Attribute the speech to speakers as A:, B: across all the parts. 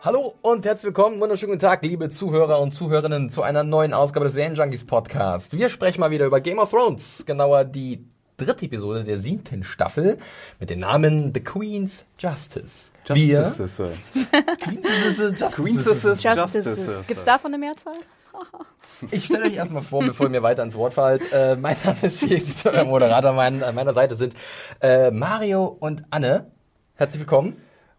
A: Hallo und herzlich willkommen, wunderschönen guten Tag, liebe Zuhörer und Zuhörerinnen, zu einer neuen Ausgabe des Serien Junkies Podcast. Wir sprechen mal wieder über Game of Thrones, genauer die dritte Episode der siebten Staffel mit dem Namen The Queen's Justice. Wir
B: Justice.
A: Queen's Justice.
B: Queen's
A: Justice.
B: Justices.
C: Gibt es davon eine Mehrzahl?
A: Ich stelle euch erstmal vor, bevor ihr mir weiter ins Wort fallt. Äh, mein Name ist Felix, ich bin euer Moderator. Mein, an meiner Seite sind äh, Mario und Anne. Herzlich willkommen.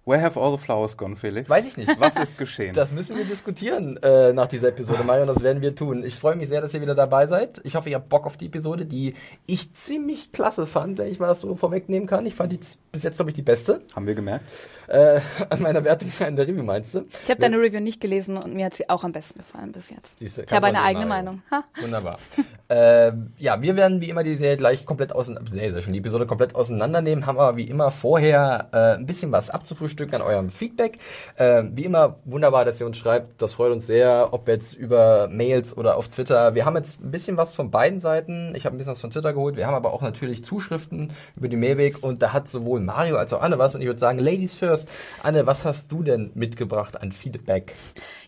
B: Where have all the flowers gone, Felix?
A: Weiß ich nicht.
B: Was ist geschehen?
A: Das müssen wir diskutieren äh, nach dieser Episode, Mario, und das werden wir tun. Ich freue mich sehr, dass ihr wieder dabei seid. Ich hoffe, ihr habt Bock auf die Episode, die ich ziemlich klasse fand, wenn ich mal das so vorwegnehmen kann. Ich fand die bis jetzt, glaube ich, die beste.
B: Haben wir gemerkt?
A: Äh, an meiner Wertung in der Review meinst du?
C: Ich habe deine Review nicht gelesen und mir hat sie auch am besten gefallen bis jetzt.
A: Siehste,
C: Ich habe eine eigene. Meinung. Ha.
A: Wunderbar. ähm, ja, wir werden wie immer die Serie gleich komplett auseinander, sehr, sehr schön, die Episode komplett auseinandernehmen, haben aber wie immer vorher äh, ein bisschen was abzufrühstücken an eurem Feedback. Ähm, wie immer wunderbar, dass ihr uns schreibt, das freut uns sehr, ob jetzt über Mails oder auf Twitter. Wir haben jetzt ein bisschen was von beiden Seiten. Ich habe ein bisschen was von Twitter geholt. Wir haben aber auch natürlich Zuschriften über die Mailweg und da hat sowohl Mario als auch Anne was und ich würde sagen, Ladies first. Anne, was hast du denn mitgebracht an Feedback?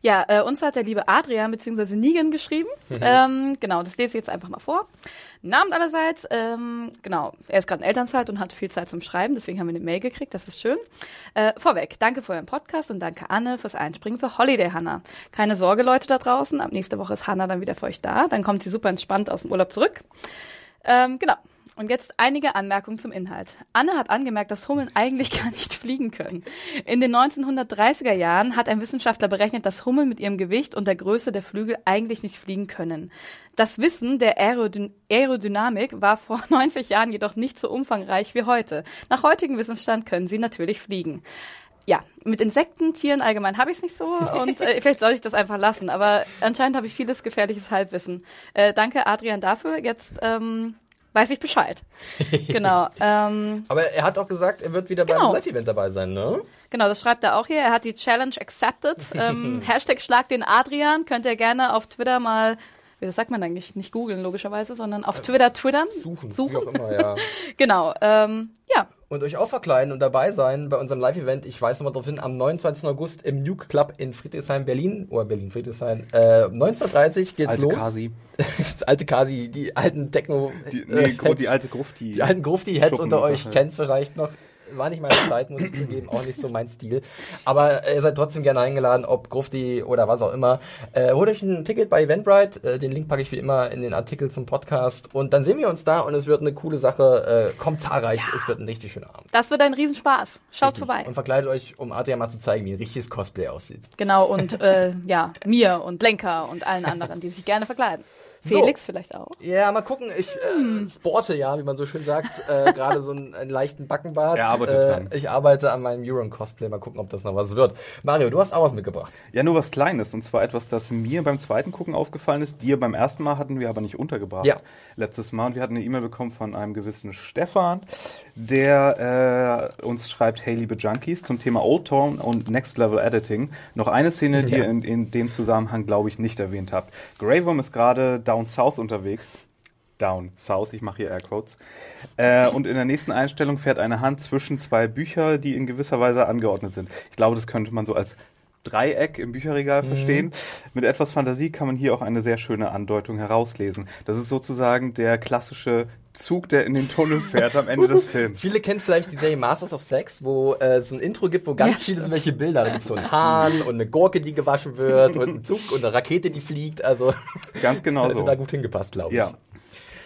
C: Ja, äh, uns hat der liebe Adrian bzw. Negan geschrieben. Ähm, genau, das lese ich jetzt einfach mal vor. Namen allerseits, ähm, genau, er ist gerade in Elternzeit und hat viel Zeit zum Schreiben, deswegen haben wir eine Mail gekriegt, das ist schön. Äh, vorweg, danke für euren Podcast und danke Anne fürs Einspringen für Holiday Hannah. Keine Sorge, Leute da draußen, ab nächste Woche ist Hannah dann wieder für euch da, dann kommt sie super entspannt aus dem Urlaub zurück. Ähm, genau. Und jetzt einige Anmerkungen zum Inhalt. Anne hat angemerkt, dass Hummeln eigentlich gar nicht fliegen können. In den 1930er Jahren hat ein Wissenschaftler berechnet, dass Hummeln mit ihrem Gewicht und der Größe der Flügel eigentlich nicht fliegen können. Das Wissen der Aerodyn Aerodynamik war vor 90 Jahren jedoch nicht so umfangreich wie heute. Nach heutigem Wissensstand können sie natürlich fliegen. Ja, mit Insekten, Tieren allgemein habe ich es nicht so und äh, vielleicht soll ich das einfach lassen. Aber anscheinend habe ich vieles gefährliches Halbwissen. Äh, danke, Adrian, dafür. Jetzt ähm, weiß ich Bescheid. genau. Ähm,
A: Aber er hat auch gesagt, er wird wieder
C: Genau.
A: beim Live-Event dabei sein, ne?
C: genau, das schreibt er auch hier. Er hat die Challenge accepted. Ähm, Hashtag Schlag den Adrian. Könnt ihr gerne auf Twitter mal, wie das sagt man eigentlich, nicht googeln logischerweise, sondern auf Twitter twittern.
A: Suchen,
C: Suchen.
A: wie auch immer, ja.
C: Genau. Ähm, ja,
A: Und euch auch verkleiden und dabei sein bei unserem Live-Event. Ich weise nochmal darauf hin, am 29. August im Nuke Club in Friedrichshain, Berlin. Oder Berlin-Friedrichshain. Äh, 19.30 geht's
B: Alte
A: los.
B: Kasi.
A: das alte Kasi, die alten Techno...
B: Die,
A: äh,
B: nee,
A: Heads.
B: die alte Gruft, die.
A: Alten Grufti-Heads unter euch kennt's vielleicht noch. War nicht meine Zeit, muss ich zugeben, auch nicht so mein Stil. Aber ihr seid trotzdem gerne eingeladen, ob Grufti oder was auch immer. Äh, holt euch ein Ticket bei Eventbrite. Äh, den Link packe ich wie immer in den Artikel zum Podcast. Und dann sehen wir uns da und es wird eine coole Sache. Äh, kommt zahlreich, es wird ein richtig schöner Abend.
C: das wird ein Riesenspaß. Schaut vorbei.
A: Und verkleidet euch, um Adrian mal zu zeigen, wie ein richtiges Cosplay aussieht.
C: Genau, und äh, ja, mir und Lenker und allen anderen, die sich gerne verkleiden.
A: So.
C: Felix vielleicht auch.
A: Ja, mal gucken. Ich äh, sporte ja, wie man so schön sagt, äh, gerade so einen, einen leichten Backenbart.
B: Er arbeitet
A: äh,
B: dran.
A: Ich arbeite an meinem Euron-Cosplay. Mal gucken, ob das noch was wird. Mario, du hast auch was mitgebracht.
B: Ja, nur was Kleines. Und zwar etwas, das mir beim zweiten Gucken aufgefallen ist. Dir beim ersten Mal hatten wir aber nicht untergebracht.
A: Ja.
B: Letztes Mal. Und wir hatten eine E-Mail bekommen von einem gewissen Stefan, der äh, uns schreibt, hey liebe Junkies, zum Thema Old Town und Next Level Editing. Noch eine Szene, die
A: Ja.
B: ihr in, in dem Zusammenhang, glaube ich, nicht erwähnt habt. Grey Worm ist gerade down south unterwegs. Down South, ich mache hier Airquotes. Äh, und in der nächsten Einstellung fährt eine Hand zwischen zwei Bücher, die in gewisser Weise angeordnet sind. Ich glaube, das könnte man so als Dreieck im Bücherregal verstehen. Mit etwas Fantasie kann man hier auch eine sehr schöne Andeutung herauslesen. Das ist sozusagen der klassische Zug, der in den Tunnel fährt am Ende des Films.
A: Viele kennen vielleicht die Serie Masters of Sex, wo äh, es so ein Intro gibt, wo ganz
C: Ja,
A: viele so welche Bilder. Da gibt es so einen Hahn und eine Gurke, die gewaschen wird und einen Zug und eine Rakete, die fliegt. Also
B: Ganz genau so.
A: da gut hingepasst, glaube ich.
B: Ja.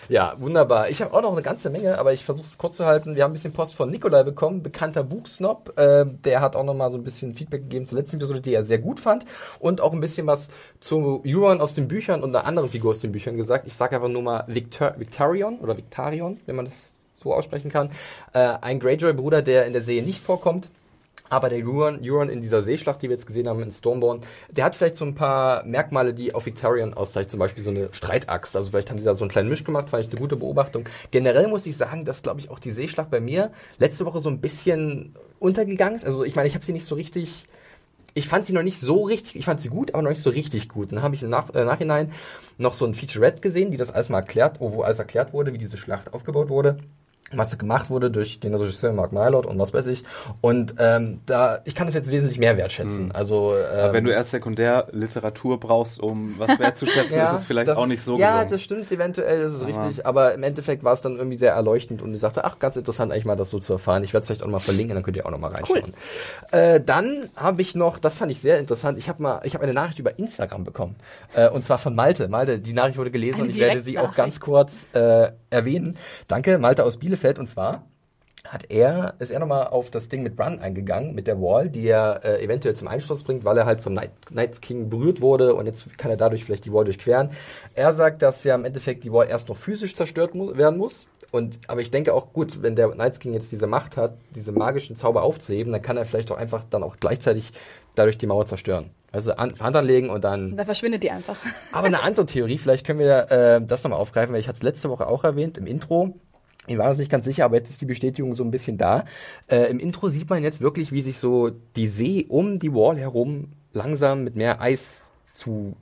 A: Ja, wunderbar. Ich habe auch noch eine ganze Menge, aber ich versuche es kurz zu halten. Wir haben ein bisschen Post von Nikolai bekommen, bekannter Buchsnob. Äh, der hat auch noch mal so ein bisschen Feedback gegeben zur letzten Episode, die er sehr gut fand. Und auch ein bisschen was zu Euron aus den Büchern und einer anderen Figur aus den Büchern gesagt. Ich sage einfach nur mal Victor Victarion oder Victarion, wenn man das so aussprechen kann. Äh, ein Greyjoy-Bruder, der in der Serie nicht vorkommt. Aber der Euron, Euron in dieser Seeschlacht, die wir jetzt gesehen haben in Stormborn, der hat vielleicht so ein paar Merkmale, die auf Victorian auszeichnen. Zum Beispiel so eine Streitaxt. Also vielleicht haben sie da so einen kleinen Misch gemacht, ich eine gute Beobachtung. Generell muss ich sagen, dass, glaube ich, auch die Seeschlacht bei mir letzte Woche so ein bisschen untergegangen ist. Also ich meine, ich habe sie nicht so richtig ich fand sie noch nicht so richtig, ich fand sie gut, aber noch nicht so richtig gut. Dann habe ich im Nach äh, Nachhinein noch so ein Featurette gesehen, die das alles mal erklärt, wo alles erklärt wurde, wie diese Schlacht aufgebaut wurde was gemacht wurde durch den Regisseur Mark Mylord und was weiß ich. Und ähm, da, ich kann das jetzt wesentlich mehr wertschätzen.
B: Hm.
A: Also ähm,
B: wenn du erst Sekundärliteratur brauchst, um was wertzuschätzen,
A: ja,
B: ist es vielleicht
A: das,
B: auch nicht so
A: Ja,
B: gelungen.
A: das stimmt, eventuell ist es
B: Aber-
A: richtig, aber im Endeffekt war es dann irgendwie sehr erleuchtend und ich dachte, ach, ganz interessant eigentlich mal das so zu erfahren. Ich werde es vielleicht auch noch mal verlinken, dann könnt ihr auch noch mal reinschauen. Äh, dann habe ich noch, das fand ich sehr interessant, ich habe mal, ich habe eine Nachricht über Instagram bekommen äh, und zwar von Malte. Malte, die Nachricht wurde gelesen
C: Eine
A: und ich werde sie auch ganz kurz äh, erwähnen. Danke, Malte aus Bielefeld und zwar hat er, ist er nochmal auf das Ding mit Brun eingegangen, mit der Wall, die er äh, eventuell zum Einsturz bringt, weil er halt vom Night, Night King berührt wurde und jetzt kann er dadurch vielleicht die Wall durchqueren. Er sagt, dass ja im Endeffekt die Wall erst noch physisch zerstört mu werden muss. Und, aber ich denke auch, gut, wenn der Night King jetzt diese Macht hat, diese magischen Zauber aufzuheben, dann kann er vielleicht auch einfach dann auch gleichzeitig dadurch die Mauer zerstören. Also an, Hand anlegen und dann
C: Da verschwindet die einfach.
A: aber eine andere Theorie, vielleicht können wir äh, das nochmal aufgreifen, weil ich hatte es letzte Woche auch erwähnt im Intro. Ich war uns nicht ganz sicher, aber jetzt ist die Bestätigung so ein bisschen da. Äh, Im Intro sieht man jetzt wirklich, wie sich so die See um die Wall herum langsam mit mehr Eis zu.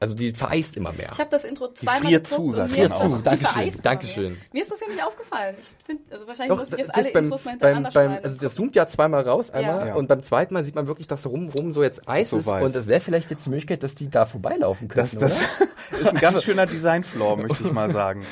A: Also die vereist immer mehr.
C: Ich habe das Intro zweimal
B: friert
C: geguckt
B: zu, sagt
C: mir
B: man
C: ist
B: auch.
C: das- die
A: Dankeschön, Dankeschön.
C: Mir ist das ja nicht aufgefallen. Ich finde, also wahrscheinlich muss ich jetzt
A: das
C: alle
A: beim,
C: Intros mal hintereinander
A: beim, also das zoomt ja zweimal raus einmal
B: Ja.
A: und beim zweiten Mal sieht man wirklich, dass rum, rum so jetzt Eis
B: So
A: ist
B: weiß.
A: und es wäre vielleicht jetzt die Möglichkeit, dass die da vorbeilaufen
B: Das,
A: könnten,
B: das
A: oder?
B: ist ein ganz schöner Design-Flaw, möchte ich mal sagen.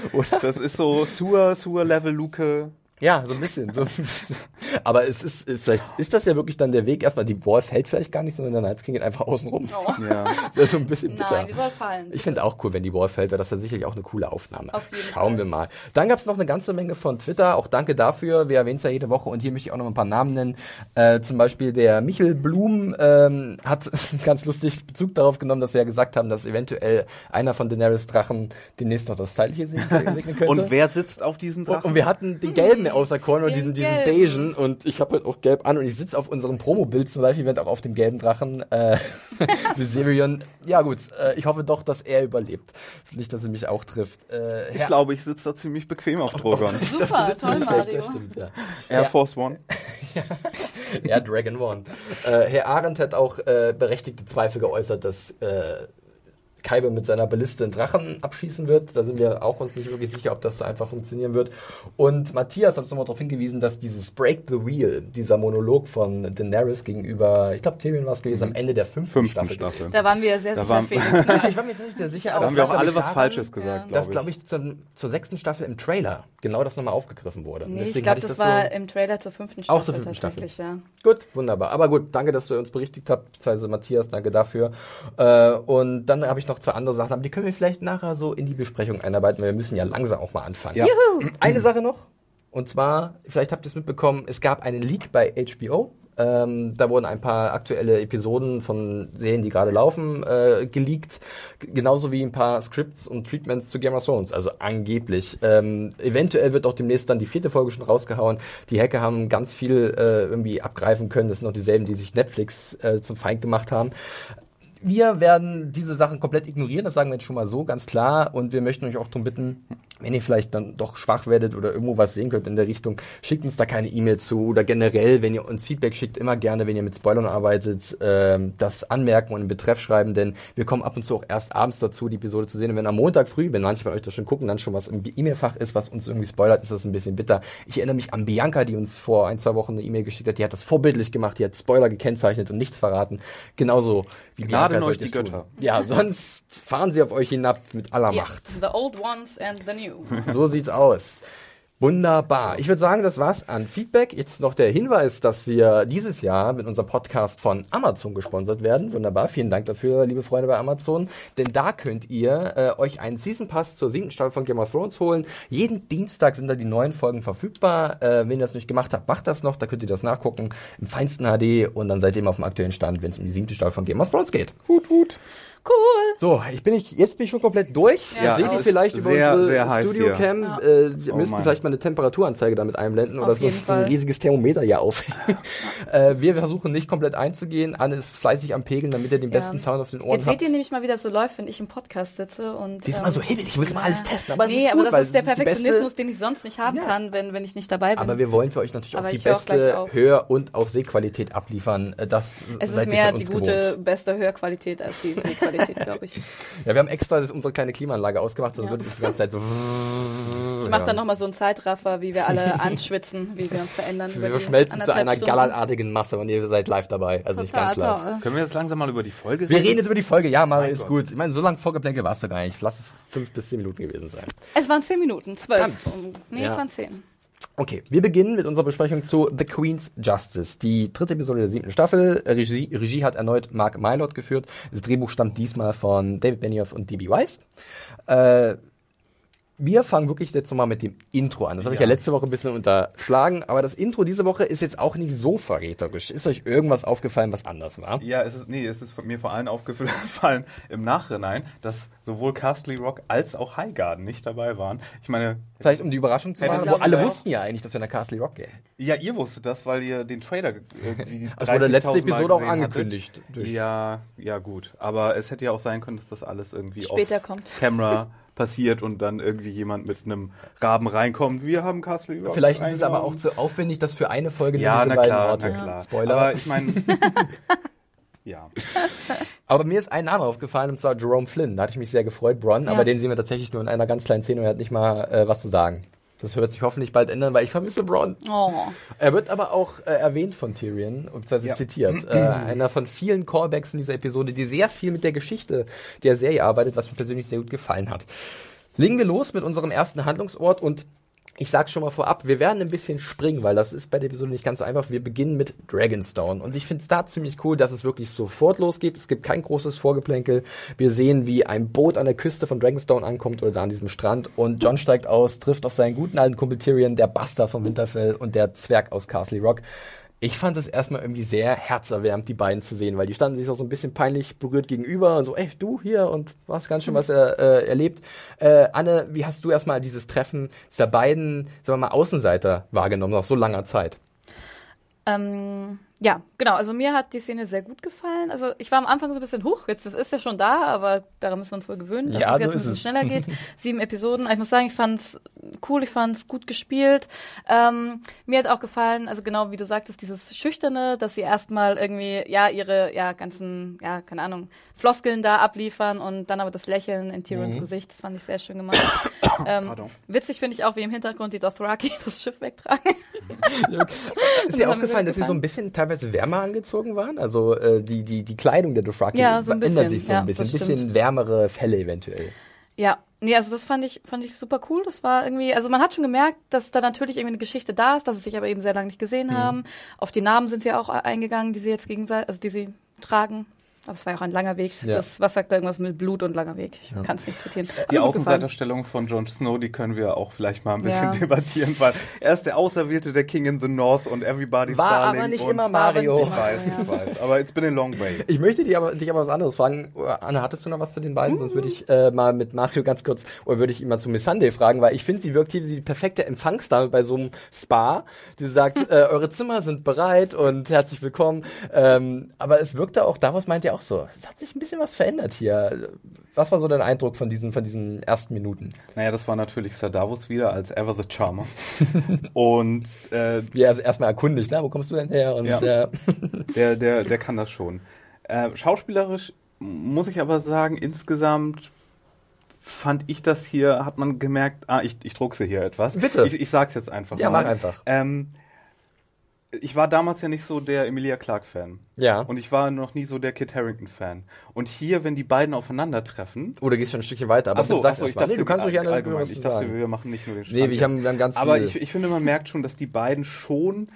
B: Das ist so Sewer, Sewer-Level-Luke.
A: Ja, so ein bisschen. So ein bisschen. Aber es ist, vielleicht ist das ja wirklich dann der Weg. Erstmal, die Wall fällt vielleicht gar nicht, sondern der Night King geht einfach außen rum.
C: Oh.
B: Ja.
A: Das ist so ein bisschen bitter.
C: Nein, die soll fallen.
A: ich finde auch cool, wenn die Wall fällt, wäre das dann sicherlich auch eine coole Aufnahme.
C: Auf jeden
A: Schauen
C: Fall.
A: wir mal. Dann gab es noch eine ganze Menge von Twitter. Auch danke dafür. Wir erwähnen es ja jede Woche und hier möchte ich auch noch ein paar Namen nennen. Äh, zum Beispiel der Michel Blum ähm, hat ganz lustig Bezug darauf genommen, dass wir ja gesagt haben, dass eventuell einer von Daenerys Drachen demnächst noch das Zeitliche segnen segnen könnte.
B: Und wer sitzt auf diesen
A: Und,
B: Drachen?
A: und wir hatten den gelben außer Korn und
C: Den
A: diesen, diesen
C: gelben.
A: beigen und ich habe halt auch gelb an und ich sitze auf unserem Promo-Bild zum Beispiel, während auch auf dem gelben Drachen äh, Viserion. Ja gut, äh, ich hoffe doch, dass er überlebt. Nicht, dass er mich auch trifft. Äh,
B: ich glaube, ich sitze da ziemlich bequem auf Drogon.
A: Ich
C: Super,
A: dachte, sitzt
C: toll, Mario.
A: Das stimmt, ja.
B: Air
A: Ja.
B: Force One.
A: Ja, Dragon One. Äh, Herr Arendt hat auch äh, berechtigte Zweifel geäußert, dass äh, Kaibe mit seiner Balliste einen Drachen abschießen wird. Da sind wir auch uns nicht wirklich sicher, ob das so einfach funktionieren wird. Und Matthias hat uns nochmal darauf hingewiesen, dass dieses Break the Wheel, dieser Monolog von Daenerys gegenüber, ich glaube Tyrion war es gewesen, am Ende der fünften,
B: Fünften
A: Staffel.
B: Staffel.
C: Da waren wir sehr
B: Da
C: sicher,
B: waren-
C: Felix.
A: Ja, ich war mir jetzt nicht sehr sicher,
B: Da haben wir auch alle
A: ich,
B: was
A: daran,
B: Falsches gesagt,
C: ja.
A: Dass,
B: glaube
A: glaube
B: ich.
A: zum, zur sechsten Staffel im Trailer genau das nochmal aufgegriffen wurde.
C: Nee, ich glaube, das,
A: so-
C: war im Trailer zur fünften Staffel.
A: Auch zur fünften
C: tatsächlich, Ja.
A: Gut, wunderbar. Aber gut, danke, dass du uns berichtigt habt, beziehungsweise Matthias, danke dafür. Äh, und dann habe ich noch zwei andere Sachen, aber die können wir vielleicht nachher so in die Besprechung einarbeiten, weil wir müssen ja langsam auch mal anfangen.
B: Ja.
A: Eine Sache noch, und zwar, vielleicht habt ihr es mitbekommen, es gab einen Leak bei HBO. Ähm, da wurden ein paar aktuelle Episoden von Serien, die gerade laufen, äh, geleakt. G- Genauso wie ein paar Scripts und Treatments zu Game of Thrones. Also angeblich. Ähm, eventuell wird auch demnächst dann die vierte Folge schon rausgehauen. Die Hacker haben ganz viel äh, irgendwie abgreifen können. Das sind noch dieselben, die sich Netflix äh, zum Feind gemacht haben. Wir werden diese Sachen komplett ignorieren, das sagen wir jetzt schon mal so, ganz klar. Und wir möchten euch auch darum bitten, wenn ihr vielleicht dann doch schwach werdet oder irgendwo was sehen könnt in der Richtung, schickt uns da keine E-Mail zu. Oder generell, wenn ihr uns Feedback schickt, immer gerne, wenn ihr mit Spoilern arbeitet, ähm, das anmerken und in Betreff schreiben, denn wir kommen ab und zu auch erst abends dazu, die Episode zu sehen. Und wenn am Montag früh, wenn manche von euch das schon gucken, dann schon was im E-Mail-Fach ist, was uns irgendwie spoilert, ist das ein bisschen bitter. Ich erinnere mich an Bianca, die uns vor ein, zwei Wochen eine E-Mail geschickt hat, die hat das vorbildlich gemacht, die hat Spoiler gekennzeichnet und nichts verraten. Genauso
B: Gnaden
A: Bianca
B: euch die Götter.
A: Tun. Ja, sonst fahren sie auf euch hinab mit aller
C: Die,
A: Macht.
C: the old ones and the new.
A: So sieht's aus. Wunderbar. Ich würde sagen, das war's an Feedback. Jetzt noch der Hinweis, dass wir dieses Jahr mit unserem Podcast von Amazon gesponsert werden. Wunderbar. Vielen Dank dafür, liebe Freunde bei Amazon. Denn da könnt ihr äh, euch einen Season Pass zur siebten Staffel von Game of Thrones holen. Jeden Dienstag sind da die neuen Folgen verfügbar. Äh, wenn ihr das nicht gemacht habt, macht das noch. Da könnt ihr das nachgucken im feinsten HD und dann seid ihr immer auf dem aktuellen Stand, wenn es um die siebte Staffel von Game of Thrones geht.
B: Hut, hut.
C: Cool.
A: So, ich bin ich, jetzt bin ich schon komplett durch.
B: Ja,
A: Seht ihr vielleicht über
B: sehr,
A: unsere Studio-Cam.
C: Ja.
A: Äh, wir
B: Oh
A: müssten vielleicht mal eine Temperaturanzeige damit einblenden
C: Auf
A: oder so, ein riesiges Thermometer hier aufhängen. äh, wir versuchen nicht komplett einzugehen. Anne ist fleißig am Pegeln, damit ihr den
C: Ja.
A: besten Sound auf den Ohren
C: Jetzt
A: habt.
C: seht ihr nämlich mal, wie das so läuft, wenn ich im Podcast sitze und.
A: Ist immer so hibbelig, ich will immer alles testen, aber es
C: nee, aber
A: gut,
C: das
A: weil
C: ist der
A: ist
C: Perfektionismus, den ich sonst nicht haben
A: Ja.
C: kann, wenn, wenn ich nicht dabei bin.
A: Aber wir wollen für euch natürlich
C: Aber
A: auch die
C: auch
A: beste
C: auf.
A: Hör- und auch Sehqualität abliefern. Das
C: es ist mehr die gute,
A: gewohnt.
C: beste Hörqualität als die Sehqualität, glaube ich.
A: Ja, wir haben extra das, unsere kleine Klimaanlage ausgemacht, sonst
C: Ja.
A: würde es die ganze Zeit so.
C: Ich mache dann nochmal so einen Zeitraffer, wie wir alle anschwitzen, wie wir uns verändern.
A: Wir
C: die
A: verschmelzen zu einer
C: Stunden.
A: gallertartigen Masse und ihr seid live dabei. Also nicht
C: Total
A: ganz live.
C: toll.
B: Können wir jetzt langsam mal über die Folge
A: Wir reden jetzt über die Folge. Ja, Mario ist
B: Gott.
A: gut. Ich meine, so lange Vorgeplänkel warst du gar nicht. Lass es fünf bis zehn Minuten gewesen sein.
C: Es waren zehn Minuten, zwölf. Um, nee,
A: Ja.
C: es waren zehn.
A: Okay, wir beginnen mit unserer Besprechung zu The Queen's Justice, die dritte Episode der siebten Staffel. Regie, Regie hat erneut Mark Mylord geführt. Das Drehbuch stammt diesmal von David Benioff und D.B. Weiss. Äh, wir fangen wirklich jetzt nochmal mit dem Intro an. Das habe ich ja
B: Ja.
A: letzte Woche ein bisschen unterschlagen, aber das Intro diese Woche ist jetzt auch nicht so verräterisch. Ist euch irgendwas aufgefallen, was anders war?
B: Ja, es ist, nee, es ist mir vor allem aufgefallen im Nachhinein, dass sowohl Castle Rock als auch Highgarden nicht dabei waren. Ich meine,
A: Vielleicht um die Überraschung zu machen, alle wussten ja eigentlich, dass wir nach Castle Rock gehen.
B: ja, ihr wusstet das, weil ihr den Trailer irgendwie
A: Das wurde
B: 30.000
A: letzte
B: Mal
A: Episode auch angekündigt.
B: Ja, ja gut. Aber es hätte ja auch sein können, dass das alles irgendwie
C: Später
B: auf
C: kommt.
B: Camera passiert und dann irgendwie jemand mit einem Raben reinkommt. Wir haben Castle Rock
A: Vielleicht ist es aber auch zu aufwendig, dass für eine Folge nur
B: Ja,
A: diese
B: na
A: beiden
B: klar,
A: Orte.
B: na klar.
A: Spoiler.
B: Aber ich meine, ja.
A: Aber mir ist ein Name aufgefallen, und zwar Jerome Flynn. Da hatte ich mich sehr gefreut, Bron,
C: Ja.
A: aber den sehen wir tatsächlich nur in einer ganz kleinen Szene und er hat nicht mal äh, was zu sagen. Das wird sich hoffentlich bald ändern, weil ich vermisse Bron.
C: Oh.
A: Er wird aber auch äh, erwähnt von Tyrion, beziehungsweise
B: Ja.
A: zitiert. Äh, einer von vielen Callbacks in dieser Episode, die sehr viel mit der Geschichte der Serie arbeitet, was mir persönlich sehr gut gefallen hat. Legen wir los mit unserem ersten Handlungsort und ich sag's schon mal vorab, wir werden ein bisschen springen, weil das ist bei der Episode nicht ganz so einfach. Wir beginnen mit Dragonstone und ich finde es da ziemlich cool, dass es wirklich sofort losgeht. Es gibt kein großes Vorgeplänkel. Wir sehen, wie ein Boot an der Küste von Dragonstone ankommt oder da an diesem Strand und John steigt aus, trifft auf seinen guten alten Kumpel Tyrion, der Buster von Winterfell und der Zwerg aus Castle Rock. Ich fand es erstmal irgendwie sehr herzerwärmend, die beiden zu sehen, weil die standen sich auch so ein bisschen peinlich berührt gegenüber so, ey, du hier und hast ganz schön was äh, erlebt. Äh, Anne, wie hast du erstmal dieses Treffen dieser beiden, sagen wir mal, Außenseiter wahrgenommen, nach so langer Zeit?
C: Ähm, ja, genau. Also mir hat die Szene sehr gut gefallen. Also ich war am Anfang so ein bisschen hoch. Jetzt das ist ja schon da, aber daran müssen wir uns wohl gewöhnen, dass
A: Ja,
C: es
A: so
C: jetzt ein
A: ist
C: bisschen
A: es.
C: schneller geht. Sieben Episoden. Ich muss sagen, ich fand's cool. Ich fand's gut gespielt. Ähm, mir hat auch gefallen, also genau wie du sagtest, dieses Schüchterne, dass sie erstmal irgendwie ja ihre ja ganzen ja keine Ahnung Floskeln da abliefern und dann aber das Lächeln in Tyrons Gesicht. Das fand ich sehr schön gemacht. ähm, witzig finde ich auch, wie im Hintergrund die Dothraki das Schiff wegtragen.
A: Ist dir aufgefallen, dass sie so ein bisschen teilweise wärmer angezogen waren? Also äh, die, die, die Kleidung der Dothraki
C: Ja, so
A: ändert sich so
C: Ja,
A: ein bisschen. Ein bisschen wärmere Fälle eventuell.
C: Ja, nee, also das fand ich, fand ich super cool. Das war irgendwie, also man hat schon gemerkt, dass da natürlich irgendwie eine Geschichte da ist, dass sie sich aber eben sehr lange nicht gesehen
A: Mhm.
C: haben. Auf die Namen sind sie auch eingegangen, die sie jetzt gegenseitig, also die sie tragen. Aber es war ja auch ein langer Weg.
A: Ja.
C: Das, was sagt da irgendwas mit Blut und langer Weg? Ich kann es nicht zitieren.
B: Die. Außenseiterstellung von Jon Snow, die können wir auch vielleicht mal ein bisschen
C: Ja.
B: debattieren, weil er ist der Auserwählte der King in the North und everybody's
A: War
B: darling.
A: aber nicht
B: und
A: immer Mario.
B: Ich weiß, ich weiß. Aber it's been a long way.
A: Ich möchte dich aber, dich aber was anderes fragen. Anna, hattest du noch was zu den beiden? Sonst würde ich äh, mal mit Mario ganz kurz, oder würde ich ihn mal zu Miss Sunday fragen, weil ich finde, sie wirkt hier wie die perfekte Empfangsdame bei so einem Spa. Die sagt, äh, eure Zimmer sind bereit und herzlich willkommen. Ähm, aber es wirkte auch, daraus meint ihr auch so, es hat sich ein bisschen was verändert hier. Was war so dein Eindruck von diesen, von diesen ersten Minuten?
B: Naja, das war natürlich Sir Davos wieder als Ever the Charmer. und äh,
A: er also erstmal erkundigt, na, wo kommst du denn her? Und
B: Ja.
A: äh,
B: der, der, der kann das schon. Äh, schauspielerisch muss ich aber sagen, insgesamt fand ich das hier, hat man gemerkt, ah, ich, ich druckse hier etwas.
A: Bitte.
B: Ich, ich sag's jetzt einfach
A: Ja,
B: mal.
A: mach einfach.
B: Ähm, ich war damals ja nicht so der Emilia Clarke-Fan.
A: ja.
B: Und ich war noch nie so der Kit Harrington-Fan. Und hier, wenn die beiden aufeinandertreffen.
A: Oder gehst schon ein Stückchen weiter, aber
B: Achso,
A: bitte sag's
B: achso, ich
A: mal.
B: dachte,
A: nee, du kannst doch gerne
B: allgemein. Ich dachte,
A: sagen.
B: wir machen nicht nur den
A: Nee,
B: Strand
A: wir
B: jetzt.
A: haben, haben ganz
B: Aber ich, ich finde, man merkt schon, dass die beiden schon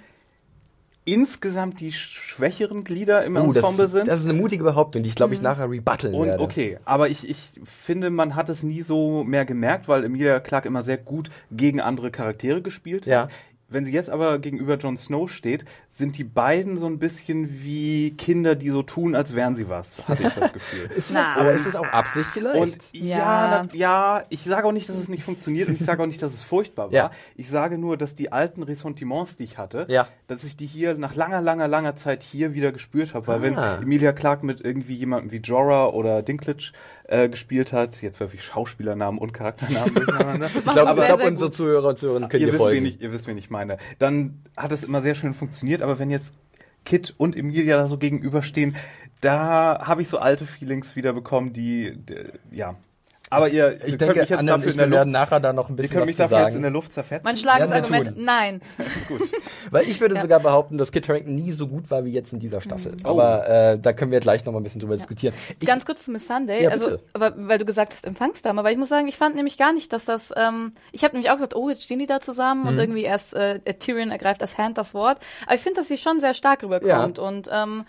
B: insgesamt die schwächeren Glieder im
A: Oh,
B: Ensemble
A: das,
B: sind.
A: das ist eine mutige Behauptung, die ich glaube ich nachher rebutteln
B: und
A: werde.
B: okay, aber ich, ich finde, man hat es nie so mehr gemerkt, weil Emilia Clarke immer sehr gut gegen andere Charaktere gespielt hat.
A: Ja.
B: Wenn sie jetzt aber gegenüber Jon Snow steht, sind die beiden so ein bisschen wie Kinder, die so tun, als wären sie was, hatte ich das Gefühl.
A: Ist aber ist es auch Absicht vielleicht?
B: Und ja,
C: Ja.
B: na, ja, ich sage auch nicht, dass es nicht funktioniert und ich sage auch nicht, dass es furchtbar war.
A: Ja.
B: Ich sage nur, dass die alten Ressentiments, die ich hatte,
A: Ja.
B: dass ich die hier nach langer, langer, langer Zeit hier wieder gespürt habe. Weil
A: Ah.
B: wenn Emilia Clarke mit irgendwie jemandem wie Jorah oder Dinklage äh, gespielt hat, jetzt werfe ich Schauspielernamen und Charakternamen durcheinander.
A: ich glaube, glaub,
C: sehr
A: unsere
C: gut.
A: Zuhörer und Zuhörerinnen können
B: ihr
A: dir
B: wisst, wen
A: folgen.
B: ich, ihr wisst, wen ich meine. Dann hat es immer sehr schön funktioniert, aber wenn jetzt Kit und Emilia da so gegenüberstehen, da habe ich so alte Feelings wieder bekommen, die, die ja. Aber ihr,
A: Ich
B: ihr
A: denke,
B: mich jetzt
A: Anne
B: dafür
A: ich,
B: in der
A: wir werden
B: Luft,
A: nachher da noch ein
B: ihr
A: bisschen
B: könnt
A: was
B: mich dafür jetzt in
A: sagen.
B: der Luft zerfetzen.
C: Mein schlagendes Argument, nein.
A: Weil ich würde
C: Ja.
A: sogar behaupten, dass Kit Harington nie so gut war wie jetzt in dieser Staffel.
B: Oh.
A: Aber äh, da können wir gleich noch mal ein bisschen drüber diskutieren. Ich,
C: Ganz kurz zu Miss Sunday,
A: Ja,
C: also, aber weil du gesagt hast Empfangsdame, aber ich muss sagen, ich fand nämlich gar nicht, dass das, ähm, ich habe nämlich auch gesagt, oh, jetzt stehen die da zusammen
A: Mhm.
C: und irgendwie erst äh, Tyrion ergreift als Hand das Wort, aber ich finde, dass sie schon sehr stark rüberkommt und ähm,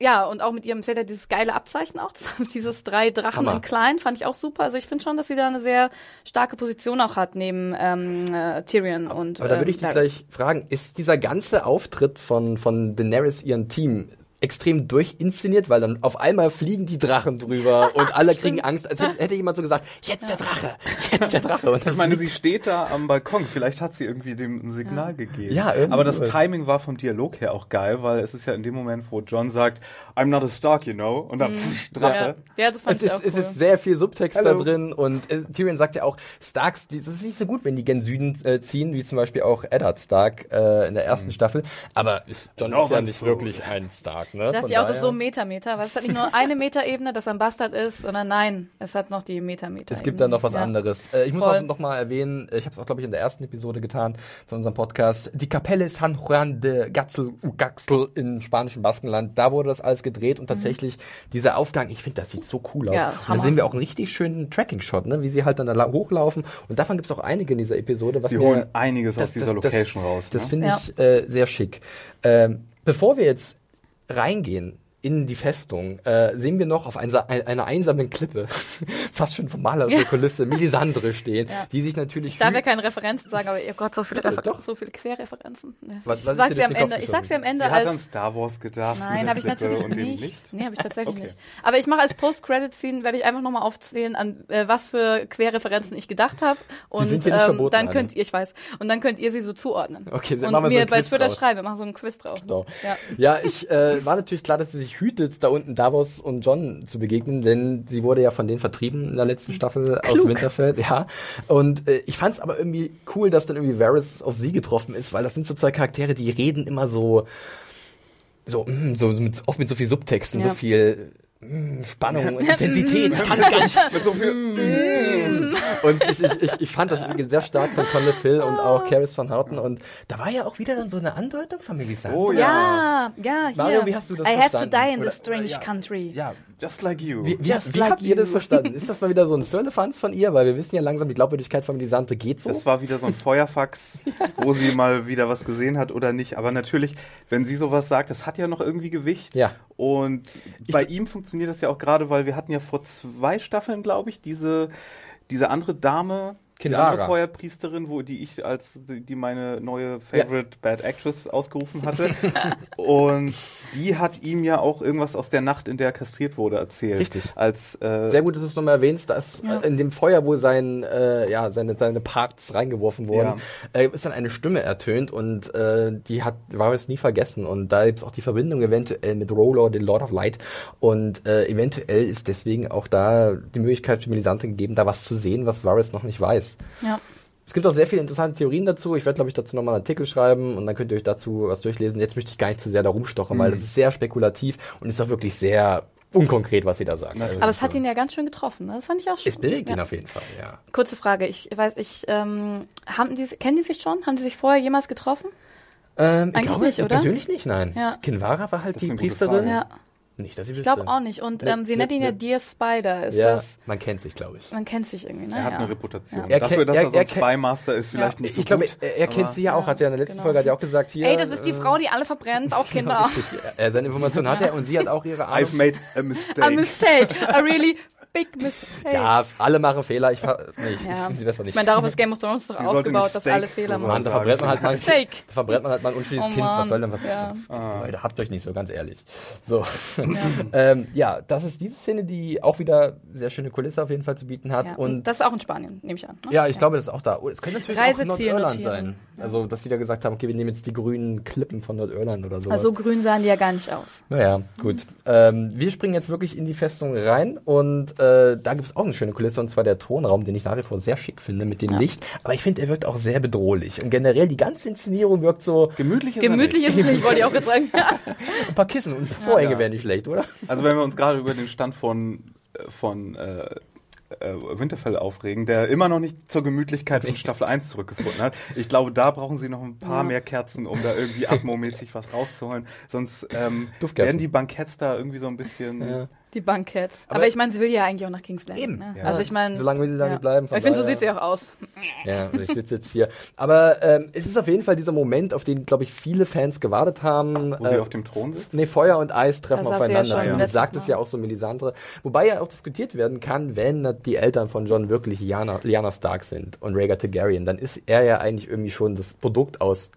C: ja, und auch mit ihrem, sie hat ja dieses geile Abzeichen auch, das, dieses drei Drachen
A: Hammer.
C: in klein, fand ich auch super. Also ich finde schon, dass sie da eine sehr starke Position auch hat neben ähm, äh, Tyrion und
A: aber da würde ich
C: ähm,
A: dich
C: Varys.
A: gleich fragen, ist dieser ganze Auftritt von, von Daenerys, ihrem Team, extrem durchinszeniert, weil dann auf einmal fliegen die Drachen drüber und alle kriegen Angst, als hätte, jemand so gesagt, jetzt der Drache, jetzt der Drache. Und dann
B: Ich meine,
A: fliegt-
B: sie steht da am Balkon. Vielleicht hat sie irgendwie dem ein Signal gegeben.
A: Ja, irgendwie
B: Aber das
A: sowas.
B: Timing war vom Dialog her auch geil, weil es ist ja in dem Moment, wo John sagt, I'm not a Stark, you know, und dann pff, Drache.
C: Ja, ja, das fand
A: es
C: ich
A: ist,
C: auch
A: es
C: cool.
A: ist sehr viel Subtext
B: Hallo.
A: da drin und äh, Tyrion sagt ja auch, Starks, die, das ist nicht so gut, wenn die gen Süden äh, ziehen, wie zum Beispiel auch Eddard Stark äh, in der ersten Staffel. Aber ist, John ist ja nicht
B: so.
A: wirklich ein Stark, ne?
C: Da dachte ich auch, das ist so Metameter, weil es hat nicht nur eine Metaebene, dass er ein Bastard ist, sondern nein, es hat noch die Metameter.
A: Es gibt da noch was
C: ja.
A: anderes. Äh, ich muss
C: Voll.
A: auch noch mal erwähnen, ich habe es auch, glaube ich, in der ersten Episode getan von unserem Podcast. Die Kapelle San Juan de Gatzel, Gaxel im spanischen Baskenland, da wurde das alles gedreht und tatsächlich dieser Aufgang, ich finde, das sieht so cool aus.
C: Mhm. Ja,
A: und da sehen wir auch einen richtig schönen Tracking-Shot, ne? wie sie halt dann da la- hochlaufen. Und davon gibt es auch einige in dieser Episode. Was
B: Sie holen einiges aus dieser Location raus.
A: Das
B: ne?
A: finde
C: Ja.
A: ich äh, sehr schick. Ähm, bevor wir jetzt reingehen in die Festung, äh, sehen wir noch auf einer, einer einsamen Klippe, fast schon von malerischer
C: Ja.
A: Kulisse, Melisandre stehen,
C: Ja.
A: die sich natürlich...
C: Ich darf ja keine Referenzen sagen, aber oh Gott, so viele,
A: Bitte,
C: so viele Querreferenzen.
A: Was-
C: ich
A: was ist
C: sag's
A: dir
C: am Ende. Ich sag's ja am Ende
B: Sie hat an
C: als.
B: Star Wars gedacht.
C: Nein, habe ich natürlich nicht.
B: Licht.
C: Nee, habe ich tatsächlich
B: Okay.
C: nicht. Aber ich mache als Post-Credit-Scene, werde ich einfach nochmal aufzählen, an äh, was für Querreferenzen ich gedacht habe. Und
A: sind hier nicht
C: ähm,
A: verboten,
C: dann könnt ihr, ich weiß, und dann könnt ihr sie so zuordnen.
A: Okay, dann
C: und
A: machen wir so
C: mir bei
A: Quiz
C: Twitter schreiben, wir machen so einen Quiz drauf.
A: Genau.
C: Ja.
A: Ja, ich äh, war natürlich klar, dass sie sich hütet, da unten Davos und John zu begegnen, denn sie wurde ja von denen vertrieben in der letzten Staffel aus
C: Klug.
A: Winterfell. Ja, und äh, ich fand es aber irgendwie cool, dass dann irgendwie Varys auf sie getroffen ist, weil das sind so zwei Charaktere, die reden immer so so, mm, so, mit, oft mit so viel Subtexten,
C: Ja.
A: so viel Spannung und Intensität. Ich kann gar nicht mit so viel. Mm. Und ich, ich, ich, ich fand das sehr stark von Conley Phil und auch Caris van Houten. Und da war ja auch wieder dann so eine Andeutung von Melisandre.
B: Oh
C: Ja, ja, hier.
A: Mario, wie hast du das
C: I have to
A: verstanden?
C: die in
A: Oder-
C: this strange
A: ja.
C: country.
A: Ja,
B: Just like you.
A: wie, wie,
C: Just
A: wie
C: like
A: habt ihr das
C: you.
A: verstanden? Ist das mal wieder so ein Firlefanz von ihr? Weil wir wissen ja langsam, die Glaubwürdigkeit von Melisandre geht so.
B: Das war wieder so ein Feuerfax, wo sie mal wieder was gesehen hat oder nicht. Aber natürlich, wenn sie sowas sagt, das hat ja noch irgendwie Gewicht.
A: Ja.
B: Und bei ihm funktioniert das ja auch gerade, weil wir hatten ja vor zwei Staffeln, glaube ich, diese, diese andere Dame, die andere Feuerpriesterin, wo die ich als die, die meine neue Favorite Bad Actress ausgerufen hatte. Und die hat ihm ja auch irgendwas aus der Nacht, in der er kastriert wurde, erzählt.
A: Richtig.
B: Als äh,
A: Sehr gut, dass du es nochmal erwähnst. Da ist
C: Ja.
A: in dem Feuer, wo sein, äh, ja, seine, seine Parts reingeworfen wurden, äh, ist dann eine Stimme ertönt und äh, die hat Varys nie vergessen. Und da gibt's auch die Verbindung eventuell mit Rollo, den Lord of Light. Und äh, eventuell ist deswegen auch da die Möglichkeit für Melisandre gegeben, da was zu sehen, was Varys noch nicht weiß.
C: Ja.
A: Es gibt auch sehr viele interessante Theorien dazu. Ich werde, glaube ich, dazu nochmal einen Artikel schreiben und dann könnt ihr euch dazu was durchlesen. Jetzt möchte ich gar nicht zu sehr da rumstochen, weil das ist sehr spekulativ und ist auch wirklich sehr unkonkret, was sie da sagt. Also,
C: Aber es hat ihn ja ganz schön getroffen. Ne? Das fand ich auch schön.
A: es bewegt
C: ja.
A: ihn auf jeden Fall, ja.
C: Kurze Frage, ich weiß, ich, ähm, haben die, kennen die sich schon? Haben die sich vorher jemals getroffen?
A: Ähm, ich
C: Eigentlich
A: glaube,
C: nicht, oder?
A: persönlich nicht, nein.
C: Ja.
A: Kinvara war halt
B: Das ist
A: die Priesterin.
B: Frage.
C: Ja.
A: Nicht, dass ich
C: Ich glaube auch nicht. Und
A: Nee,
C: ähm, sie
A: nee,
C: nennt ihn ja. Dear Spider. Ist
A: ja,
C: das,
A: man kennt sich, glaube ich.
C: man kennt sich irgendwie, ne?
B: er hat
C: ja.
B: eine Reputation.
C: Ja.
A: Er
B: Dafür,
A: kennt-
B: dass
A: er-
B: er, so
A: er
B: ein
A: kennt-
B: Spy-Master ist, vielleicht
C: Ja.
B: nicht so
A: ich glaube, er, er kennt sie ja auch,
C: Ja,
A: hat er in der letzten
C: genau.
A: Folge hat er auch gesagt, hier.
C: Ey, das ist die
A: äh,
C: Frau, die alle verbrennt, auch Kinder.
A: Richtig, seine Informationen hat er und sie hat auch ihre Ahnung.
B: I've made a mistake.
C: A mistake. A really big mistake.
A: Ja, alle machen Fehler. Ich, nee, ich,
C: Ja.
A: ich sie besser
C: Ich
A: nicht.
C: meine, darauf ist Game of Thrones doch
B: Sie
C: aufgebaut, dass
B: Steak
C: alle Fehler
B: so
A: Mann,
C: machen.
A: da verbrennt man halt mal,
C: Steak.
A: da verbrennt man halt mal ein unschuldiges
C: Oh
A: Kind. Was soll denn was?
C: ja.
A: Leute, habt euch nicht so, ganz ehrlich. So. ähm, ja, das ist diese Szene, die auch wieder sehr schöne Kulisse auf jeden Fall zu bieten hat.
C: Ja.
A: und
C: das ist auch in Spanien, nehme ich an. Ne?
A: Ja, ich glaube, das ist auch da. Oh, es könnte natürlich auch
C: Reiseziel
A: Nordirland
C: notieren.
A: sein. Also, dass die da gesagt haben, okay, wir nehmen jetzt die grünen Klippen von Nordirland oder sowas.
C: Also grün sahen die ja gar nicht aus.
A: naja, gut. Ähm, wir springen jetzt wirklich in die Festung rein und äh, da gibt es auch eine schöne Kulisse und zwar der Thronraum, den ich nach wie vor sehr schick finde mit dem Licht. Aber ich finde, er wirkt auch sehr bedrohlich. Und generell die ganze Inszenierung wirkt so
B: Gemütlich ist
C: Gemütlich ist es nicht, wollte ich auch jetzt sagen.
A: ein paar Kissen und Vorhänge
B: Ja.
A: wären nicht schlecht, oder?
B: Also wenn wir uns gerade über den Stand von, äh, von äh, äh, Winterfell aufregen, der immer noch nicht zur Gemütlichkeit von Staffel 1 zurückgefunden hat. Ich glaube, da brauchen sie noch ein paar
C: Ja.
B: mehr Kerzen, um da irgendwie atmomäßig was rauszuholen. Sonst ähm, werden die Banketts da irgendwie so ein bisschen...
A: Ja.
C: Die Bankheads. Aber,
A: Aber-
C: ich meine, sie will ja eigentlich auch nach King's Landing.
A: Eben.
C: Ne?
B: Ja.
C: Also ich meine,
A: Solange will sie da
C: ja.
A: nicht bleiben,
C: Ich finde, so sieht sie auch aus.
A: Ja, und ich sitze jetzt hier. Aber ähm, es ist auf jeden Fall dieser Moment, auf den, glaube ich, viele Fans gewartet haben.
B: Wo sie
A: Äh,
B: auf dem Thron sitzt?
A: Nee, Feuer und Eis treffen
C: Da saß sie ja
A: aufeinander. das sagt es ja auch so Melisandre. Wobei ja auch diskutiert werden kann, wenn die Eltern von John wirklich Lyanna, Lyanna Stark sind und Rhaegar Targaryen, dann ist er ja eigentlich irgendwie schon das Produkt aus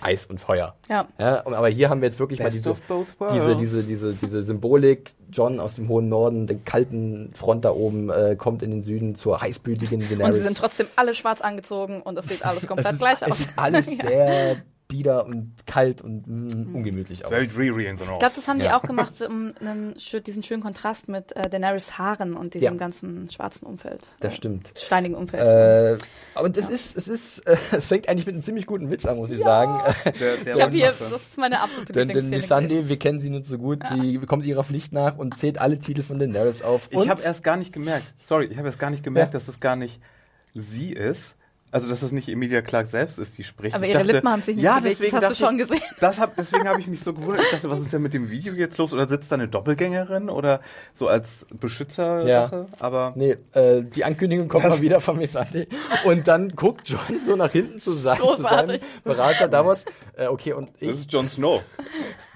A: Eis und Feuer.
C: Ja.
A: Ja, aber hier haben wir jetzt wirklich mal
B: Best
A: diese,
B: both worlds.
A: diese, diese, diese, diese Symbolik. John aus dem hohen Norden, den kalten Front da oben, äh, kommt in den Süden zur heißblütigen Daenerys.
C: Und sie sind trotzdem alle schwarz angezogen und das sieht alles
A: es
C: komplett
A: ist,
C: gleich
A: es
C: aus.
A: alles sehr bieder und kalt und mm, ungemütlich aus.
B: Very dreary in the North.
C: Ich glaube, das haben die
A: Ja.
C: auch gemacht, um einen, diesen schönen Kontrast mit äh, Daenerys Haaren und diesem
A: Ja.
C: ganzen schwarzen Umfeld.
A: Das stimmt.
C: Steinigen Umfeld.
A: Äh, aber das ist, es ist, äh, es fängt eigentlich mit einem ziemlich guten Witz an, muss ich sagen.
B: der, der
C: ich habe hier, das ist meine absolute
A: Denn, denn. Missandei, wir kennen sie nur zu gut, die kommt ihrer Pflicht nach und zählt alle Titel von Daenerys auf. Und
B: Ich habe erst gar nicht gemerkt, sorry, ich habe erst gar nicht gemerkt,
A: Ja.
B: dass es gar nicht sie ist. Also, dass es nicht Emilia Clark selbst ist, die spricht.
C: Aber
B: Ich
C: ihre Lippen haben sich nicht
B: ja,
C: bewegt,
B: deswegen
C: das hast du
B: dachte
C: schon
B: ich,
C: gesehen.
B: Das hab, deswegen habe ich mich so gewundert. Ich dachte, was ist denn mit dem Video jetzt los? Oder sitzt da eine Doppelgängerin? Oder so als Beschützer-Sache? Aber
A: Nee, äh, die Ankündigung kommt
B: Das-
A: mal wieder von Missandei. Und dann guckt John so nach hinten zu, sein, zu seinem. Berater Davos. Äh, okay, und
B: das
A: ich
B: ist Jon Snow.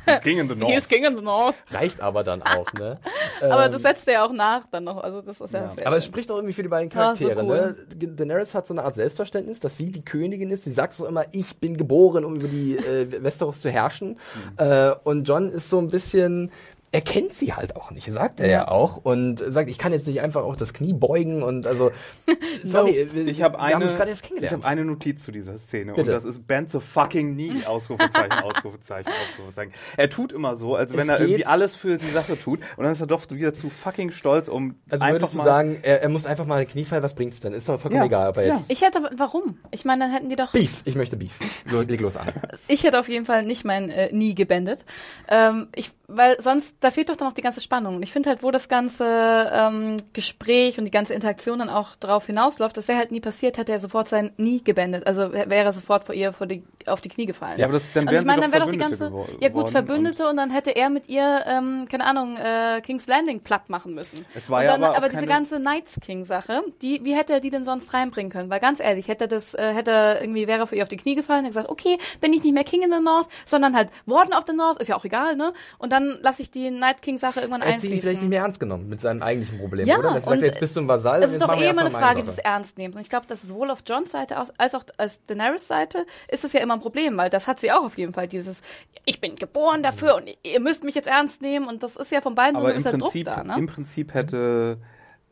B: He's King in the
C: He is
B: North.
C: King in the North.
A: reicht aber dann auch, ne?
C: Aber
A: Ähm,
C: das setzt er ja auch nach dann noch. Also das ist ja, sehr
A: Aber es spricht auch irgendwie für die beiden
C: Ja, so
A: Charaktere.
C: cool.
A: ne? Daenerys hat so eine Art Selbstverständnis, dass sie die Königin ist. Sie sagt so immer, ich bin geboren, um über die äh, Westeros zu herrschen.
C: Mhm.
A: Äh, und John ist so ein bisschen, er kennt sie halt auch nicht, sagt er ja,
C: Ja.
A: auch. Und sagt, ich kann jetzt nicht einfach auch das Knie beugen und also, sorry, wir-
B: Ich habe
A: wir haben
B: eine,
A: uns gerade jetzt
B: ich
A: kennengelernt.
B: hab eine Notiz zu dieser Szene
A: Bitte.
B: und das ist Bend the fucking knee, Ausrufezeichen, Ausrufezeichen, Ausrufezeichen. Er tut immer so, als wenn
A: Es
B: er irgendwie
A: geht-
B: alles für die Sache tut und dann ist er doch wieder zu fucking stolz, um
A: also
B: einfach
A: würdest du
B: mal
A: sagen, er, er muss einfach mal ein Knie fallen, was bringt's denn? Ist doch vollkommen
B: Ja,
A: egal, ob er
B: ja.
A: jetzt...
C: Ich hätte, warum? Ich meine, dann hätten die doch
A: Beef, ich möchte Beef. So, leg los an.
C: Ich hätte auf jeden Fall nicht mein äh, nie gebändet. Ähm, ich, weil sonst, da fehlt doch dann noch die ganze Spannung. Und ich finde halt, wo das ganze ähm, Gespräch und die ganze Interaktion dann auch drauf hinausläuft, das wäre halt nie passiert, hätte er sofort sein nie gebändet. Also wär- wäre er sofort vor ihr vor die, auf die Knie gefallen.
B: Ja, aber das, dann
C: und
B: wären
C: ich meine, dann wäre doch die ganze, ja gut, Verbündete und dann hätte er mit ihr, ähm, keine Ahnung, äh, King's Landing platt machen müssen.
B: Es war
C: und
B: ja
C: dann,
B: aber auch
C: aber diese ganze Knights King Sache, die, wie hätte er die denn sonst reinbringen können? Weil ganz ehrlich, hätte er das, äh, hätte er irgendwie, wäre er für ihr auf die Knie gefallen, hätte gesagt, okay, bin ich nicht mehr King in the North, sondern halt Warden of the North, ist ja auch egal, ne? Und dann lasse ich die Night King Sache irgendwann
A: Er hat sie
C: einfließen.
A: vielleicht nicht mehr ernst genommen mit seinem eigentlichen Problem,
C: Ja,
A: oder? Dass er sagt,
C: und
A: jetzt bist du ein Vasall.
C: Es
A: und
C: ist doch eh immer eine Frage des Ernstnehmens. Und ich glaube, das ist sowohl auf Johns Seite als auch aus Daenerys Seite ist es ja immer ein Problem, weil das hat sie auch auf jeden Fall dieses, ich bin geboren dafür und ihr müsst mich jetzt ernst nehmen und das ist ja von beiden so ein gewisser
B: Prinzip,
C: Druck da, ne?
B: im Prinzip hätte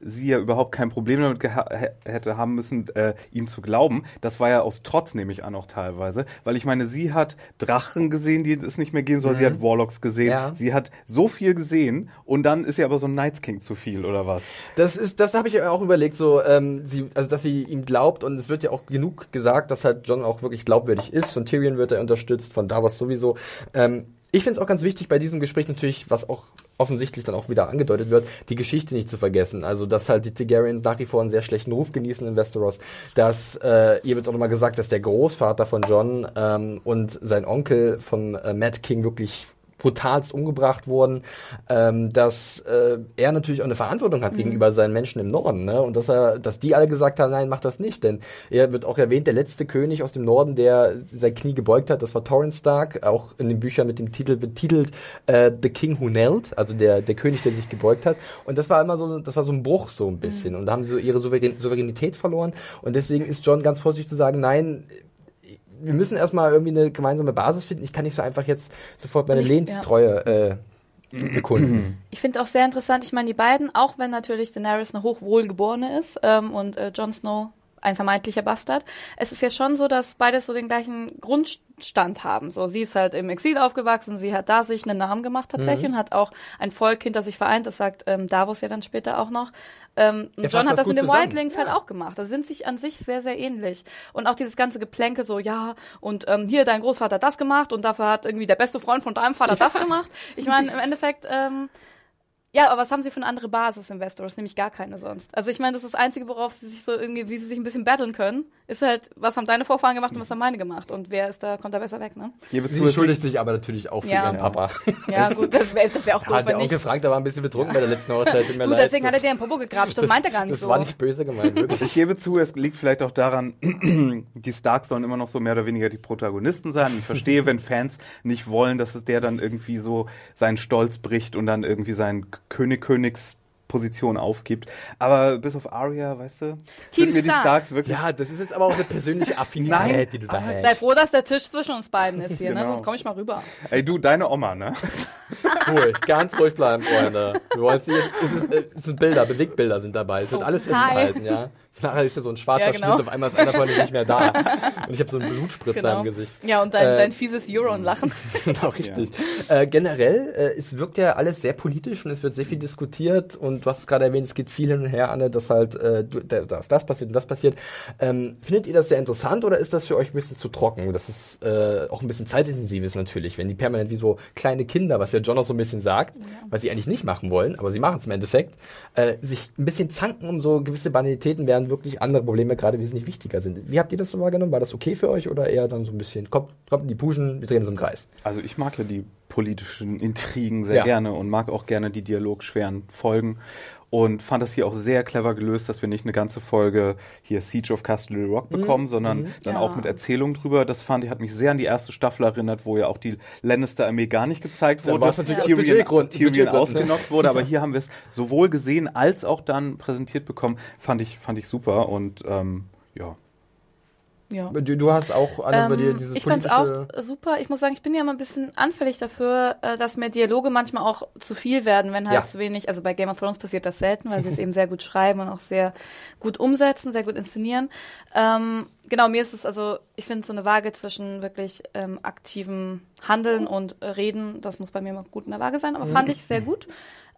B: sie ja überhaupt kein Problem damit hätte haben müssen, äh, ihm zu glauben. Das war ja aus Trotz, nehme ich an, auch teilweise. Weil ich meine, sie hat Drachen gesehen, die es nicht mehr geben soll. Sie hat Warlocks gesehen.
A: Mhm. Ja.
B: Sie hat so viel gesehen und dann ist ihr aber so ein Night's King zu viel, oder was?
A: Das ist, das habe ich auch überlegt, so, ähm, sie, also dass sie ihm glaubt und es wird ja auch genug gesagt, dass halt John auch wirklich glaubwürdig ist. Von Tyrion wird er unterstützt, von Davos sowieso. Ähm, ich finde es auch ganz wichtig bei diesem Gespräch natürlich, was auch offensichtlich dann auch wieder angedeutet wird, die Geschichte nicht zu vergessen. Also, dass halt die Targaryens nach wie vor einen sehr schlechten Ruf genießen in Westeros. Dass, äh, ihr wird auch nochmal gesagt, dass der Großvater von John ähm, und sein Onkel von äh, Mad King wirklich brutalst umgebracht wurden, ähm, dass äh, er natürlich auch eine Verantwortung hat mhm. gegenüber seinen Menschen im Norden, ne? Und dass er, dass die alle gesagt haben, nein, mach das nicht, denn er wird auch erwähnt, der letzte König aus dem Norden, der sein Knie gebeugt hat, das war Torrance Stark, auch in den Büchern mit dem Titel betitelt äh, The King Who Knelt, also der der König, der sich gebeugt hat. Und das war immer so, das war so ein Bruch so ein bisschen. Mhm. Und da haben sie so ihre Souverän Souveränität verloren. Und deswegen ist John ganz vorsichtig zu sagen, nein, wir müssen erstmal irgendwie eine gemeinsame Basis finden. Ich kann nicht so einfach jetzt sofort meine Lehnstreue äh, bekunden.
C: Ich finde auch sehr interessant, ich meine, die beiden, auch wenn natürlich Daenerys eine hochwohlgeborene ist ähm, und äh, Jon Snow ein vermeintlicher Bastard. Es ist ja schon so, dass beide so den gleichen Grundstand haben. So, sie ist halt im Exil aufgewachsen, sie hat da sich einen Namen gemacht tatsächlich mhm. und hat auch ein Volk hinter sich vereint. Das sagt ähm, Davos ja dann später auch noch. Ähm, ja, John hat das mit den Wildlings halt ja. halt auch gemacht. Da sind sich an sich sehr, sehr ähnlich. Und auch dieses ganze Geplänkel so, ja, und ähm, hier dein Großvater hat das gemacht und dafür hat irgendwie der beste Freund von deinem Vater ja. das gemacht. Ich meine, im Endeffekt, ähm, ja, aber was haben sie für eine andere Basis in Westeros? Nämlich gar keine sonst. Also ich meine, das ist das Einzige, worauf sie sich so irgendwie, wie sie sich ein bisschen battlen können, ist halt, was haben deine Vorfahren gemacht und was haben meine gemacht? Und wer ist da, kommt da besser weg, ne?
A: Gebe zu, sie entschuldigt sich aber natürlich auch für ja. ihren Papa.
C: Ja, gut, das wäre das wär auch doof,
A: Hat er auch gefragt, er war ein bisschen betrunken ja. bei der letzten Hochzeit.
C: Du, leid. deswegen das, hat er dir ein Popo gegrapscht, das, das meint er gar nicht
A: das
C: so.
A: Das war nicht böse gemeint, wirklich.
B: Ich gebe zu, es liegt vielleicht auch daran, die Starks sollen immer noch so mehr oder weniger die Protagonisten sein. Ich verstehe, wenn Fans nicht wollen, dass der dann irgendwie so seinen Stolz bricht und dann irgendwie seinen König, Königs Position aufgibt. Aber bis auf Arya, weißt du,
C: Team
B: sind
C: mir die
B: Starks wirklich.
A: Ja, das ist jetzt aber auch eine persönliche Affinität, Nein, die du da hast.
C: Sei froh, dass der Tisch zwischen uns beiden ist hier, ne? genau. ne? sonst komme ich mal rüber.
B: Ey, du, deine Oma, ne?
A: ruhig, ganz ruhig bleiben, Freunde. Wir wollen jetzt, es, ist, es sind Bilder, Bewegbilder sind dabei. Es wird oh, alles festgehalten, ja. Nachher ist ja so ein schwarzer ja, genau. Schnitt, auf einmal ist einer von denen nicht mehr da. Und ich habe so einen Blutspritzer genau. im Gesicht.
C: Ja, und dein, äh, dein fieses Euron-Lachen.
A: genau, richtig. Ja. Äh, generell, äh, es wirkt ja alles sehr politisch und es wird sehr viel diskutiert und du hast es gerade erwähnt, es geht viel hin und her, Anne, dass halt äh, dass das passiert und das passiert. Ähm, findet ihr das sehr interessant oder ist das für euch ein bisschen zu trocken? Das ist äh, auch ein bisschen zeitintensiv ist natürlich, wenn die permanent wie so kleine Kinder, was ja John auch so ein bisschen sagt, ja. was sie eigentlich nicht machen wollen, aber sie machen es im Endeffekt, äh, sich ein bisschen zanken um so gewisse Banalitäten, während wirklich andere Probleme gerade wesentlich wichtiger sind. Wie habt ihr das so wahrgenommen? War das okay für euch oder eher dann so ein bisschen, kommt, kommt in die Puschen, wir drehen uns im Kreis?
B: Also ich mag ja die politischen Intrigen sehr ja. gerne und mag auch gerne die dialogschweren Folgen und fand das hier auch sehr clever gelöst, dass wir nicht eine ganze Folge hier Siege of Castle Rock mhm. bekommen, mhm. sondern mhm. dann ja. auch mit Erzählung drüber. Das fand ich, hat mich sehr an die erste Staffel erinnert, wo ja auch die Lannister-Armee gar nicht gezeigt wurde.
A: Was natürlich ja. Tyrion,
B: Tyrion ausgenockt wurde, aber hier haben wir es sowohl gesehen als auch dann präsentiert bekommen. Fand ich, fand ich super und ähm, ja,
A: ja. Du, du hast auch Anne, ähm, bei dir dieses
C: Ich fand's auch super. Ich muss sagen, ich bin ja immer ein bisschen anfällig dafür, äh, dass mir Dialoge manchmal auch zu viel werden, wenn halt ja. zu wenig. Also bei Game of Thrones passiert das selten, weil sie es eben sehr gut schreiben und auch sehr gut umsetzen, sehr gut inszenieren. Ähm, genau, mir ist es also, ich finde so eine Waage zwischen wirklich ähm, aktivem Handeln und Reden, das muss bei mir immer gut in der Waage sein, aber fand ich sehr gut.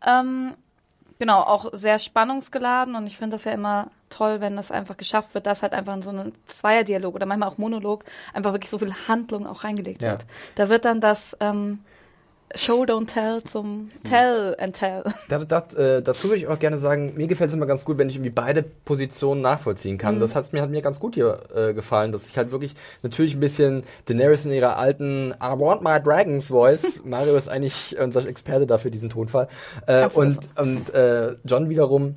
C: Ähm, genau, auch sehr spannungsgeladen und ich finde das ja immer toll, wenn das einfach geschafft wird, dass halt einfach in so einen Zweierdialog oder manchmal auch Monolog einfach wirklich so viel Handlung auch reingelegt ja. wird. Da wird dann das ähm, Show don't tell zum Tell and tell.
A: Das, das, äh, dazu würde ich auch gerne sagen, mir gefällt es immer ganz gut, wenn ich irgendwie beide Positionen nachvollziehen kann. Mhm. Das hat mir, hat mir ganz gut hier äh, gefallen, dass ich halt wirklich natürlich ein bisschen Daenerys in ihrer alten I want my dragons voice, Mario ist eigentlich unser Experte dafür, diesen Tonfall, äh, und, und äh, John wiederum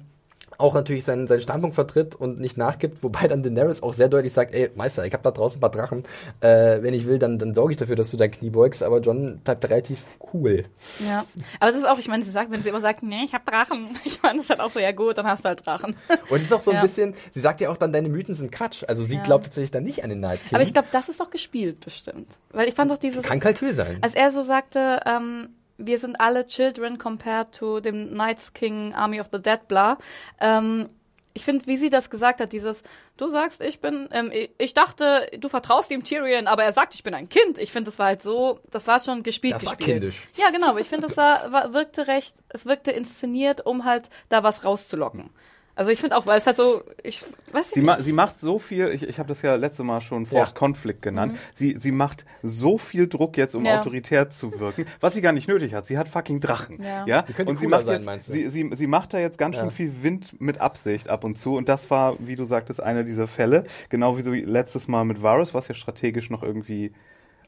A: auch natürlich seinen, seinen Standpunkt vertritt und nicht nachgibt, wobei dann Daenerys auch sehr deutlich sagt, ey, Meister, ich habe da draußen ein paar Drachen, äh, wenn ich will, dann, dann sorge ich dafür, dass du dein Knie beugst, aber John bleibt relativ cool.
C: Ja, aber das ist auch, ich meine, sie sagt, wenn sie immer sagt, nee, ich habe Drachen, ich meine, das ist halt auch so, ja gut, dann hast du halt Drachen.
A: Und es ist auch so ja. ein bisschen, sie sagt ja auch dann, deine Mythen sind Quatsch, also sie ja. glaubt tatsächlich dann nicht an den Night King.
C: Aber ich glaube, das ist doch gespielt bestimmt, weil ich fand doch dieses...
A: Kann Kalkül sein.
C: Als er so sagte, ähm, wir sind alle Children compared to dem Knights King Army of the Dead, bla. Ähm, ich finde, wie sie das gesagt hat, dieses, du sagst, ich bin, ähm, ich dachte, du vertraust ihm Tyrion, aber er sagt, ich bin ein Kind. Ich finde, das war halt so, das war schon gespielt,
A: das
C: gespielt.
A: War kindisch.
C: Ja, genau, ich finde, das war, war, wirkte recht, es wirkte inszeniert, um halt da was rauszulocken. Also ich finde auch, weil es halt so, ich weiß
B: sie
C: nicht.
B: Ma sie macht so viel, ich, ich habe das ja letzte Mal schon Forced ja. Conflict genannt. Mhm. Sie, sie macht so viel Druck jetzt, um ja. autoritär zu wirken, was sie gar nicht nötig hat. Sie hat fucking Drachen. Ja. ja?
A: Sie und sie macht sein,
B: jetzt, sie, sie, sie macht da jetzt ganz schön viel Wind mit Absicht ab und zu. Und das war, wie du sagtest, einer dieser Fälle. Genau wie so letztes Mal mit Varus, was ja strategisch noch irgendwie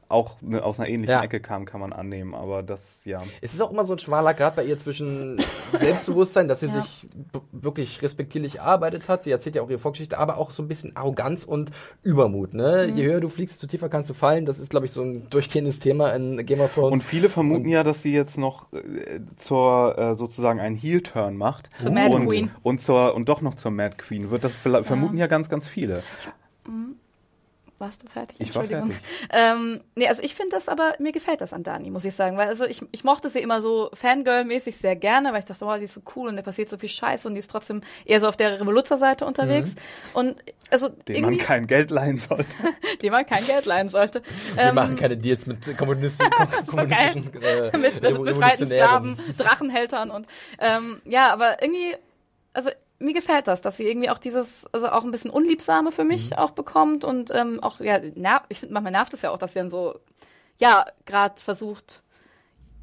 B: auch ne, aus einer ähnlichen
A: Ja.
B: Ecke kam, kann man annehmen. Aber das, ja.
A: Es ist auch immer so ein schmaler Grad bei ihr zwischen Selbstbewusstsein, dass sie
C: Ja.
A: sich wirklich respektierlich erarbeitet hat. Sie erzählt ja auch ihre Vorgeschichte, aber auch so ein bisschen Arroganz und Übermut. Ne?
C: Mhm.
A: Je höher du fliegst, desto tiefer kannst du fallen. Das ist, glaube ich, so ein durchgehendes Thema in Game of Thrones.
B: Und viele vermuten ja, dass sie jetzt noch äh, zur äh, sozusagen einen Heel-Turn macht.
C: Zur Mad
B: und,
C: Queen.
B: Und, zur, und doch noch zur Mad Queen wird. Das verla- vermuten ja ganz, ganz viele.
C: Warst du fertig?
B: Ich war
C: Entschuldigung.
B: fertig.
C: Ähm, nee, also ich finde das aber, mir gefällt das an Dani, muss ich sagen. Weil also ich, ich mochte sie immer so Fangirl-mäßig sehr gerne, weil ich dachte, oh, die ist so cool und da passiert so viel Scheiße und die ist trotzdem eher so auf der Revoluzzer-Seite unterwegs. Und also
B: Mhm. Dem
C: irgendwie,
B: man kein Geld leihen sollte.
C: dem man kein Geld leihen sollte.
A: Wir
C: Ähm,
A: machen keine Deals mit Kommunisten, kommunistischen äh,
C: mit befreiten
A: Revolutionären.
C: Sklaven, Drachenhältern und ähm, ja, aber irgendwie, also mir gefällt das, dass sie irgendwie auch dieses, also auch ein bisschen Unliebsame für mich
A: Mhm.
C: auch bekommt und ähm, auch, ja, ner ich finde, manchmal nervt es ja auch, dass sie dann so, ja, gerade versucht,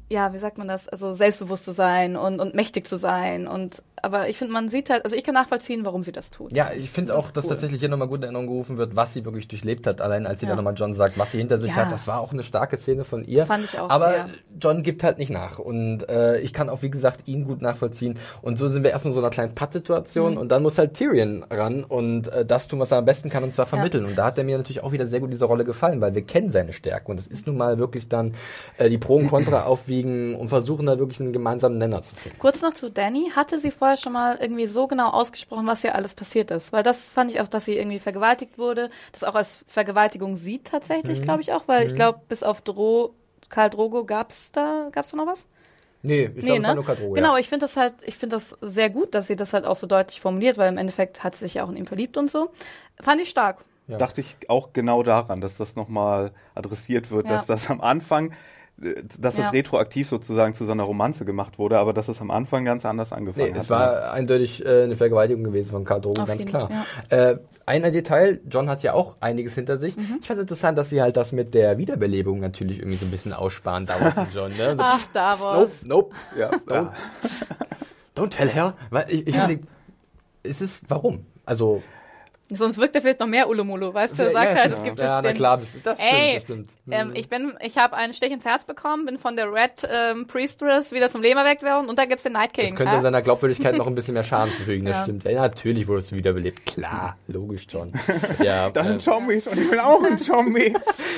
C: ja, wie sagt man das, also selbstbewusst zu sein und, und mächtig zu sein und aber ich finde, man sieht halt, also ich kann nachvollziehen, warum sie das tut.
A: Ja, ich finde auch, dass
C: cool.
A: tatsächlich hier nochmal gut in Erinnerung gerufen wird, was sie wirklich durchlebt hat. Allein als sie
C: Ja.
A: dann nochmal John sagt, was sie hinter sich
C: Ja.
A: hat. Das war auch eine starke Szene von ihr.
C: Fand ich auch
A: Aber
C: sehr.
A: John gibt halt nicht nach. Und äh, ich kann auch, wie gesagt, ihn gut nachvollziehen. Und so sind wir erstmal in so einer kleinen Pattsituation.
C: Mhm.
A: Und dann muss halt Tyrion ran und äh, das tun, was er am besten kann, und zwar vermitteln. Und da hat er mir natürlich auch wieder sehr gut diese Rolle gefallen, weil wir kennen seine Stärken. Und es ist nun mal wirklich dann äh, die Pro und Contra aufwiegen und versuchen da wirklich einen gemeinsamen Nenner zu finden.
C: Kurz noch zu Danny. Hatte sie vorher schon mal irgendwie so genau ausgesprochen, was ihr alles passiert ist? Weil das fand ich auch, dass sie irgendwie vergewaltigt wurde, das auch als Vergewaltigung sieht tatsächlich, glaube ich auch, weil ich glaube, bis auf Dro Karl Drogo gab's da, gab's da noch was?
A: Nee, ich glaube, es war nur Kadro,
C: Genau,
A: ja.
C: ich finde das halt, ich finde das sehr gut, dass sie das halt auch so deutlich formuliert, weil im Endeffekt hat sie sich ja auch in ihn verliebt und so. Fand ich stark.
A: Ja.
B: Dachte ich auch genau daran, dass das nochmal adressiert wird,
C: Ja.
B: dass das am Anfang, dass das
C: Ja.
B: retroaktiv sozusagen zu so einer Romanze gemacht wurde, aber dass es am Anfang ganz anders angefangen
A: Nee,
B: hat.
A: es war eindeutig äh, eine Vergewaltigung gewesen von Karl Drogo,
C: Auf
A: ganz
C: jeden
A: klar.
C: Fall,
A: Äh, ein Detail, John hat ja auch einiges hinter sich.
C: Mhm.
A: Ich fand es interessant, dass sie halt das mit der Wiederbelebung natürlich irgendwie so ein bisschen aussparen, Davos und John. Ne? So,
C: Ach,
A: pst, Nope, nope,
B: ja,
A: don't, don't tell her. Weil ich, ich
C: Ja.
A: es ist, warum? Also,
C: Sonst wirkt er vielleicht noch mehr Ulumulu, weißt du? Er
A: ja,
C: sagt
A: ja,
C: halt,
A: stimmt.
C: es gibt
A: ja,
C: jetzt
A: na
C: den,
A: klar, das, das stimmt,
C: Ey,
A: das stimmt.
C: Ähm,
A: Hm.
C: ich bin, ich habe einen Stich ins Herz bekommen, bin von der Red ähm, Priestess wieder zum Leben erweckt worden und da gibt's den Night King.
A: Das könnte
C: hä?
A: seiner Glaubwürdigkeit noch ein bisschen mehr Schaden zufügen, das
C: Ja.
A: stimmt. Ja, natürlich wurdest du wiederbelebt. Klar, logisch, John. Ja,
B: Das
A: äh,
B: sind Zombies und ich bin auch ein Zombie.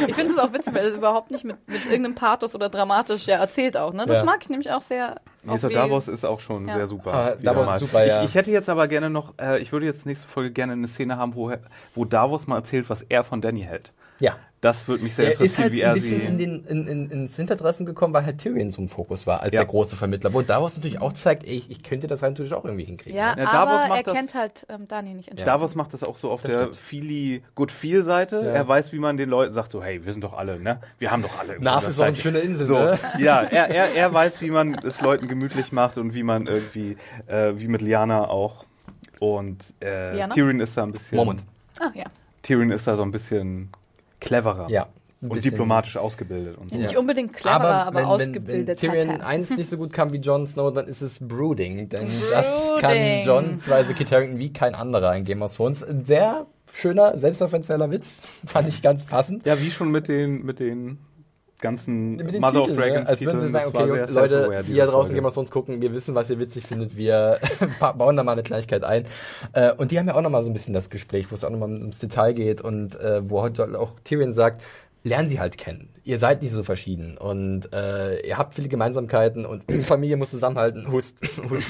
C: Ich finde es auch witzig, weil es überhaupt nicht mit, mit irgendeinem Pathos oder dramatisch ja erzählt auch. Ne? Das
A: Ja.
C: mag ich nämlich auch sehr.
B: Dieser
C: wie-
B: Davos ist auch schon
C: Ja.
B: sehr super.
A: Ah, Davos
B: mal.
A: ist super, ja.
B: Ich, ich hätte jetzt aber gerne noch, äh, ich würde jetzt nächste Folge gerne eine Szene haben, wo, wo Davos mal erzählt, was er von Danny hält.
A: Ja.
B: Das würde mich sehr
A: Er ist
B: interessieren,
A: halt
B: wie
A: ein
B: er
A: bisschen
B: sie.
A: in den, in, in, ins Hintertreffen gekommen, weil halt Tyrion so im Fokus war, als
B: Ja.
A: der große Vermittler. Wo Davos natürlich auch zeigt, ey, ich, ich könnte das rein natürlich auch irgendwie hinkriegen.
C: Ja,
A: ne?
B: Ja, Davos
C: aber
B: macht
C: er
B: das-
C: kennt halt ähm, Dani nicht. Entschuldigung.
B: Davos macht das auch so auf
A: Das
B: der. Feely Good Feel Seite.
A: Ja.
B: Er weiß, wie man den Leuten sagt, so, hey, wir sind doch alle, ne? Wir haben doch alle. das
A: ist auch eine schöne Insel,
B: So,
A: ne?
B: ja, er, er, er weiß, wie man es Leuten gemütlich macht und wie man irgendwie, äh, wie mit Liana auch. Und äh,
C: Liana?
B: Tyrion ist da ein bisschen.
A: Moment.
C: Ah, ja.
B: Tyrion ist da so ein bisschen cleverer.
A: Ja.
B: Und diplomatisch ausgebildet und so.
C: Nicht unbedingt cleverer, aber,
A: wenn,
C: ausgebildet.
A: Wenn, wenn Tyrion
C: halt, halt.
A: eins nicht so gut kann wie Jon Snow, dann ist es Brooding. Denn das
C: Brooding.
A: kann Jon Zweise Kit Harington wie kein anderer in Game of Thrones. Ein sehr schöner, selbstreferenzieller Witz. Fand ich ganz passend.
B: Ja, wie schon mit den, mit den ganzen Mother
A: Titeln,
B: of Dragons
A: ne? Als würden sie
B: Titeln.
A: sagen, okay, Leute, die da draußen. Game of Thrones gucken, wir wissen, was ihr witzig findet, wir ba- bauen da mal eine Kleinigkeit ein. Äh, und die haben ja auch nochmal so ein bisschen das Gespräch, wo es auch nochmal ums Detail geht und äh, wo heute auch Tyrion sagt, lernen sie halt kennen. Ihr seid nicht so verschieden und äh, ihr habt viele Gemeinsamkeiten und Familie muss zusammenhalten. Hust, hust.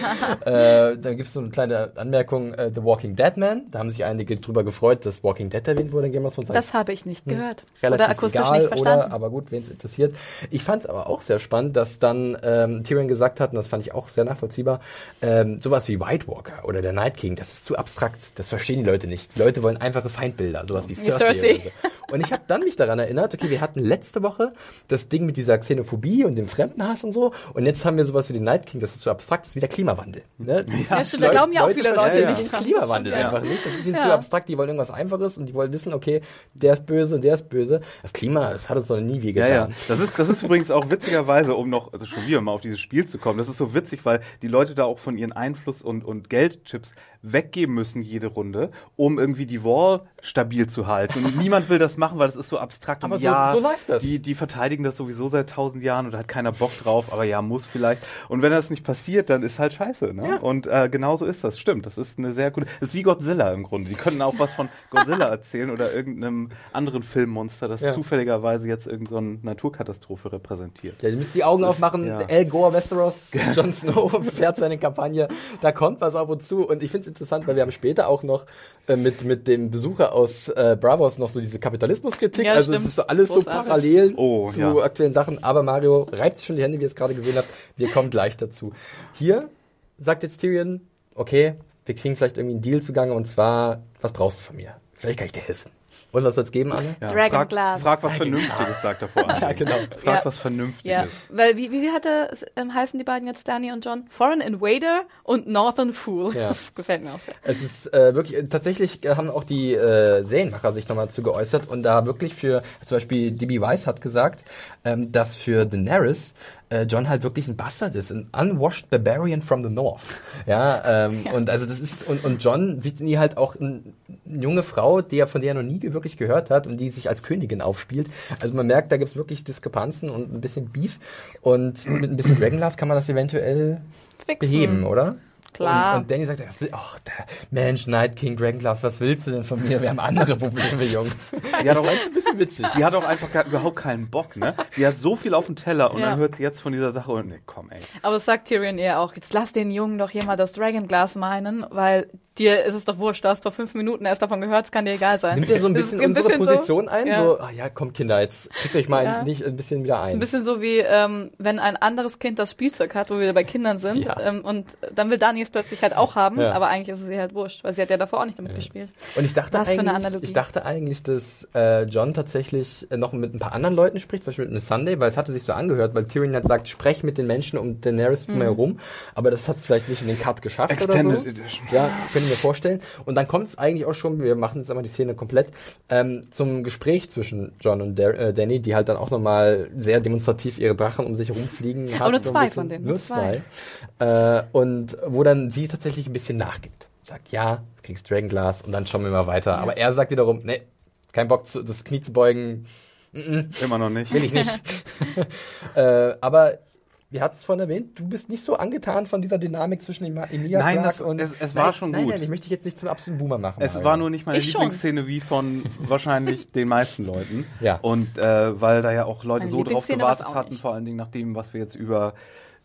A: äh, dann gibt es so eine kleine Anmerkung, äh, The Walking Dead Man. Da haben sich einige drüber gefreut, dass Walking Dead erwähnt wurde in Game of Thrones.
C: Das habe ich nicht gehört.
A: Hm. relativ
C: Oder akustisch
A: egal,
C: nicht verstanden.
A: Oder, aber gut, wen es interessiert. Ich fand es aber auch sehr spannend, dass dann ähm, Tyrion gesagt hat, und das fand ich auch sehr nachvollziehbar, ähm, sowas wie White Walker oder der Night King, das ist zu abstrakt. Das verstehen die Leute nicht. Die Leute wollen einfache Feindbilder, sowas wie Cersei.
C: Cersei.
A: So. Und ich habe dann mich daran erinnert, okay, wir hatten letzte Woche das Ding mit dieser Xenophobie und dem Fremdenhass und so. Und jetzt haben wir sowas wie den Night King, das ist zu abstrakt, das ist wieder Klimawandel. Ne?
C: Ja, stimmt, da glauben ja auch viele Leute
A: verstehen
C: nicht dran.
A: Klimawandel
C: Das stimmt,
A: einfach nicht. Das ist ihnen
C: Ja.
A: zu abstrakt. Die wollen irgendwas Einfaches und die wollen wissen, okay, der ist böse und der ist böse. Das Klima, das hat uns noch nie weh
B: Ja,
A: getan.
B: ja. Das ist, das ist übrigens auch witzigerweise, um noch also schon wieder mal auf dieses Spiel zu kommen. Das ist so witzig, weil die Leute da auch von ihren Einfluss und, und Geldchips weggeben müssen jede Runde, um irgendwie die Wall stabil zu halten. Und niemand will das machen, weil das ist so abstrakt.
A: Aber
B: und
A: so-
B: ja,
A: so läuft das.
B: Die, die verteidigen das sowieso seit tausend Jahren und da hat keiner Bock drauf, aber ja, muss vielleicht. Und wenn das nicht passiert, dann ist halt scheiße. Ne?
A: Ja.
B: Und äh, genau so ist das. Stimmt, das ist eine sehr gute. Das ist wie Godzilla im Grunde. Die könnten auch was von Godzilla erzählen oder irgendeinem anderen Filmmonster, das
A: Ja.
B: zufälligerweise jetzt irgendeine so Naturkatastrophe repräsentiert.
A: Ja, die müssen die Augen
B: Das-
A: aufmachen.
B: ja.
A: Al Gore, Westeros, Jon Snow fährt seine Kampagne. Da kommt was ab und zu. Und ich finde interessant, weil wir haben später auch noch äh, mit, mit dem Besucher aus äh, Bravos noch so diese Kapitalismuskritik.
C: Ja,
A: also
C: stimmt.
A: es ist so alles
C: Großartig.
A: so parallel
B: Oh,
A: zu
B: ja.
A: aktuellen Sachen. Aber Mario reibt sich schon die Hände, wie ihr es gerade gesehen habt. Wir kommen gleich dazu. Hier sagt jetzt Tyrion, okay, wir kriegen vielleicht irgendwie einen Deal zugange und zwar, was brauchst du von mir? Vielleicht kann ich dir helfen. Und was soll es geben, Anne?
B: Ja,
C: Dragon
B: frag,
C: Glass.
B: frag was Vernünftiges, sagt er vor allem.
A: Ja, genau.
B: Frag
C: Ja.
B: was Vernünftiges.
C: Ja, weil wie, wie, wie hatte, es, ähm, heißen die beiden jetzt, Danny und John? Foreign Invader und Northern Fool.
A: Ja.
C: Das gefällt mir auch sehr.
A: Es ist äh, wirklich, äh, tatsächlich haben auch die äh, Serienmacher sich nochmal zu geäußert und da wirklich für, zum Beispiel DB Weiss hat gesagt, ähm, dass für Daenerys äh, John halt wirklich ein Bastard ist, ein unwashed Barbarian from the North. Ja, ähm, und also das ist, und, und John sieht in ihr halt auch ein, eine junge Frau, die er, von der er noch nie wirklich gehört hat und die sich als Königin aufspielt. Also man merkt, da gibt's wirklich Diskrepanzen und ein bisschen Beef und mit ein bisschen Dragonglass kann man das eventuell
C: Fixen.
A: beheben, oder?
C: Klar.
A: Und, und Danny sagt, was will, ach, der Mensch, Night King, Dragonglass, was willst du denn von mir? Wir haben andere Probleme, Jungs.
B: Sie hat, auch,
A: ein bisschen witzig.
B: sie hat auch einfach gar, überhaupt keinen Bock, ne? Sie hat so viel auf dem Teller und
C: Ja.
B: dann hört sie jetzt von dieser Sache und ne, komm, ey.
C: Aber es sagt Tyrion eher auch, jetzt lass den Jungen doch hier mal das Dragonglass meinen, weil dir ist es doch wurscht, du hast vor fünf Minuten erst davon gehört, es kann dir egal sein.
A: Nimmt er so ein bisschen unsere Position
C: so,
A: ein?
C: Ja.
A: So, ah ja, komm Kinder, jetzt kriegt euch mal
C: Ja.
A: nicht ein bisschen wieder
C: Das ist ein
A: ein.
C: bisschen so wie, ähm, wenn ein anderes Kind das Spielzeug hat, wo wir bei Kindern sind,
A: Ja.
C: ähm, und dann will Dani es plötzlich halt auch haben,
A: Ja.
C: aber eigentlich ist es ihr halt wurscht, weil sie hat ja davor auch nicht damit gespielt.
A: Und ich dachte,
C: Was für eine
A: eigentlich,
C: Analogie.
A: ich dachte eigentlich, dass äh, John tatsächlich äh, noch mit ein paar anderen Leuten spricht, zum Beispiel mit Sunday, weil es hatte sich so angehört, weil Tyrion hat gesagt, sprech mit den Menschen um Daenerys
C: Mhm.
A: herum, aber das hat es vielleicht nicht in den Cut geschafft
B: Extended
A: oder so.
B: Edition.
A: Ja, können wir vorstellen. Und dann kommt es eigentlich auch schon, wir machen jetzt einmal die Szene komplett, ähm, zum Gespräch zwischen John und Der äh, Danny, die halt dann auch nochmal sehr demonstrativ ihre Drachen um sich herumfliegen.
C: Aber nur zwei
A: bisschen.
C: von denen,
A: Nur zwei. Äh, und wo dann sie tatsächlich ein bisschen nachgibt. Sagt, ja, du kriegst Dragonglass und dann schauen wir mal weiter. Aber er sagt wiederum, nee, kein Bock, zu, das Knie zu beugen,
B: Immer noch nicht.
A: will ich nicht. äh, aber wir hatten es vorhin erwähnt, du bist nicht so angetan von dieser Dynamik zwischen Emilia
B: Nein,
A: Clarke
B: es-
A: und...
B: es- es war
A: nein,
B: schon
A: nein,
B: gut.
A: Nein, ich möchte dich jetzt nicht zum absoluten Boomer machen.
B: Es
A: Mario.
B: war nur nicht meine
C: Ich schon.
B: Lieblingsszene wie von wahrscheinlich den meisten Leuten.
A: Ja.
B: Und äh, weil da ja auch Leute
C: Meine
B: so drauf gewartet hatten, vor allen Dingen nach dem, was wir jetzt über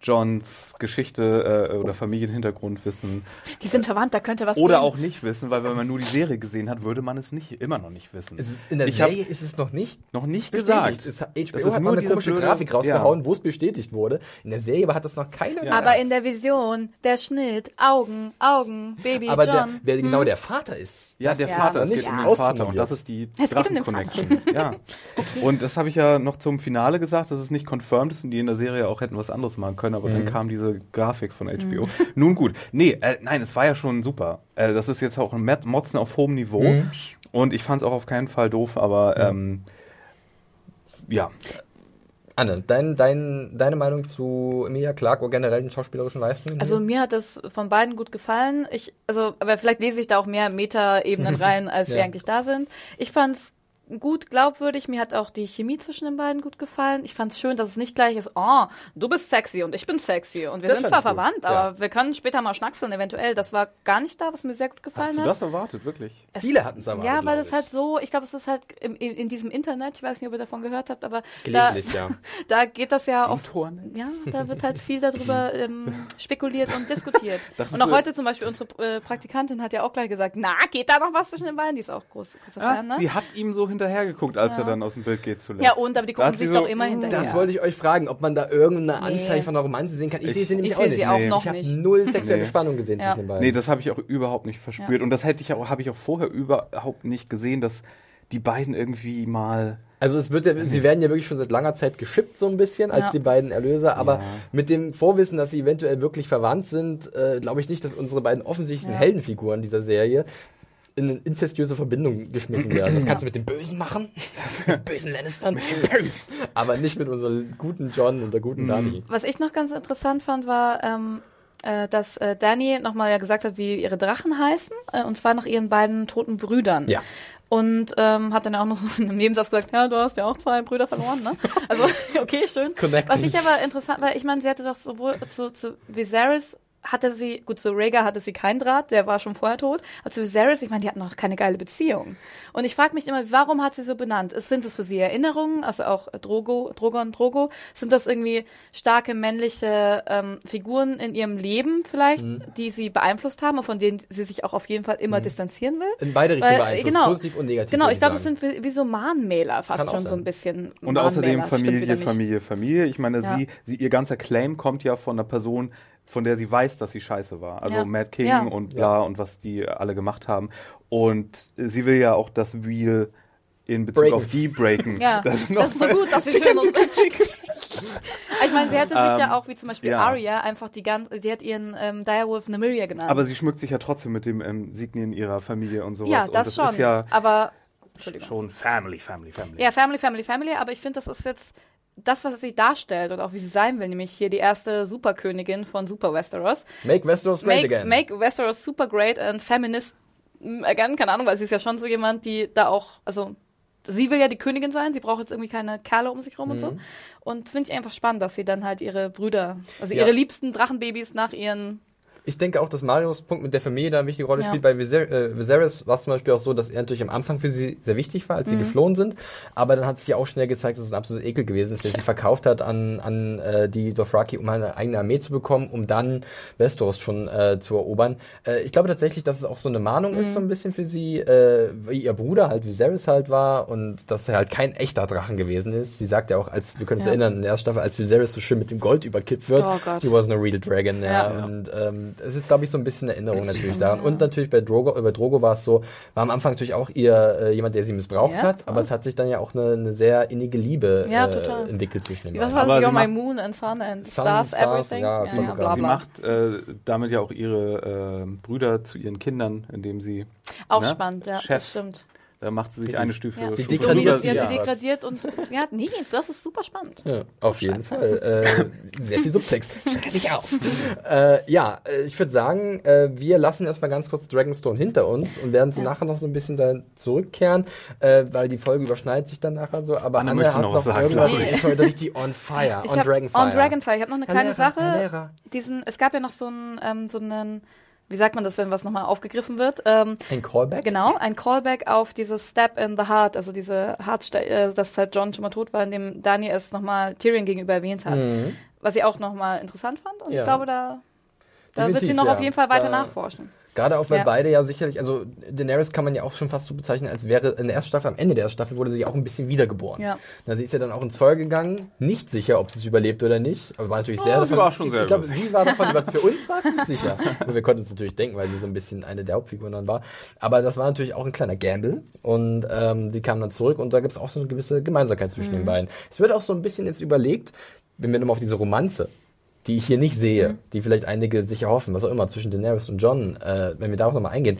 B: Johns Geschichte äh, oder Familienhintergrund wissen.
C: Die sind verwandt, da könnte was
B: Oder
C: gehen.
B: auch nicht wissen, weil wenn man nur die Serie gesehen hat, würde man es nicht immer noch nicht wissen.
A: Es ist, in der
B: ich habe
A: Serie ist es noch nicht
B: noch nicht
A: bestätigt.
B: gesagt.
A: Es hat,
B: Das
A: HBO
B: ist
A: hat
B: nur
A: eine komische
B: blöde-
A: Grafik rausgehauen,
B: ja.
A: wo es bestätigt wurde. In der Serie aber hat das noch keiner
B: Ja.
C: Aber in der Vision, der Schnitt, Augen, Augen, Baby
A: Aber
C: John.
A: wer genau der Vater ist.
B: Ja, der
C: Ja.
B: Vater, es
A: Nicht
B: geht um den. Vater und das ist die
C: um
B: Drachen-Connection. Ja. Und das habe ich ja noch zum Finale gesagt, dass es nicht confirmed ist und die in der Serie auch hätten was anderes machen können, aber
A: Mhm.
B: dann kam diese Grafik von HBO. Nun gut, nee, äh, nein, es war ja schon super. Äh, das ist jetzt auch ein Mat- Motzen auf hohem Niveau
A: Mhm.
B: und ich fand es auch auf keinen Fall doof, aber ähm, ja,
A: Anne, dein, dein, deine Meinung zu Emilia Clarke oder generell den schauspielerischen Leistungen?
C: Also mir hat das von beiden gut gefallen. Ich, also, aber vielleicht lese ich da auch mehr Meta-Ebenen rein, als sie
A: Ja.
C: eigentlich da sind. Ich fand's gut glaubwürdig. Mir hat auch die Chemie zwischen den beiden gut gefallen. Ich fand's schön, dass es nicht gleich ist, oh, du bist sexy und ich bin sexy und wir
A: Das
C: sind
A: fand
C: zwar
A: gut,
C: verwandt,
A: ja.
C: aber wir können später mal schnackseln eventuell. Das war gar nicht da, was mir sehr gut gefallen
B: hast du
C: hat.
B: das erwartet, wirklich?
C: Es-
A: Viele hatten's erwartet,
C: Ja, weil es halt so, ich glaube, es ist halt im, in, in diesem Internet, ich weiß nicht, ob ihr davon gehört habt, aber
A: Gelegentlich, ja.
C: da, da geht das ja oft
B: Internet?
C: ja, da wird halt viel darüber ähm, spekuliert und diskutiert. Und auch heute zum Beispiel unsere äh, Praktikantin hat ja auch gleich gesagt, na, geht da noch was zwischen den beiden? Die ist auch groß, großer
B: Ah,
C: Fan, ne?
B: Sie hat ihm so hinterhergeguckt, als er dann aus dem Bild geht zuletzt.
C: Ja, und, aber die
B: Da
C: gucken sich
B: so,
C: doch immer
B: mm,
C: hinterher.
A: Das wollte ich euch fragen, ob man da irgendeine
C: Nee.
A: Anzeichen von einer Romanze sehen kann. Ich,
B: Ich-
A: sehe sie nämlich
C: ich
A: auch
C: sehe
A: nicht.
C: sie auch
B: Nee.
C: noch
A: ich habe
C: nicht.
A: null sexuelle
B: Nee.
A: Spannung gesehen
C: Ja.
A: zwischen den beiden.
B: Nee, das habe ich auch überhaupt nicht verspürt.
C: Ja.
B: Und das hätte ich auch, habe ich auch vorher überhaupt nicht gesehen, dass die beiden irgendwie mal.
A: Also es wird ja, sie werden ja wirklich schon seit langer Zeit geschippt so ein bisschen als
C: Ja.
A: die beiden Erlöser, aber
B: Ja.
A: mit dem Vorwissen, dass sie eventuell wirklich verwandt sind, äh, glaube ich nicht, dass unsere beiden offensichtlichen
C: Ja.
A: Heldenfiguren dieser Serie in eine inzestiöse Verbindung geschmissen werden. Das kannst du mit dem Bösen machen, mit bösen Lannistern, aber nicht mit unserem guten John und der guten Dani.
C: Was ich noch ganz interessant fand, war, ähm, äh, dass äh, Danny nochmal ja gesagt hat, wie ihre Drachen heißen, äh, und zwar nach ihren beiden toten Brüdern.
A: Ja.
C: Und ähm, hat dann auch noch so in einem Nebensatz gesagt, ja, du hast ja auch zwei Brüder verloren, ne? Also, okay, schön.
A: Connecting.
C: Was ich aber interessant, weil ich meine, sie hatte doch sowohl zu, zu Viserys hatte sie, gut, zu Rhaegar hatte sie keinen Draht, der war schon vorher tot. Aber zu Viserys, ich meine, die hatten noch keine geile Beziehung. Und ich frage mich immer, warum hat sie so benannt? Sind es für sie Erinnerungen, also auch Drogo, Drogon, Drogo? Sind das irgendwie starke männliche ähm, Figuren in ihrem Leben vielleicht,
A: Mhm.
C: die sie beeinflusst haben und von denen sie sich auch auf jeden Fall immer distanzieren will?
A: In beide Richtungen beeinflusst,
C: genau,
A: positiv und negativ.
C: Genau,
A: würde
C: ich glaube, es sind wie, wie so Mahnmäler fast
A: Kann
C: schon so ein bisschen.
B: Und außerdem
C: Mahnmäler, stimmt
B: Familie. Familie, Familie. Ich meine,
C: Ja.
B: sie, sie, ihr ganzer Claim kommt ja von einer Person, von der sie weiß, dass sie scheiße war. Also
C: Ja.
B: Mad King
C: Ja.
B: und bla und was die alle gemacht haben. Und sie will ja auch das Wheel in Bezug
A: Breaken.
B: auf die breaken.
C: Ja,
B: Das
C: das,
B: ist
C: so gut, dass wir schön Ich meine, sie hätte sich ja auch, wie zum Beispiel
B: Ähm, ja.
C: Arya, einfach die ganze, die hat ihren ähm, Direwolf Nymeria genannt.
B: Aber sie schmückt sich ja trotzdem mit dem ähm, Signien ihrer Familie und sowas.
C: ja,
B: und
C: das,
B: das
C: schon.
B: ist ja
C: aber, Entschuldigung.
B: schon Family, Family, Family.
C: Ja, Family, Family, Family, aber ich finde, das ist jetzt das, was sie darstellt und auch wie sie sein will, nämlich hier die erste Superkönigin von Super Westeros.
A: Make Westeros great
C: Make,
A: again.
C: make Westeros super great and feminist mm, again, keine Ahnung, weil sie ist ja schon so jemand, die da auch, also sie will ja die Königin sein, sie braucht jetzt irgendwie keine Kerle um sich rum und so. Und das finde ich einfach spannend, dass sie dann halt ihre Brüder, also
A: Ja.
C: ihre liebsten Drachenbabys nach ihren
A: Ich denke auch, dass Marios Punkt mit der Familie da eine wichtige Rolle
C: Ja.
A: spielt. Bei Viser äh, Viserys war es zum Beispiel auch so, dass er natürlich am Anfang für sie sehr wichtig war, als sie geflohen sind. Aber dann hat sich ja auch schnell gezeigt, dass es ein absoluter Ekel gewesen ist, der sie verkauft hat an, an äh, die Dothraki, um eine eigene Armee zu bekommen, um dann Westeros schon äh, zu erobern. Äh, ich glaube tatsächlich, dass es auch so eine Mahnung ist, so ein bisschen für sie, äh, wie ihr Bruder halt Viserys halt war und dass er halt kein echter Drachen gewesen ist. Sie sagt ja auch, als wir können uns
C: Ja.
A: erinnern, in der ersten Staffel, als Viserys so schön mit dem Gold überkippt wird,
C: Oh
A: he was no real dragon, ja.
C: Ja.
A: Und ähm, es ist, glaube ich, so ein bisschen Erinnerung natürlich daran. Und natürlich bei Drogo, äh, bei Drogo war es so, war am Anfang natürlich auch ihr äh, jemand, der sie missbraucht
C: Ja,
A: hat, aber es hat sich dann ja auch eine, eine sehr innige Liebe
C: Ja,
A: äh,
C: total.
A: entwickelt zwischen den
C: Wie was
A: beiden.
C: war das? You're my
B: macht-
C: moon and sun and
A: Sun,
C: stars,
A: Stars,
C: everything.
A: ja,
C: ja, ja,
A: sogar.
C: bla,
B: Sie
C: bla.
B: macht äh, damit ja auch ihre äh, Brüder zu ihren Kindern, indem sie
C: Auch
B: ne?
C: spannend, ja,
B: Chef.
C: das stimmt.
B: Da macht sie sich eine Stufe.
C: Ja.
A: Sie
B: Stufe
A: degradiert sie
C: ja, sie degradiert und ja, nee, das ist super spannend.
A: Ja, auf jeden Fall. Äh, sehr viel Subtext. Schreib ich auf. äh, ja, äh, ich würde sagen, äh, wir lassen erstmal ganz kurz Dragonstone hinter uns und werden so
C: Ja.
A: nachher noch so ein bisschen da zurückkehren, äh, weil die Folge überschneidet sich dann nachher so. Aber
B: Anne
A: Anne,
B: möchte
A: hat
B: noch
A: noch,
B: was sagen,
A: irgendwas. ich. ist heute richtig on fire,
C: Ich
A: on Dragonfire.
C: On Dragonfire. Ich habe noch eine
A: Herr
C: kleine
A: Lehrer,
C: Sache.
A: Herr Lehrer.
C: Diesen, es gab ja noch so einen, ähm, so einen, wie sagt man das, wenn was nochmal aufgegriffen wird? Ähm,
A: Ein Callback?
C: Genau, ein Callback auf dieses Step in the Heart, also diese Heartste äh, dass halt John schon mal tot war, in dem Daniel es nochmal Tyrion gegenüber erwähnt hat.
A: Mhm.
C: Was ich auch nochmal interessant fand und
A: Ja.
C: ich glaube, da, da wird sie noch
A: ja.
C: auf jeden Fall weiter
A: Da-
C: nachforschen.
A: Gerade auch, weil
C: Ja.
A: beide ja sicherlich, also Daenerys kann man ja auch schon fast so bezeichnen, als wäre in der ersten Staffel, am Ende der ersten Staffel wurde sie auch ein bisschen wiedergeboren.
C: Ja.
A: Na, sie ist ja dann auch ins Feuer gegangen, nicht sicher, ob sie es überlebt oder nicht, aber war natürlich sehr
B: Oh, sie war schon sehr
A: Ich glaube, sie war davon über, für uns war es nicht sicher. Nur wir konnten es natürlich denken, weil sie so ein bisschen eine der Hauptfiguren dann war. Aber das war natürlich auch ein kleiner Gamble und ähm, sie kam dann zurück und da gibt es auch so eine gewisse Gemeinsamkeit zwischen
C: Mhm.
A: den beiden. Es wird auch so ein bisschen jetzt überlegt, wenn wir nochmal auf diese Romanze die ich hier nicht sehe,
C: Mhm.
A: die vielleicht einige sich erhoffen, was auch immer, zwischen Daenerys und John, äh, wenn wir darauf nochmal eingehen,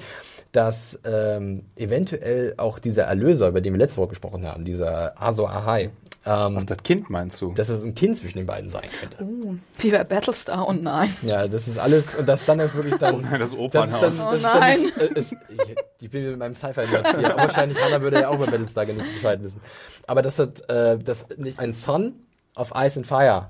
A: dass ähm, eventuell auch dieser Erlöser, über den wir letzte Woche gesprochen haben, dieser Azor Ahai, ähm,
B: Ach, das Kind meinst du?
A: dass es ein Kind zwischen den beiden sein könnte.
C: Uh, wie bei Battlestar, oh nein.
A: Ja, das ist alles, und das dann ist wirklich dann...
B: Oh nein, das
A: das ist
B: Opernhaus.
A: dann, das
C: Oh
A: ist dann
C: nein.
A: nicht, äh, es, ich, ich bin mit meinem Sci-Fi-Nerds hier, aber wahrscheinlich Hannah würde ja auch über Battlestar genug Bescheid wissen. Aber das hat, äh, das nicht ein Son of Ice and Fire.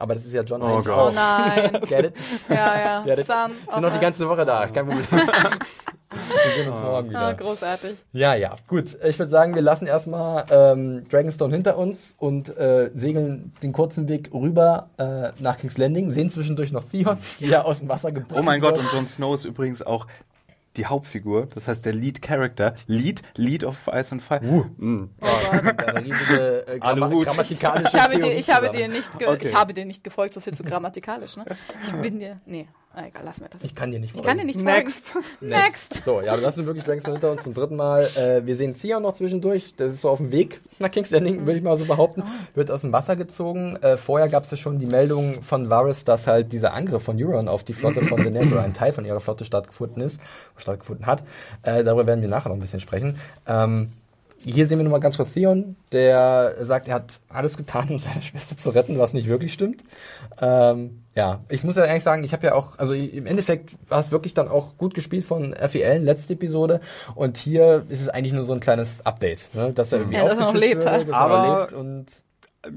A: Aber das ist ja John
B: Oh
A: eigentlich auch.
C: Oh nein.
A: Get it?
C: Ja, ja.
A: Ja, das-
C: Sun.
A: Ich bin noch die ganze Woche da, kein Problem. wir sehen uns morgen
C: Ah,
A: wieder.
C: großartig.
A: Ja, ja, gut. Ich würde sagen, wir lassen erstmal ähm, Dragonstone hinter uns und äh, segeln den kurzen Weg rüber äh, nach King's Landing, sehen zwischendurch noch Theon, wie er aus dem Wasser geboren
B: Oh mein Gott,
A: wird.
B: und Jon Snow ist übrigens auch die Hauptfigur, das heißt der Lead Character, Lead, Lead of Ice and Fire.
A: Uh.
B: Mm.
A: Eine riesige äh, Gramma
B: Aluhut.
A: grammatikalische
C: Ich habe, dir, ich, habe dir nicht
B: Okay.
C: ich habe dir nicht gefolgt, so viel zu grammatikalisch, ne? Ich bin dir. Nee, ah, egal, lass mir das.
A: Ich kann dir nicht
C: Ich kann dir nicht folgen.
B: Next.
C: Next.
A: So, ja, wir lassen wirklich Dragonstone hinter uns zum dritten Mal. Äh, wir sehen Theon noch zwischendurch. Das ist so auf dem Weg nach King's Landing, würde ich mal so behaupten. Wird aus dem Wasser gezogen. Äh, vorher gab es ja schon die Meldung von Varys, dass halt dieser Angriff von Euron auf die Flotte von Daenerys oder ein Teil von ihrer Flotte stattgefunden ist, stattgefunden hat. Äh, darüber werden wir nachher noch ein bisschen sprechen. Ähm, hier sehen wir nochmal ganz kurz Theon, der sagt, er hat alles getan, um seine Schwester zu retten, was nicht wirklich stimmt. Ähm, ja, ich muss ja eigentlich sagen, ich habe ja auch, also im Endeffekt war es wirklich dann auch gut gespielt von FEL, letzte Episode. Und hier ist es eigentlich nur so ein kleines Update, ne? dass er irgendwie
C: Ja, dass er noch lebt, halt.
A: dass er
B: Aber-
A: noch lebt und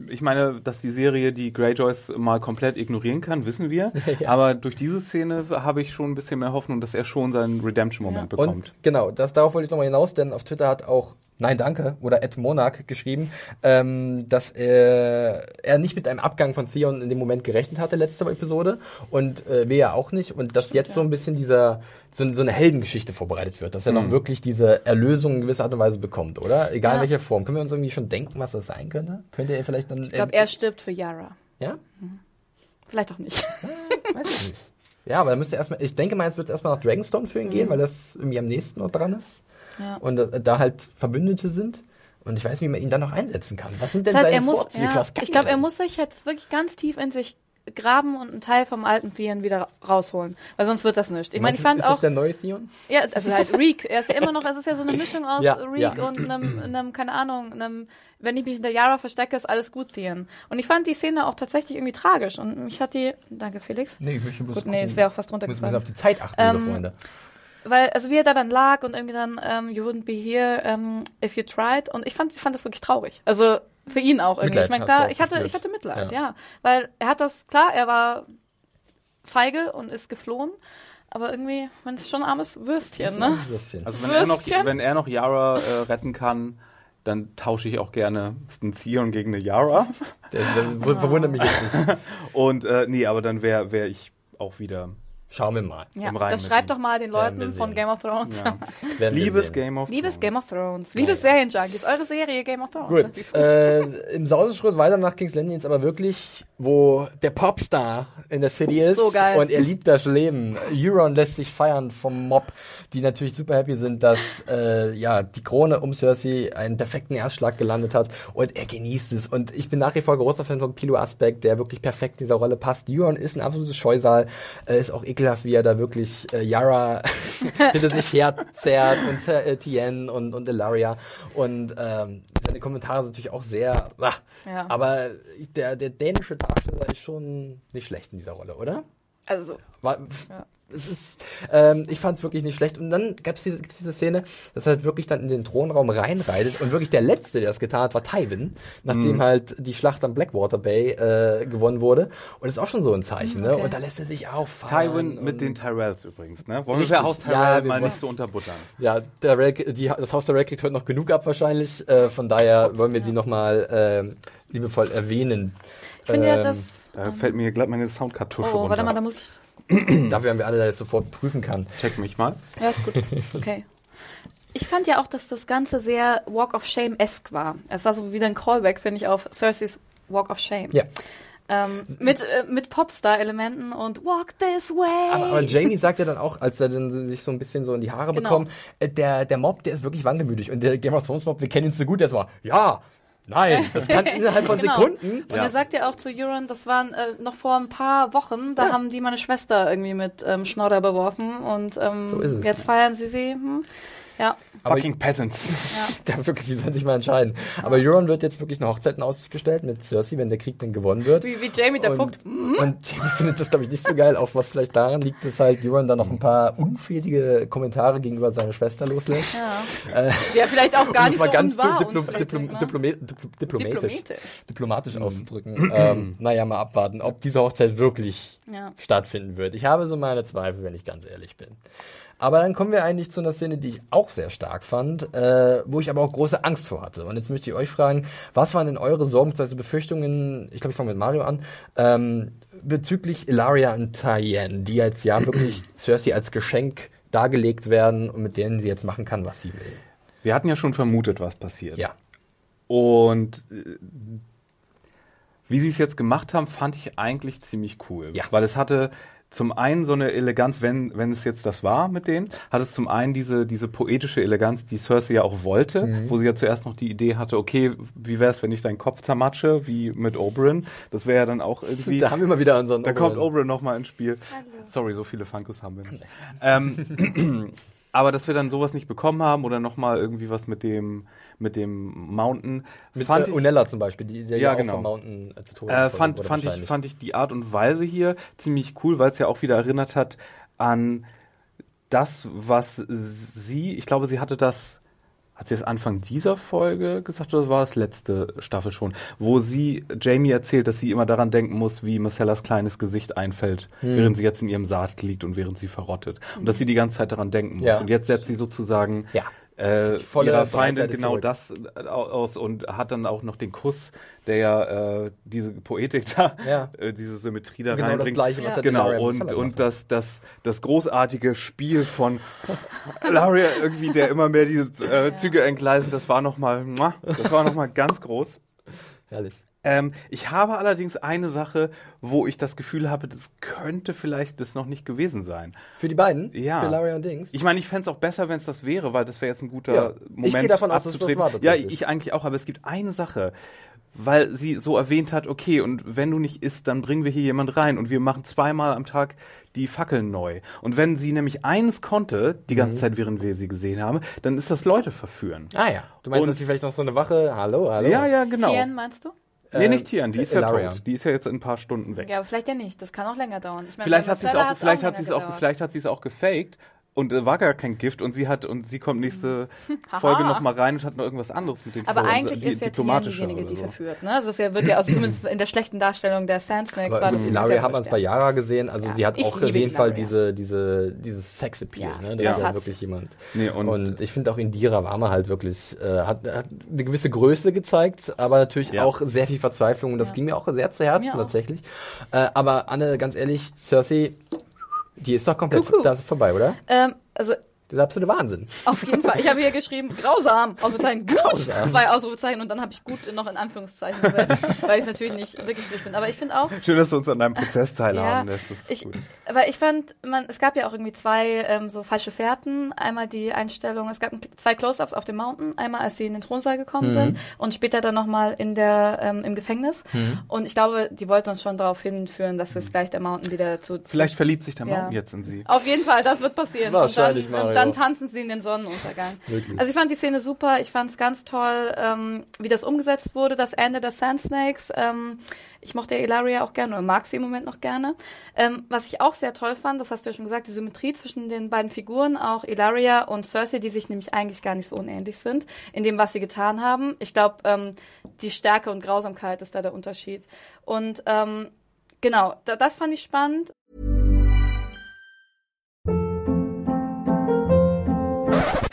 B: Ich meine, dass die Serie die Greyjoys mal komplett ignorieren kann, wissen wir. Aber durch diese Szene habe ich schon ein bisschen mehr Hoffnung, dass er schon seinen Redemption-Moment bekommt.
A: Und genau, das darauf wollte ich nochmal hinaus, denn auf Twitter hat auch Nein Danke oder Ed Monarch geschrieben, ähm, dass er, er nicht mit einem Abgang von Theon in dem Moment gerechnet hatte, letzte Episode. Und äh, wir ja auch nicht. Und dass jetzt so ein bisschen dieser, so, so eine Heldengeschichte vorbereitet wird, dass er noch wirklich diese Erlösung in gewisser Art und Weise bekommt, oder? Egal in
C: Ja.
A: welcher Form. Können wir uns irgendwie schon denken, was das sein könnte? Könnte er vielleicht dann.
C: Ich glaube, er stirbt für Yara.
A: Ja?
C: Vielleicht auch nicht.
A: Weiß ich nicht. Ja, aber dann müsste erstmal, ich denke mal, jetzt wird es erstmal nach Dragonstone für ihn gehen, weil das irgendwie am nächsten noch dran ist.
C: Ja.
A: Und äh, da halt Verbündete sind. Und ich weiß nicht, wie man ihn dann noch einsetzen kann. Was sind denn
C: Das heißt,
A: seine
C: er muss,
A: Vorzüge?
C: ja, ich glaube,
A: er
C: muss sich jetzt wirklich ganz tief in sich graben und einen Teil vom alten Theon wieder rausholen. Weil sonst wird das nicht. Ich meine, ich fand
A: ist das
C: auch,
A: der neue Theon?
C: ja, also halt Reek, er ist ja immer noch, es ist ja so eine Mischung aus
A: Ja,
C: Reek
A: ja.
C: und einem, einem, keine Ahnung, einem, wenn ich mich hinter Yara verstecke, ist alles gut Theon. Und ich fand die Szene auch tatsächlich irgendwie tragisch und mich hat die, danke Felix.
A: Nee, ich möchte bloß
C: Gut, nee, es wäre auch fast
A: müssen wir
C: runtergefallen.
A: auf die Zeit achten,
C: Ähm,
A: liebe Freunde.
C: weil, also wie er da dann lag und irgendwie dann, ähm, you wouldn't be here um, if you tried. Und ich fand, ich fand das wirklich traurig. Also für ihn auch irgendwie.
A: Mitleid
C: ich meine, klar, ich hatte, ich hatte Mitleid,
A: Ja.
C: ja. Weil er hat das, klar, er war feige und ist geflohen. Aber irgendwie, man ist schon ein armes Würstchen, ne?
A: Würstchen.
B: Also wenn er, noch,
C: Würstchen.
B: wenn er noch Yara äh, retten kann, dann tausche ich auch gerne einen Theon gegen eine Yara.
A: der, der, ver- verwundert mich jetzt nicht.
B: Und äh, nee, aber dann wäre wär ich auch wieder.
A: Schauen wir mal.
C: Ja, das schreibt doch mal den Leuten von. Game of Thrones.
B: Ja. Liebes. Game of
C: Liebes
B: Thrones.
C: Game of Thrones. Liebes Serienjunkies. Eure Serie Game of Thrones.
A: Gut, äh, im Sauseschritt weiter nach King's Landing jetzt aber wirklich, wo der Popstar in der City ist
C: So geil.
A: und er liebt das Leben. Euron lässt sich feiern vom Mob, die natürlich super happy sind, dass äh, ja die Krone um Cersei einen perfekten Erstschlag gelandet hat und er genießt es. Und ich bin nach wie vor großer Fan von Pilo Aspect, der wirklich perfekt in dieser Rolle passt. Euron ist ein absolutes Scheusal, äh, ist auch ekelhaft, wie er da wirklich äh, Yara hinter sich herzerrt und äh, Tien und, und Ilaria. Und ähm, seine Kommentare sind natürlich auch sehr.
C: Ja.
A: Aber der, der dänische Darsteller ist schon nicht schlecht in dieser Rolle, oder?
C: Also,
A: War,
C: Ja.
A: Es ist, ähm, ich fand es wirklich nicht schlecht. Und dann gab's diese, gibt's diese Szene, dass er halt wirklich dann in den Thronraum reinreitet und wirklich der Letzte, der das getan hat, war Tywin, nachdem halt die Schlacht am Blackwater Bay äh, gewonnen wurde. Und das ist auch schon so ein Zeichen, ne?
C: okay.
A: Und da lässt er sich auch feiern.
B: Tywin mit den Tyrells übrigens, ne? Wollen
A: Richtig.
B: wir Haus Tyrell
A: Ja,
B: mal
A: wollen-
B: nicht so unterbuttern?
A: Ja, der Rail, die, das Haus der Rail kriegt heute noch genug ab wahrscheinlich. Äh, von daher wollen wir sie nochmal ähm, liebevoll erwähnen.
C: ich finde ja,
A: Ähm,
C: dass.
B: Da fällt mir glatt meine Soundkartusche
C: Oh,
B: runter.
C: warte mal, da muss ich.
A: Dafür haben wir alle, der das sofort prüfen kann.
B: Check mich mal.
C: Ja, ist gut. Ist okay. Ich fand ja auch, dass das Ganze sehr Walk of Shame-esque war. Es war so wieder ein Callback, finde ich, auf Cerseis Walk of Shame.
A: Ja.
C: Ähm, mit äh, mit Popstar-Elementen und Walk this way.
A: Aber, aber Jamie sagt ja dann auch, als er dann sich so ein bisschen so in die Haare
C: Genau.
A: bekommt, äh, der, der Mob, der ist wirklich wankelmütig. Und der Game of Thrones Mob, wir kennen ihn so gut, der ist mal, ja, nein, das kann innerhalb von
C: Genau.
A: Sekunden.
C: Und er sagt ja auch zu Euron, das waren äh, noch vor ein paar Wochen, da haben die meine Schwester irgendwie mit ähm, Schnodder beworfen und ähm,
A: So
C: jetzt feiern sie sie. Hm? Ja,
A: Aber-
B: Fucking Peasants.
A: Da wirklich, die sollen sich mal entscheiden. Aber Euron wird jetzt wirklich eine Hochzeit in Aussicht gestellt mit Cersei, wenn der Krieg dann gewonnen wird.
C: wie, wie Jamie da
A: und,
C: guckt. hm?
A: und Jamie findet das, glaube ich, nicht so geil, auch was vielleicht daran liegt, dass halt Euron dann noch ein paar unfähige Kommentare gegenüber seiner Schwester loslässt.
C: Ja.
A: Äh,
C: ja, vielleicht auch gar
A: um es
C: nicht
A: mal
C: so
A: ganz
C: unwahr
A: diplo
C: unflätig,
A: diplo
C: ne?
A: diploma diplo diplomatisch,
C: Diplomatisch.
A: diplomatisch auszudrücken. ähm, naja, mal abwarten, ob diese Hochzeit wirklich
C: Ja.
A: stattfinden wird. Ich habe so meine Zweifel, wenn ich ganz ehrlich bin. Aber dann kommen wir eigentlich zu einer Szene, die ich auch sehr stark fand, äh, wo ich aber auch große Angst vor hatte. Und jetzt möchte ich euch fragen, was waren denn eure Sorgen bzw. Befürchtungen, ich glaube, ich fange mit Mario an, ähm, bezüglich Ilaria und Tyen, die jetzt ja wirklich Cersei als Geschenk dargelegt werden und mit denen sie jetzt machen kann, was sie will.
B: Wir hatten ja schon vermutet, was passiert.
A: Ja.
B: Und äh, wie sie es jetzt gemacht haben, fand ich eigentlich ziemlich cool.
A: Ja.
B: Weil es hatte zum einen so eine Eleganz, wenn, wenn es jetzt das war mit denen, hat es zum einen diese, diese poetische Eleganz, die Cersei ja auch wollte,
A: Mhm.
B: wo sie ja zuerst noch die Idee hatte, okay, wie wäre es, wenn ich deinen Kopf zermatsche, wie mit Oberyn? Das wäre ja dann auch irgendwie...
A: Da haben wir mal wieder unseren
B: Da kommt
A: Oberyn.
B: Oberyn nochmal ins Spiel. Sorry, so viele Funkos haben wir nicht. ähm, Aber dass wir dann sowas nicht bekommen haben oder nochmal irgendwie was mit dem, mit dem Mountain,
A: Mit
B: fand
A: äh,
B: ich,
A: Unella zum Beispiel, die, die
B: Ja, genau.
A: vom Mountain äh, zu Tode
B: äh, fand,
A: wurde
B: fand, ich, fand ich die Art und Weise hier ziemlich cool, weil es ja auch wieder erinnert hat an das, was sie, ich glaube, sie hatte das, hat sie es Anfang dieser Folge gesagt oder war das letzte Staffel schon, wo sie Jamie erzählt, dass sie immer daran denken muss, wie Marcellas kleines Gesicht einfällt,
A: Hm.
B: während sie jetzt in ihrem Sarg liegt und während sie verrottet. Und dass sie die ganze Zeit daran denken muss.
A: Ja.
B: Und jetzt setzt sie sozusagen
A: Ja.
B: Äh,
A: Volle
B: ihrer Feindin genau
A: zurück.
B: das äh, aus und hat dann auch noch den Kuss, der ja äh, diese Poetik da,
A: Ja.
B: äh, diese Symmetrie da
A: Genau das
B: reinbringt.
A: Gleiche, was
C: Ja.
B: Genau,
A: mit
B: und, und das, das, das großartige Spiel von Laria irgendwie, der immer mehr diese äh, Züge entgleisen, das war nochmal, das war nochmal ganz groß.
A: Herrlich.
B: Ähm, ich habe allerdings eine Sache, wo ich das Gefühl habe, das könnte vielleicht das noch nicht gewesen sein.
A: Für die beiden?
B: Ja.
A: Für Larry und Dings?
B: Ich meine, ich fände es auch besser, wenn es das wäre, weil das wäre jetzt ein guter
A: Ja. Ich
B: Moment.
A: gehe davon aus, dass es das war
B: Ja, ich eigentlich auch, aber es gibt eine Sache, weil sie so erwähnt hat, okay, und wenn du nicht isst, dann bringen wir hier jemand rein und wir machen zweimal am Tag die Fackeln neu. Und wenn sie nämlich eines konnte, die
A: Mhm.
B: ganze Zeit, während wir sie gesehen haben, dann ist das Leute verführen.
A: Ah ja. Du meinst,
B: Und-
A: dass sie vielleicht noch so eine Wache, hallo, hallo?
B: Ja, ja, genau.
C: Tieren, meinst du?
B: Nee,
A: Ähm,
B: nicht Tieren, die ist ja
A: Ilaria.
B: tot. Die ist ja jetzt in ein paar Stunden weg.
C: Ja, aber vielleicht ja nicht. Das kann auch länger dauern. Ich meine,
B: Vielleicht hat sie es
C: Marcella
B: auch, vielleicht hat
C: länger
B: sie es auch, vielleicht hat sie es auch gefaked und äh, war gar kein Gift und sie hat und sie kommt nächste Folge noch mal rein und hat noch irgendwas anderes mit den
C: Aber
B: vor,
C: eigentlich
B: die-
C: ist ja
B: diplomatischer
C: diejenige, die
B: so.
C: verführt. Ne? Also es ja- wird ja, also zumindest in der schlechten Darstellung der Sand Snakes
A: Aber
C: war das
A: Ilaria haben wir es bei Yara gesehen, also
C: Ja,
A: sie hat
C: ich
A: auch auf jeden Fall
C: Ilaria.
A: diese, diese, dieses Sexappeal,
C: Ja,
A: ne? Das
B: das
A: ist ja wirklich jemand.
B: Nee, und-
A: und, ich finde auch Indira Warmer halt wirklich, äh, hat, hat eine gewisse Größe gezeigt, aber natürlich
B: Ja.
A: auch sehr viel Verzweiflung und das
C: Ja.
A: ging mir auch sehr zu Herzen tatsächlich. Äh, aber Anne, ganz ehrlich, Cersei, die ist doch komplett,
C: Kuckuck.
A: das ist vorbei, oder?
C: Ähm, also
A: Das ist absolute Wahnsinn.
C: auf jeden Fall. Ich habe hier geschrieben, grausam, Ausrufezeichen, gut,
A: Grausam.
C: zwei Ausrufezeichen und dann habe ich gut noch in Anführungszeichen gesetzt, weil ich es natürlich nicht wirklich gut finde. Aber ich finde auch,
B: Schön, dass du uns an deinem Prozess teilhaben
C: Ja,
B: lässt. Das ist
C: ich,
B: gut.
C: weil ich fand, man, es gab ja auch irgendwie zwei ähm, so falsche Fährten. Einmal die Einstellung, es gab ein- zwei Close-ups auf dem Mountain, einmal als sie in den Thronsaal gekommen
A: Mhm.
C: sind und später dann nochmal in der ähm, im Gefängnis. Und ich glaube, die wollten uns schon darauf hinführen, dass es gleich der Mountain wieder zu, zu
B: Vielleicht verliebt sich der
C: Ja.
B: Mountain jetzt in sie.
C: auf jeden Fall, das wird passieren.
A: Wahrscheinlich,
C: und dann,
A: Mario.
C: Dann tanzen sie in den Sonnenuntergang.
A: Wirklich.
C: Also ich fand die Szene super. Ich fand es ganz toll, ähm, wie das umgesetzt wurde, das Ende der Sand Snakes. Ähm, ich mochte Ilaria auch gerne oder mag sie im Moment noch gerne. Ähm, was ich auch sehr toll fand, das hast du ja schon gesagt, die Symmetrie zwischen den beiden Figuren, auch Ilaria und Cersei, die sich nämlich eigentlich gar nicht so unähnlich sind, in dem, was sie getan haben. Ich glaube, ähm, die Stärke und Grausamkeit ist da der Unterschied. Und ähm, genau, da, das fand ich spannend.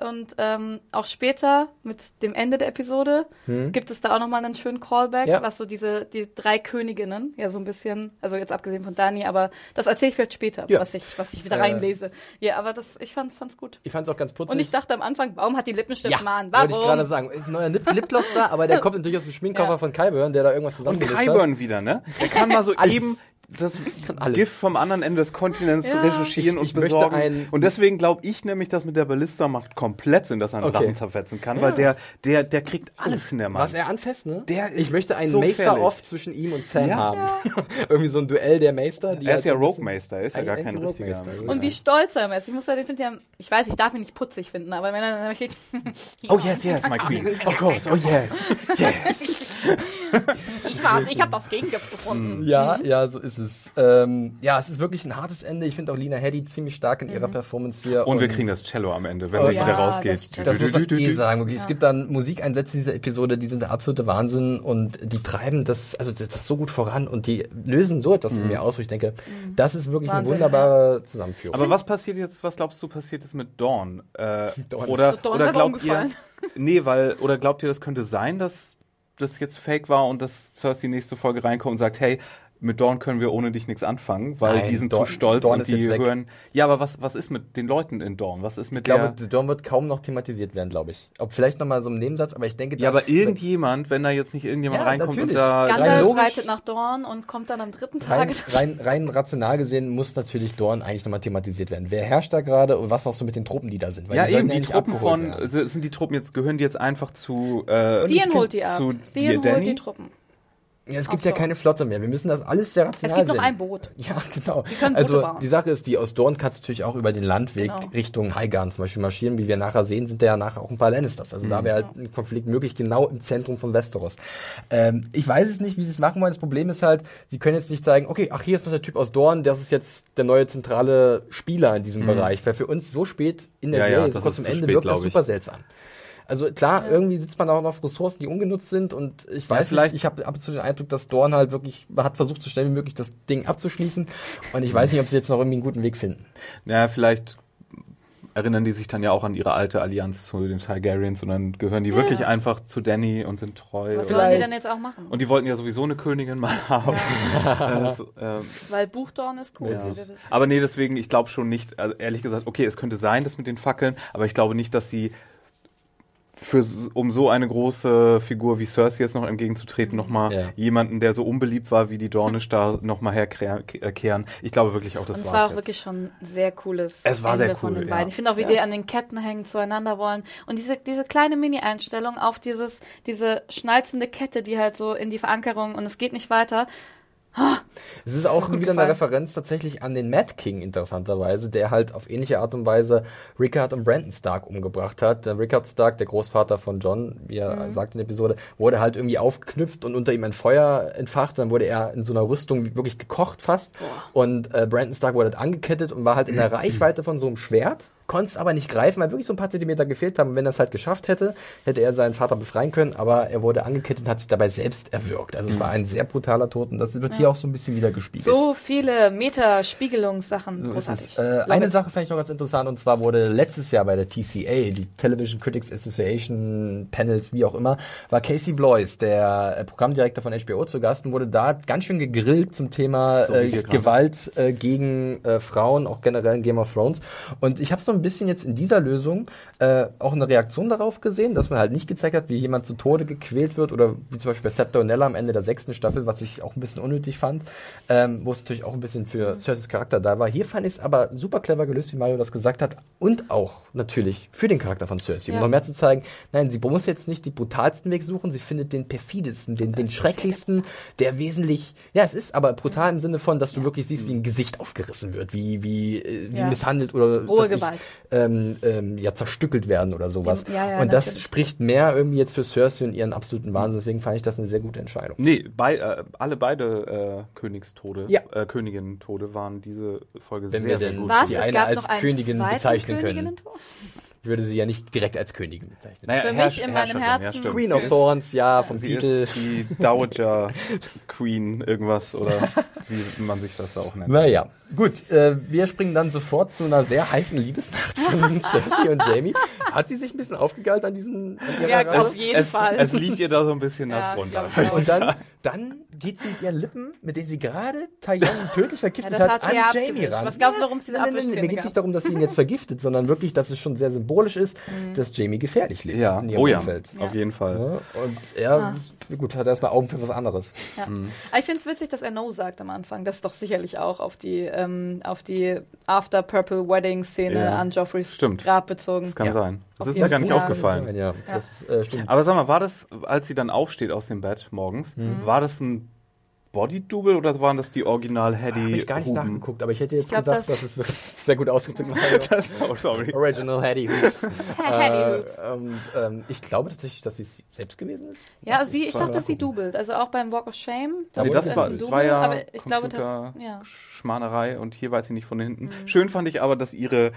C: Und ähm, auch später mit dem Ende der Episode gibt es da auch nochmal einen schönen Callback,
A: Ja.
C: was so diese die drei Königinnen, ja so ein bisschen, also jetzt abgesehen von Dani, aber das erzähle ich vielleicht später,
A: Ja.
C: was ich was ich wieder
A: Äh.
C: reinlese. Ja, aber das ich fand's fand's gut.
A: Ich fand es auch ganz putzig.
C: Und ich dachte am Anfang, warum hat die Lippenstift
A: ja,
C: Mann?
A: wollte
C: Warum?
A: ich gerade sagen. Ist ein neuer Lip Lipgloss da, aber der kommt natürlich aus dem Schminkkoffer
C: Ja.
A: von Kyburn, der da irgendwas
B: Und
A: zusammengelegt hat.
B: Kyburn wieder, ne? Er kann mal so
A: Alles.
B: eben das. Gift vom anderen Ende des Kontinents
C: Ja.
B: recherchieren
A: Ich-
B: und
A: ich
B: besorgen.
A: ein-
B: und deswegen glaube ich nämlich, dass mit der Ballista macht komplett Sinn, dass er einen
A: Okay.
B: Drachen zerfetzen kann, weil der, der, der kriegt alles in der Mann.
A: Was er anfasst, ne?
B: Der ist
A: ich möchte einen
B: so
A: Meister
B: gefährlich.
A: off zwischen ihm und Sam
B: Ja.
A: haben. Irgendwie so ein Duell der Meister. Die
B: er
A: halt
B: ist ja
A: so ein bisschen-
B: Rogue Meister, er ist ja gar kein richtiger.
A: Meister, ja.
C: und wie stolz er ist. Ich muss sagen, ich finde ja, ich weiß, ich darf ihn nicht putzig finden, aber wenn er dann steht,
B: Oh yes, yes, my queen. Of course, oh yes, yes.
C: ich war's, ich habe das Gegengift gefunden.
A: Ja, ja, so ist es. Ähm, ja, es ist wirklich ein hartes Ende. Ich finde auch Lina Headey ziemlich stark in ihrer Performance hier.
B: Und wir kriegen das Cello am Ende, wenn
A: Oh
B: sie
A: ja,
B: wieder
C: das
B: rausgeht.
C: stimmt.
A: Das muss man eh sagen. Wirklich. Es gibt dann Musikeinsätze in dieser Episode, die sind der absolute Wahnsinn und die treiben das, also das, das so gut voran und die lösen so etwas in mir aus, wo ich denke, das ist wirklich
C: Wahnsinn,
A: eine wunderbare Zusammenführung.
B: Aber was passiert jetzt, was glaubst du passiert jetzt mit Dawn? Äh,
A: Dawn
B: oder
C: ist- Dawn
B: oder glaubt ihr,
C: umgefallen.
B: nee, weil, oder glaubt ihr, das könnte sein, dass das jetzt fake war und dass Cersei nächste Folge reinkommt und sagt, hey, mit Dawn können wir ohne dich nichts anfangen, weil
A: Nein,
B: die sind
A: Dawn-
B: zu stolz
A: Dawn
B: und
A: ist
B: die
A: jetzt weg.
B: hören. Ja, aber was, was ist mit den Leuten in Dawn? Was ist mit
A: Ich glaube,
B: der.
A: Dawn wird kaum noch thematisiert werden, glaube ich. Ob vielleicht nochmal so im Nebensatz, aber ich denke...
B: Ja, aber irgendjemand, wenn da jetzt nicht irgendjemand
A: Ja,
B: reinkommt
A: natürlich.
B: und da.
A: Rein
C: Gandalf reitet nach Dorn und kommt dann am dritten
A: Rein,
C: Tag.
A: rein, rein rational gesehen muss natürlich Dorn eigentlich nochmal thematisiert werden. Wer herrscht da gerade und was auch so mit den Truppen, die da sind? Weil
B: Ja,
A: die
B: eben, die
A: nicht
B: Truppen von,
A: werden.
B: sind sind die Truppen jetzt, gehören die jetzt einfach zu, äh,
C: Theon holt die ab.
B: zu
C: Theon holt
B: Danny?
C: die Truppen.
A: Ja, es gibt
C: aus
A: ja keine Flotte mehr. Wir müssen das alles sehr rational
C: Es gibt noch
A: sehen.
C: ein Boot.
A: Ja, genau. also
C: bauen.
A: die Sache ist, die aus Dorn kannst du natürlich auch über den Landweg
C: Genau.
A: Richtung Highgarden zum Beispiel marschieren. Wie wir nachher sehen, sind da ja nachher auch ein paar Lannisters. Also
B: Mhm.
A: da wäre halt ein Konflikt möglich, genau im Zentrum von Westeros. Ähm, ich weiß es nicht, wie sie es machen wollen. Das Problem ist halt, sie können jetzt nicht sagen, okay, ach, hier ist noch der Typ aus Dorn, das ist jetzt der neue zentrale Spieler in diesem Bereich. Weil für uns so spät in der
B: Mhm. Ja, ja,
A: Serie, so
B: das
A: kurz zum
B: zu
A: Ende,
B: spät,
A: wirkt das super seltsam. Also klar, irgendwie sitzt man auch noch auf Ressourcen, die ungenutzt sind und ich weiß
B: vielleicht-
A: nicht, ich habe ab und zu den Eindruck, dass Dorn halt wirklich hat versucht, so schnell wie möglich das Ding abzuschließen und ich weiß nicht, ob sie jetzt noch irgendwie einen guten Weg finden.
B: Ja, vielleicht erinnern die sich dann ja auch an ihre alte Allianz zu den Targaryens und dann gehören die wirklich einfach zu Danny und sind treu.
C: Was
B: Und,
C: sollen die denn jetzt auch machen?
B: und die wollten ja sowieso eine Königin mal haben. Das, ähm,
C: Weil Buchdorn ist cool,
B: ja.
C: wie wir wissen.
B: Aber nee, deswegen, ich glaube schon nicht, also ehrlich gesagt, okay, es könnte sein, das mit den Fackeln, aber ich glaube nicht, dass sie für, um so eine große Figur wie Cersei jetzt noch entgegenzutreten, nochmal
A: Ja.
B: jemanden, der so unbeliebt war wie die Dornish da nochmal herkehren. Ich glaube wirklich auch, das
C: Und es war auch
B: jetzt.
C: wirklich schon ein sehr cooles
B: Es war
C: Ende
B: sehr
C: von
B: cool,
C: den
B: ja.
C: beiden. Ich finde auch, wie die an den Ketten hängen, zueinander wollen. Und diese, diese kleine Mini-Einstellung auf dieses, diese schnalzende Kette, die halt so in die Verankerung und es geht nicht weiter.
A: Es ist auch wieder eine
C: gefallen.
A: Referenz tatsächlich an den Mad King, interessanterweise, der halt auf ähnliche Art und Weise Rickard und Brandon Stark umgebracht hat. Der Rickard Stark, der Großvater von John, wie er sagt in der Episode, wurde halt irgendwie aufgeknüpft und unter ihm ein Feuer entfacht. Dann wurde er in so einer Rüstung wirklich gekocht fast. Und äh, Brandon Stark wurde halt angekettet und war halt in der Reichweite von so einem Schwert. Konnte es aber nicht greifen, weil wirklich so ein paar Zentimeter gefehlt haben. Wenn er es halt geschafft hätte, hätte er seinen Vater befreien können, aber er wurde angekettet und hat sich dabei selbst erwürgt. Also es war ein sehr brutaler Tod und das wird hier auch so ein bisschen wieder gespiegelt.
C: So viele Meta-Spiegelungssachen.
A: So
C: Großartig.
A: es. Äh, eine
C: it.
A: Sache fand ich noch ganz interessant und zwar wurde letztes Jahr bei der TCA, die Television Critics Association, Panels, wie auch immer, war Casey Bloys, der äh, Programmdirektor von HBO zu Gast und wurde da ganz schön gegrillt zum Thema
B: So
A: äh. Gewalt äh, gegen äh, Frauen, auch generell in Game of Thrones. Und ich habe so ein bisschen jetzt in dieser Lösung äh, auch eine Reaktion darauf gesehen, dass man halt nicht gezeigt hat, wie jemand zu Tode gequält wird oder wie zum Beispiel bei Onella am Ende der sechsten Staffel, was ich auch ein bisschen unnötig fand, ähm, wo es natürlich auch ein bisschen für Cerseis Charakter da war. Hier fand ich es aber super clever gelöst, wie Mario das gesagt hat und auch natürlich für den Charakter von Cersei, um
C: Ja.
A: noch mehr zu zeigen, nein, sie muss jetzt nicht die brutalsten Weg suchen, sie findet den perfidesten, den, den schrecklichsten, der wesentlich, ja, es ist aber brutal im Sinne von, dass du wirklich siehst, wie ein Gesicht aufgerissen wird, wie, wie äh, sie
C: Ja.
A: misshandelt oder weiß
C: Gewalt.
A: Ich, ähm, ähm, ja, zerstückelt werden oder sowas.
C: Ja, ja,
A: und das
C: natürlich.
A: spricht mehr irgendwie jetzt für Cersei und ihren absoluten Wahnsinn, deswegen fand ich das eine sehr gute Entscheidung.
B: Nee, bei, äh, alle beide äh, Königstode,
A: Ja.
B: äh, Königinnen-Tode waren diese Folge
A: Wenn
B: sehr,
A: wir
B: sehr gut.
C: Was?
A: die
C: es
A: eine
C: gab
A: als Königin bezeichnen können. Ich würde sie ja nicht direkt als Königin bezeichnen.
B: Naja,
C: Für mich in meinem Herzen-
B: stimmt.
A: Queen
B: Sie
A: of Thorns, ja, vom
B: Sie
A: Titel.
B: ist die Dowager Queen irgendwas oder wie man sich das auch nennt.
A: Naja, gut. Äh, wir springen dann sofort zu einer sehr heißen Liebesnacht von Cersei und Jamie. Hat sie sich ein bisschen aufgegeilt an ihrer
C: Ja,
A: Reise?
C: auf jeden
B: es,
C: Fall.
B: es lief ihr da so ein bisschen
C: Ja,
B: nass runter.
C: ich auch.
A: Und dann, dann geht sie mit ihren Lippen, mit denen sie gerade Tyrion tödlich vergiftet
C: Ja, das
A: hat,
C: hat sie ja
A: an Jamie ran.
C: Was glaubst du, warum es diese
A: Nein, nein, nein, Mir geht es nicht darum, dass sie ihn jetzt vergiftet, sondern wirklich, dass es schon sehr symbolisch ist, dass Jamie gefährlich lebt
B: Ja,
A: in ihrem
B: oh ja,
A: Umfeld.
B: auf jeden Fall.
A: Ja, und er, gut, hat erstmal Augen für was anderes.
C: Ja. Aber ich finde es witzig, dass er No sagt am Anfang. Das ist doch sicherlich auch auf die, ähm, auf die After Purple Wedding Szene
B: Ja.
C: an Joffreys
B: Stimmt.
C: Grab bezogen.
B: Das kann
A: Ja.
B: sein. Das
C: Auf
B: ist mir gar nicht
C: Fall.
B: aufgefallen.
A: Ja, das äh, stimmt.
B: Aber sag mal, war das, als sie dann aufsteht aus dem Bett morgens,
C: Mhm.
B: war das ein Body-Double oder waren das die original
A: Habe
B: Heady
A: ich gar nicht
B: Huben?
A: nachgeguckt, aber ich hätte jetzt
C: glaub,
A: gedacht,
C: das-
A: dass es wirklich sehr gut ausgedrückt war.
B: Das, oh, sorry.
A: Original Hattie Hoops. Äh,
C: Hoops.
A: Und ähm, ich glaube tatsächlich, dass sie es selbst gewesen ist.
C: Ja, sie, ich dachte, sie
A: nachgucken.
C: dubelt. Also auch beim Walk of Shame.
A: Nee,
B: Nee, das war,
C: ein Double,
B: war ja
C: aber ich glaube,
B: Computer
C: ja.
B: Schmanerei und hier weiß sie nicht von hinten.
C: Mhm.
B: Schön fand ich aber, dass ihre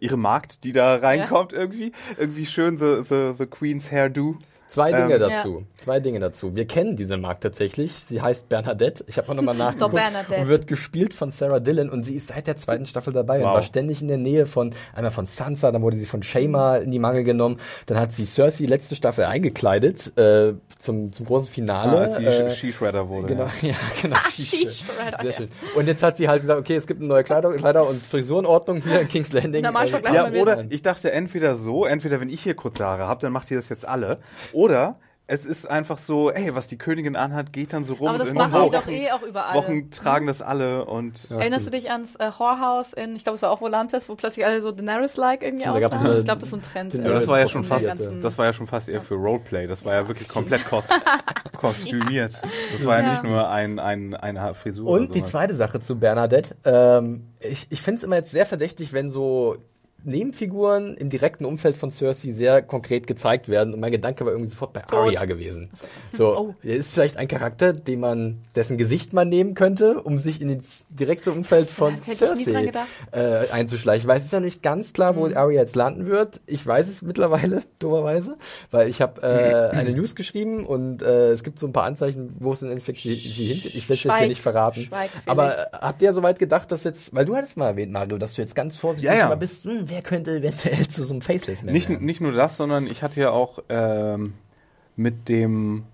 B: ihre Magd, die da reinkommt irgendwie, irgendwie schön the, the, the Queen's Hairdo
A: Zwei Dinge
B: Ähm,
A: dazu. Zwei Dinge dazu. Wir kennen diese Mark tatsächlich. Sie heißt Bernadette. Ich habe auch nochmal nachgeguckt.
C: Bernadette.
A: Und wird gespielt von Sarah Dillon und sie ist seit der zweiten Staffel dabei und
B: Wow.
A: war ständig in der Nähe von, einmal von Sansa, dann wurde sie von Shayma in die Mangel genommen. Dann hat sie Cersei letzte Staffel eingekleidet, äh, zum, zum großen
B: Ah,
A: Finale.
B: als sie
A: äh,
B: She-Shredder wurde.
A: Genau,
B: Ja.
A: ja, genau.
C: She-Shredder,
A: Sehr
C: ja.
A: schön. Und jetzt hat sie halt gesagt, okay, es gibt eine neue Kleider, Kleider und Frisurenordnung hier in King's Landing.
C: Doch gleich
B: Ja, oder ich dachte entweder so, entweder wenn ich hier kurze Haare habe, dann macht ihr das jetzt alle. Oder es ist einfach so, ey, was die Königin anhat, geht dann so rum.
C: Aber das machen die doch eh auch überall.
B: Wochen tragen das alle und
C: Erinnerst du dich ans äh, Whorehouse in, ich glaube, es war auch Volantes, wo plötzlich alle so Daenerys-like irgendwie
A: Stimmt,
C: aussahen? ich glaube, das ist so ein Trend. äh,
B: ja, das war ja schon fast, das war ja schon fast eher für Roleplay. Das war ja wirklich komplett kost kostümiert. Das war ja,
C: Ja.
B: nicht nur ein, ein, eine Frisur. oder
A: Und die zweite Sache zu Bernadette. Ähm, ich ich finde es immer jetzt sehr verdächtig, wenn so Nebenfiguren im direkten Umfeld von Cersei sehr konkret gezeigt werden. Und mein Gedanke war irgendwie sofort bei Arya gewesen. So,
C: Oh.
A: er ist vielleicht ein Charakter, den man, dessen Gesicht man nehmen könnte, um sich in ins direkte Umfeld
C: Das
A: von Cersei äh, einzuschleichen. Ich weiß es ist ja nicht ganz klar, wo Arya jetzt landen wird. Ich weiß es mittlerweile, dummerweise, weil ich habe äh, eine News geschrieben und äh, es gibt so ein paar Anzeichen, wo es im Endeffekt sie, sie hingeht. Ich will es jetzt hier nicht verraten.
C: Schweig,
A: Aber äh, habt ihr soweit gedacht, dass jetzt, weil du hattest mal erwähnt, Mario, dass du jetzt ganz vorsichtig
B: Ja, ja.
A: immer bist, hm, wer könnte eventuell zu so einem Faceless Man
B: Nicht,
A: werden?
B: nicht nur das, sondern ich hatte ja auch ähm, mit dem.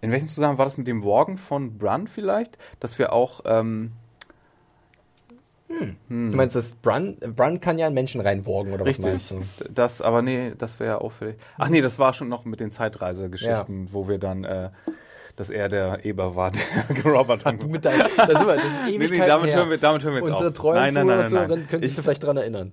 B: In welchem Zusammenhang war das mit dem Worgen von Brun vielleicht? Dass wir auch. Ähm,
A: Du meinst, dass Brun, Brun kann ja einen Menschen reinworgen, oder was
B: richtig.
A: meinst du?
B: Das, aber nee, das wäre ja auffällig. Ach nee, das war schon noch mit den Zeitreisegeschichten, wo wir dann. Äh, dass er der Eber war, der gerobert hat.
A: Du mit deinem, da sind wir, das ist
B: Nee, nee, damit hören wir, damit hören wir jetzt
A: Unsere
B: auf.
A: treuen
B: nein, nein, nein,
A: können sich
B: Ich,
A: vielleicht daran erinnern.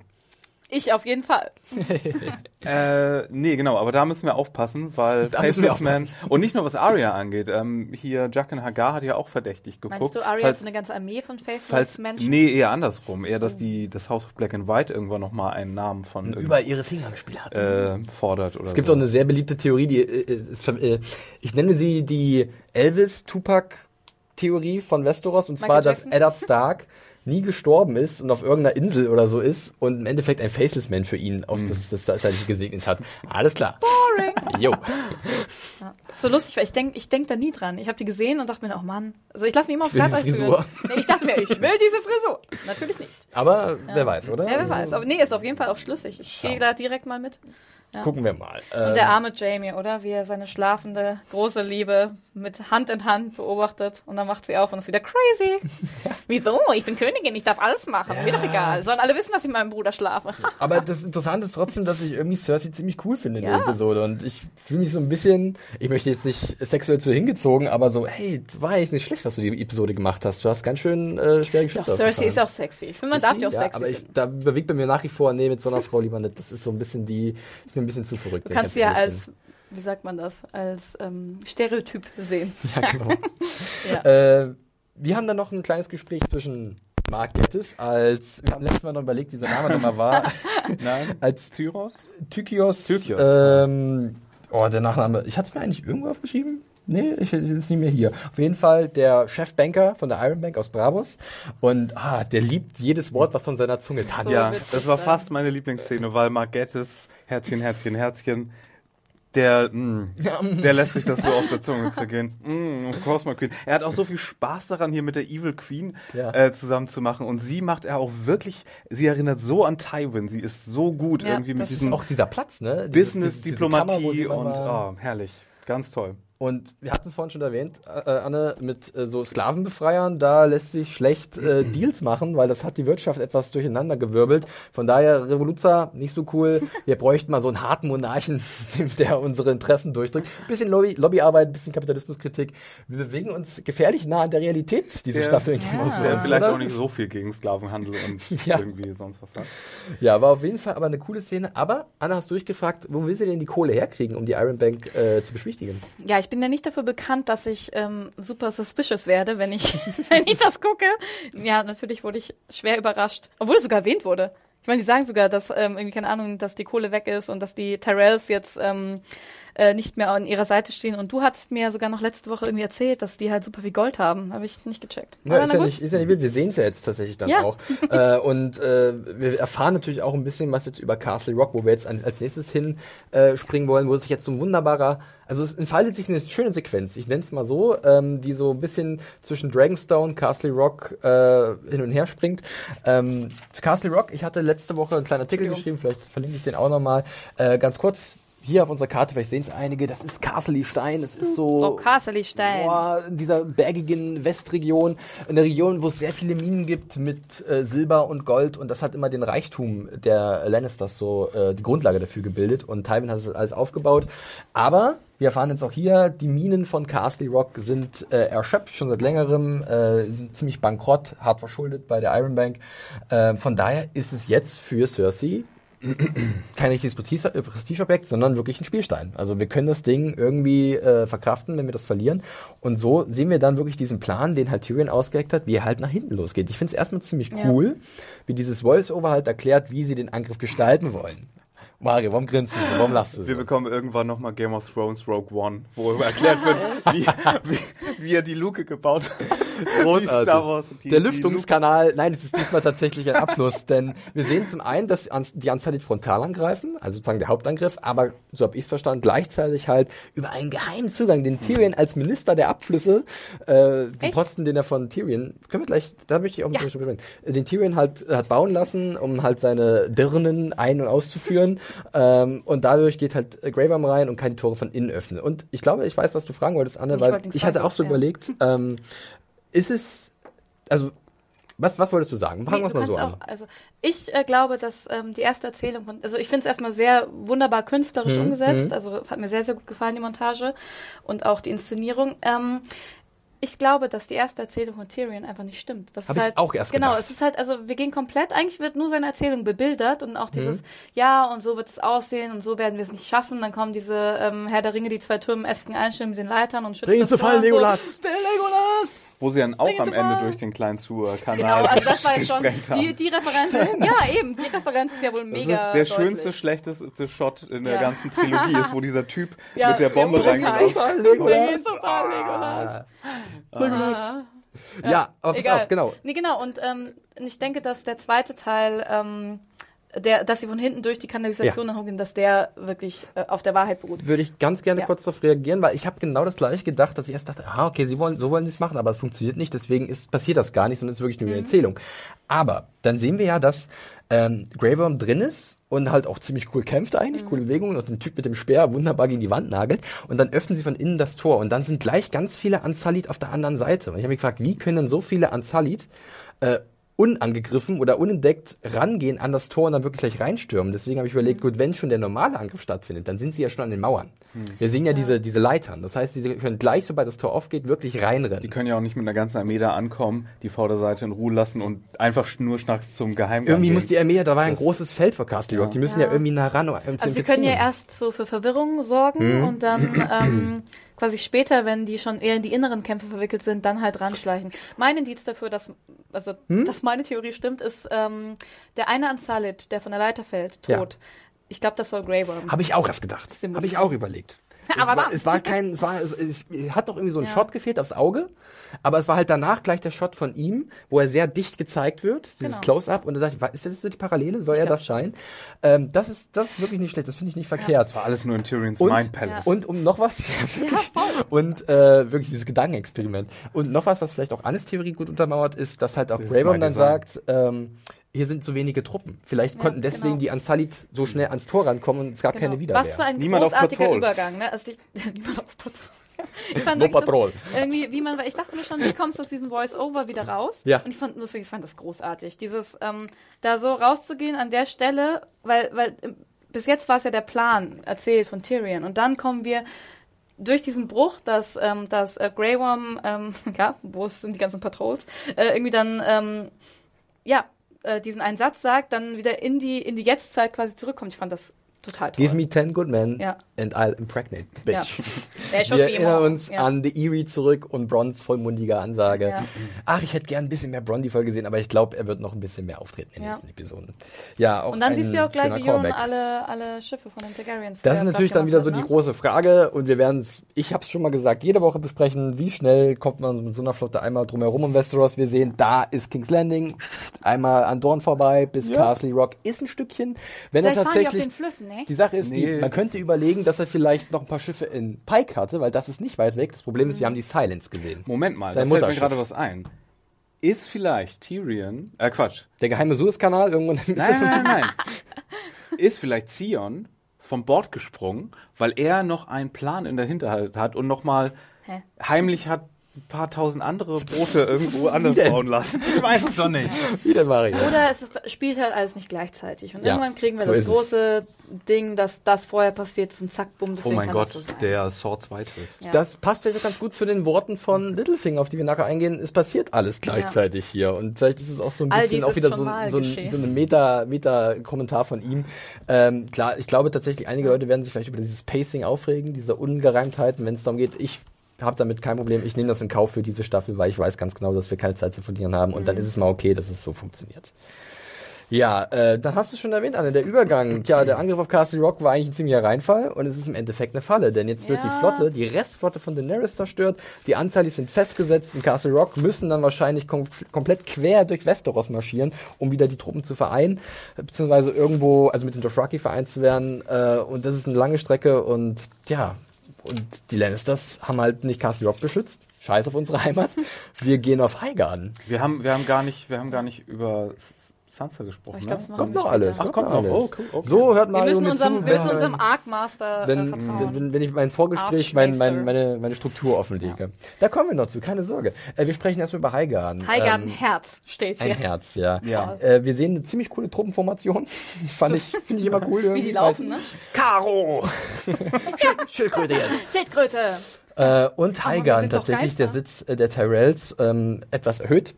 C: Ich auf jeden Fall.
B: Äh, nee, genau, aber da müssen wir aufpassen, weil
A: Da
B: Faceless Man und nicht nur was Arya angeht, ähm, hier Jaqen Hagar hat ja auch verdächtig geguckt.
C: Meinst du, Arya
B: falls,
C: ist eine ganze Armee von
B: falls,
C: Faithless-Menschen?
B: Nee, eher andersrum. Eher, dass die, das House of Black and White irgendwann nochmal einen Namen von
A: Über ihre Finger im Spiel hat.
B: äh, fordert oder
A: Es gibt
B: so.
A: auch eine sehr beliebte Theorie, die äh, ist, äh, ich nenne sie die Elvis-Tupac-Theorie von Westeros, und
C: Michael
A: zwar, dass
C: Jackson?
A: Eddard Stark nie gestorben ist und auf irgendeiner Insel oder so ist und im Endeffekt ein Faceless Man für ihn auf das, das Zeitalter gesegnet hat. Alles klar. Boring. Jo.
C: Ist so lustig, weil ich denke ich denk da nie dran. Ich habe die gesehen und dachte mir, oh Mann. Also ich lasse mich immer auf Glatteis führen.
A: Frisur.
C: Nee, ich dachte mir, ich will diese Frisur. Natürlich nicht.
A: Aber wer weiß, oder?
C: Ja, wer weiß. Aber nee, ist auf jeden Fall auch schlüssig. Ich gehe da direkt mal mit. Ja.
A: Gucken wir mal.
C: Und
A: Ähm,
C: der arme Jamie, oder? Wie er seine schlafende, große Liebe mit Hand in Hand beobachtet. Und dann macht sie auf und ist wieder crazy. Wieso? Ich bin Königin, ich darf alles machen. Mir doch egal. Sollen alle wissen, dass ich mit meinem Bruder schlafe.
A: Aber das Interessante ist trotzdem, dass ich irgendwie Cersei ziemlich cool finde in
C: Ja.
A: der Episode. Und ich fühle mich so ein bisschen, ich möchte jetzt nicht sexuell zu hingezogen, aber so, hey, war eigentlich nicht schlecht, was du die Episode gemacht hast. Du hast ganz schön äh, schwere
C: Doch,
A: Geschütze
C: Cersei ist auch sexy. Ich finde, man darf die auch
A: ja,
C: sexy
A: aber ich, da bewegt bei mir nach wie vor, nee, mit so einer Frau lieber nicht. Das ist so ein bisschen die, ist mir ein bisschen zu verrückt.
C: Du kannst ja als, wie sagt man das, als ähm, Stereotyp sehen.
A: bin. Ja, genau.
C: Ja.
A: äh, wir haben dann noch ein kleines Gespräch zwischen Mark Gettis als, wir haben letztes Mal noch überlegt, wie sein Name nochmal war,
B: Nein,
A: als
B: Tyros?
A: Tykios.
B: Tykios.
A: Ähm, oh, der Nachname. Ich hatte es mir eigentlich irgendwo aufgeschrieben. Nee, ich ist nicht mehr hier. Auf jeden Fall der Chefbanker von der Iron Bank aus Bravos. Und ah, der liebt jedes Wort, was von seiner Zunge tanzt.
C: So
B: Ja, das war fast meine Lieblingsszene, weil Margettes, Herzchen, Herzchen, Herzchen, der, mh, der lässt sich das so auf der Zunge zergehen. Mm, of course, my Queen. Er hat auch so viel Spaß daran, hier mit der Evil Queen
A: Ja.
B: äh, zusammen zu machen. Und sie macht er auch wirklich, sie erinnert so an Tywin. Sie ist so gut
C: Ja,
B: irgendwie mit diesem
A: Auch dieser Platz, ne?
B: Business-Diplomatie und oh, herrlich. Ganz toll.
A: Und wir hatten es vorhin schon erwähnt, äh, Anne, mit äh, so Sklavenbefreiern, da lässt sich schlecht äh, Deals machen, weil das hat die Wirtschaft etwas durcheinander gewirbelt. Von daher, Revoluzer, nicht so cool. Wir bräuchten mal so einen harten Monarchen, der unsere Interessen durchdrückt. Bisschen Lobby, Lobbyarbeit, bisschen Kapitalismuskritik. Wir bewegen uns gefährlich nah an der Realität, diese
B: Der-
A: Staffel in
C: Ja.
A: Of
B: Der
A: Thrones,
B: vielleicht
A: oder?
B: auch nicht so viel gegen Sklavenhandel und
A: Ja.
B: irgendwie sonst was hat.
A: Ja, war auf jeden Fall aber eine coole Szene. Aber, Anna, hast du dich gefragt, wo will sie denn die Kohle herkriegen, um die Iron Bank äh, zu beschwichtigen?
C: Ja, ich bin ja nicht dafür bekannt, dass ich ähm, super suspicious werde, wenn ich, wenn ich das gucke. Ja, natürlich wurde ich schwer überrascht. Obwohl es sogar erwähnt wurde. Ich meine, die sagen sogar, dass ähm, irgendwie, keine Ahnung, dass die Kohle weg ist und dass die Tyrells jetzt ähm, äh, nicht mehr an ihrer Seite stehen. Und du hattest mir sogar noch letzte Woche irgendwie erzählt, dass die halt super viel Gold haben. Habe ich nicht gecheckt.
A: Ja, ist, ja
C: gut.
A: nicht, ist ja nicht wild. Wir sehen es ja jetzt tatsächlich dann
C: Ja.
A: auch. äh, und äh, wir erfahren natürlich auch ein bisschen was jetzt über Castle Rock, wo wir jetzt an, als nächstes hin äh, springen wollen, wo sich jetzt so ein wunderbarer, also es entfaltet sich eine schöne Sequenz, ich nenne es mal so, ähm, die so ein bisschen zwischen Dragonstone, Castle Rock äh, hin und her springt. Ähm, zu Castle Rock, ich hatte letzte Woche einen kleinen Artikel geschrieben, vielleicht verlinke ich den auch nochmal. Äh, ganz kurz, hier auf unserer Karte, vielleicht sehen es einige, das ist Castle Stein, das ist so...
C: Oh, Castle-Stein.
A: Boah, in dieser bergigen Westregion, in der Region, wo es sehr viele Minen gibt mit äh, Silber und Gold und das hat immer den Reichtum der Lannisters so äh, die Grundlage dafür gebildet und Tywin hat das alles aufgebaut. Aber wir erfahren jetzt auch hier, die Minen von Castle Rock sind äh, erschöpft, schon seit längerem, äh, sind ziemlich bankrott, hart verschuldet bei der Iron Bank. Äh, von daher ist es jetzt für Cersei kein richtiges Prestige- Prestigeobjekt, sondern wirklich ein Spielstein. Also wir können das Ding irgendwie äh, verkraften, wenn wir das verlieren. Und so sehen wir dann wirklich diesen Plan, den halt Tyrion ausgeheckt hat, wie er halt nach hinten losgeht. Ich finde es erstmal ziemlich
C: Ja.
A: cool, wie dieses Voice-Over halt erklärt, wie sie den Angriff gestalten wollen. Mario, warum grinst du so? Warum lachst du so?
B: Wir bekommen irgendwann nochmal Game of Thrones Rogue One, wo erklärt wird, wie, wie, wie er die Luke gebaut hat. Star Wars, die,
A: der Lüftungskanal, nein, es ist diesmal tatsächlich ein Abfluss, denn wir sehen zum einen, dass die Unsullied frontal angreifen, also sozusagen der Hauptangriff, aber so habe ich es verstanden, gleichzeitig halt über einen geheimen Zugang, den Tyrion als Minister der Abflüsse, äh, den
C: Echt?
A: Posten, den er von Tyrion, können wir gleich, da möchte ich auch sprechen, äh, den Tyrion halt äh, hat bauen lassen, um halt seine Dirnen ein- und auszuführen, ähm, und dadurch geht halt Worm rein und kann die Tore von innen öffnen. Und ich glaube, ich weiß, was du fragen wolltest, Anne,
C: Ich
A: weil ich hatte auch so
C: ja.
A: überlegt, ähm, ist es, also, was, was wolltest du sagen? Fangen wir
C: Nee, du
A: mal so
C: kannst
A: an.
C: auch, also ich äh, glaube, dass ähm, die erste Erzählung von, also ich finde es erstmal sehr wunderbar künstlerisch
A: Mhm,
C: umgesetzt,
A: mhm.
C: also hat mir sehr, sehr gut gefallen, die Montage und auch die Inszenierung. Ähm, ich glaube, dass die erste Erzählung von Tyrion einfach nicht stimmt. Das
A: Hab
C: ist halt,
A: auch erst
C: Genau,
A: gedacht.
C: es ist halt, also wir gehen komplett, eigentlich wird nur seine Erzählung bebildert und auch
A: Mhm.
C: dieses, ja, und so wird es aussehen und so werden wir es nicht schaffen. Dann kommen diese ähm, Herr der Ringe, die zwei Türmen-esken Einstellungen mit den Leitern und schützen
A: Bring ihn zu
C: Tor
A: Fall,
C: und so.
A: Legolas!
B: Wo sie dann auch
C: Bring
B: am Ende durch den kleinen
C: Genau,
B: Suhr-Kanal
C: also das war jetzt schon, die, die Referenz ist, ja eben, die Referenz ist ja wohl
B: ist
C: mega
B: der
C: deutlich.
B: schönste, schlechteste Shot in der
C: Ja.
B: ganzen Trilogie ist, wo dieser Typ
C: Ja,
B: mit der Bombe reingelaufen
C: Fall, Legolas. Ah.
A: Ja, aber pass
C: Egal.
A: auf, genau.
C: Nee, genau. Und ähm, ich denke, dass der zweite Teil, ähm, der, dass sie von hinten durch die Kanalisation nach oben gehen, dass der wirklich äh, auf der Wahrheit beruht.
A: Würde ich ganz gerne
C: Ja.
A: kurz darauf reagieren, weil ich habe genau das gleiche gedacht, dass ich erst dachte, ah, okay, sie wollen, so wollen sie es machen, aber es funktioniert nicht, deswegen ist, passiert das gar nicht, sondern es ist wirklich nur eine
C: Mhm.
A: Erzählung. Aber dann sehen wir ja, dass ähm, Grey Worm drin ist und halt auch ziemlich cool kämpft
C: Mhm.
A: eigentlich, coole Bewegungen und den Typ mit dem Speer wunderbar gegen die Wand nagelt und dann öffnen sie von innen das Tor und dann sind gleich ganz viele Unsullied auf der anderen Seite. Und ich habe mich gefragt, wie können denn so viele Unsullied äh, unangegriffen oder unentdeckt rangehen an das Tor und dann wirklich gleich reinstürmen. Deswegen habe ich überlegt, gut, wenn schon der normale Angriff stattfindet, dann sind sie ja schon an den Mauern. Wir sehen ja, Diese, diese Leitern. Das heißt, sie können gleich, sobald das Tor aufgeht, wirklich reinrennen.
B: Die können ja auch nicht mit einer ganzen Armee da ankommen, die Vorderseite in Ruhe lassen und einfach schnurstracks zum Geheimgang
A: irgendwie
B: gehen.
A: muss die Armee, da war ein
B: Das-
A: großes Feld vor Castle Rock. Die müssen ja,
C: Ja.
A: irgendwie nah ran. Um
C: Also sie können ja erst so für Verwirrung sorgen
A: Mhm.
C: und dann ähm, quasi später, wenn die schon eher in die inneren Kämpfe verwickelt sind, dann halt ranschleichen. Mein Indiz dafür, dass, also,
A: Hm?
C: dass meine Theorie stimmt, ist ähm, der eine Unsullied, der von der Leiter fällt,
A: Ja.
C: tot. Ich glaube, das soll Grey Worm.
A: Habe ich auch erst gedacht. Habe ich auch überlegt. Es
C: Aber
A: war,
C: was?
A: es war kein, es war, es, es hat doch irgendwie so ein
C: Ja.
A: Shot gefehlt aufs Auge, aber es war halt danach gleich der Shot von ihm, wo er sehr dicht gezeigt wird, dieses
C: Genau.
A: Close-up, und da dachte ich, ist das so die Parallele? Soll
C: Ich
A: er das sein? Ähm, das ist, das ist wirklich nicht schlecht, das finde ich nicht verkehrt.
B: War alles nur in Tyrions
A: Und-
B: Mind Palace.
A: Und um noch was, ja, wirklich, und äh, wirklich dieses Gedankenexperiment. Und noch was, was vielleicht auch Annes Theorie gut untermauert, ist, dass halt auch
B: Das ist
A: Grey Worm
B: mein
A: dann sagt, ähm, hier sind zu wenige Truppen. Vielleicht
C: Ja,
A: konnten deswegen
C: genau.
A: die Unsullied so schnell ans Tor rankommen und es gab keine Wiederwehr.
C: Was für ein
B: Niemand
C: großartiger. Übergang, ne? Also ich, niemand auf Patrol. Ich fand
A: No Patrol.
C: Irgendwie, wie man, weil ich dachte mir schon, wie kommst du aus diesem Voice-Over wieder raus?
A: Ja.
C: Und ich fand, deswegen, ich fand das großartig. Dieses, ähm, da so rauszugehen an der Stelle, weil, weil ähm, bis jetzt war es ja der Plan erzählt von Tyrion. Und dann kommen wir durch diesen Bruch, dass, ähm, dass äh, Grey Worm, ähm, ja, wo sind die ganzen Patrols, äh, irgendwie dann, ähm, ja, äh, diesen einen Satz sagt, dann wieder in die, in die Jetztzeit quasi zurückkommt. Ich fand das total toll.
A: Give me 10 good men
C: Ja.
A: and I'll impregnate the
C: Ja.
A: bitch.
C: Should
A: Wir erinnern uns
C: Ja.
A: an The Eerie zurück und Brons vollmundige Ansage.
C: Ja.
A: Ach, ich hätte gern ein bisschen mehr Bron die Folge gesehen, aber ich glaube, er wird noch ein bisschen mehr auftreten in den
C: Ja.
A: nächsten Episoden. Ja, auch
C: Und dann siehst du ja auch gleich, wie Jon alle, alle Schiffe von den Targaryens
A: Das ist
C: wieder
A: natürlich dann wieder
C: gemacht
A: so
C: hat,
A: die
C: ne?
A: große Frage und wir werden es, ich habe es schon mal gesagt, jede Woche besprechen, wie schnell kommt man mit so einer Flotte einmal drumherum um Westeros. Wir sehen, da ist King's Landing, einmal an Dorn vorbei bis Castle Rock ist ein Stückchen. Wenn er
C: Vielleicht fahren die auf
A: tatsächlich
C: den Flüssen, ne?
A: die Sache ist, die,
B: Nee.
A: man könnte überlegen, dass er vielleicht noch ein paar Schiffe in Pike hatte, weil das ist nicht weit weg. Das Problem ist, wir haben die Silence gesehen.
B: Moment mal,
A: Dein
B: da fällt mir gerade was ein. Ist vielleicht Tyrion, äh Quatsch,
A: Der geheime Suezkanal irgendwann.
B: nein, nein, nein, nein. ist vielleicht Theon vom Bord gesprungen, weil er noch einen Plan in der Hinterhalt hat und nochmal heimlich hat ein paar tausend andere Boote irgendwo anders bauen lassen. Ich weiß es doch nicht.
A: Wie denn, Mario?
C: Oder es ist, spielt halt alles nicht gleichzeitig. Und
A: Ja,
C: irgendwann kriegen wir
A: so
C: das
A: ist es.
C: große Ding, dass das vorher passiert ist und zack, bumm,
B: Oh
C: deswegen
B: mein
C: kann
B: Gott,
C: das so sein.
B: der Sword 2 Twist.
C: Ja.
A: Das passt vielleicht auch ganz gut zu den Worten von Littlefinger, auf die wir nachher eingehen. Es passiert alles gleichzeitig hier. Und vielleicht ist es auch so ein bisschen auch wieder so, so ein, so ein Meta- Meta-Kommentar von ihm. Ähm, klar, ich glaube tatsächlich, einige Leute werden sich vielleicht über dieses Pacing aufregen, diese Ungereimtheiten, wenn es darum geht. Ich habe damit kein Problem. Ich nehme das in Kauf für diese Staffel, weil ich weiß ganz genau, dass wir keine Zeit zu verlieren haben. Und dann
C: Mhm.
A: ist es mal okay, dass es so funktioniert. Ja, äh, dann hast du schon erwähnt, Anne, der Übergang. Tja, der Angriff auf Castle Rock war eigentlich ein ziemlicher Reinfall und es ist im Endeffekt eine Falle, denn jetzt wird die. Flotte, die Restflotte von Daenerys zerstört, die Anzahl, die sind festgesetzt in Castle Rock, müssen dann wahrscheinlich kom komplett quer durch Westeros marschieren, um wieder die Truppen zu vereinen, beziehungsweise irgendwo, also mit dem Dothraki vereint zu werden äh, und das ist eine lange Strecke und ja, und die Lannisters haben halt nicht Castle Rock beschützt. Scheiß auf unsere Heimat. Wir gehen auf Highgarden.
B: Wir haben, wir haben gar nicht, wir haben gar nicht über Sansa gesprochen.
C: Ich glaub,
B: ne?
C: das machen
A: Kommt
C: wir
A: noch
C: später.
A: alles.
B: Ach,
A: kommt noch alles.
B: Oh, cool, okay.
A: So hört
C: Wir
A: Mario
C: müssen
A: mir
C: unserem,
A: zu,
C: wir müssen unserem Arc-Master äh,
A: wenn,
C: vertrauen.
A: wenn, wenn, wenn ich mein Vorgespräch, mein, mein, meine, meine Struktur offenlege. Da kommen wir noch zu, keine Sorge. Äh, wir sprechen erstmal über Highgarden.
C: Highgarden
A: Ähm,
C: Herz steht
A: ein
C: hier.
A: Herz, ja.
B: Ja.
A: Äh, wir sehen eine ziemlich coole Truppenformation. Fand ich, finde ich immer cool.
C: Wie
A: irgendwie.
C: die laufen, ne?
A: Karo! Schildkröte jetzt.
C: Schildkröte.
A: Äh, und
C: wir
A: Highgarden tatsächlich, der. Sitz äh, der Tyrells, ähm, etwas erhöht.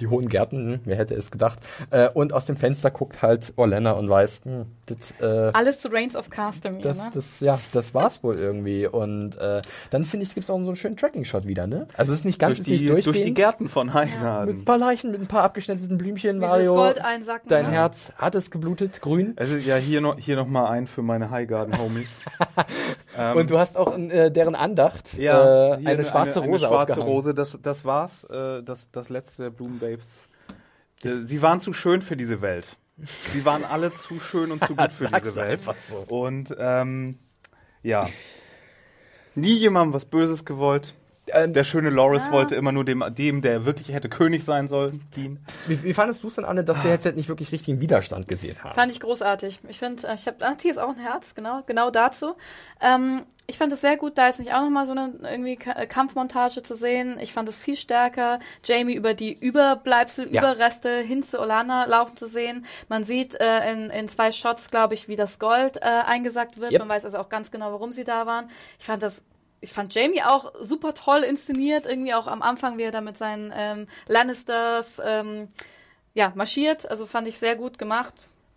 A: Die hohen Gärten, hm, wer hätte es gedacht. Äh, und aus dem Fenster guckt halt Orlena und weiß, hm, das, äh,
C: Alles zu Reigns of Castamere,
A: das,
C: ne?
A: das, ja, das war's wohl irgendwie. Und äh, dann finde ich, gibt's auch so einen schönen Tracking-Shot wieder, ne? Also es ist nicht ganz
B: Durch
A: nicht
B: die, durch die. Gärten von
A: mit ein
B: Heinaden.
A: paar Leichen, mit ein paar abgeschnittenen Blümchen, Mario.
C: Gold einsacken.
A: Dein
C: ne?
A: Herz hat es geblutet, grün.
B: Also ja, hier noch, hier noch mal ein für meine Highgarden-Homies. ähm,
A: und du hast auch äh, deren Andacht
B: ja,
A: äh, eine schwarze
B: eine,
A: Rose
B: eine schwarze
A: aufgehangen.
B: Rose, das, das war's. Äh, das, das letzte der Blumenbabes. Äh, Sie waren zu schön für diese Welt. Sie waren alle zu schön und zu gut für diese Welt.
A: so.
B: Und ähm, ja. Nie jemandem was Böses gewollt.
A: Ähm,
B: Der schöne Loris wollte immer nur dem, dem, der wirklich hätte König sein sollen, dienen.
A: Wie, wie fandest du es denn, Anne, dass wir jetzt halt nicht wirklich richtigen Widerstand gesehen haben?
C: Fand ich großartig. Ich finde, ich habe, ah, hier ist auch ein Herz, genau, genau dazu. Ähm, ich fand es sehr gut, da jetzt nicht auch nochmal so eine irgendwie äh, Kampfmontage zu sehen. Ich fand es viel stärker, Jamie über die Überbleibsel,
A: Ja.
C: Überreste hin zu Olana laufen zu sehen. Man sieht äh, in, in zwei Shots, glaube ich, wie das Gold äh, eingesackt wird.
A: Yep.
C: Man weiß also auch ganz genau, warum sie da waren. Ich fand das ich fand Jamie auch super toll inszeniert, irgendwie auch am Anfang, wie er da mit seinen ähm, Lannisters ähm, ja, marschiert. Also fand ich sehr gut gemacht.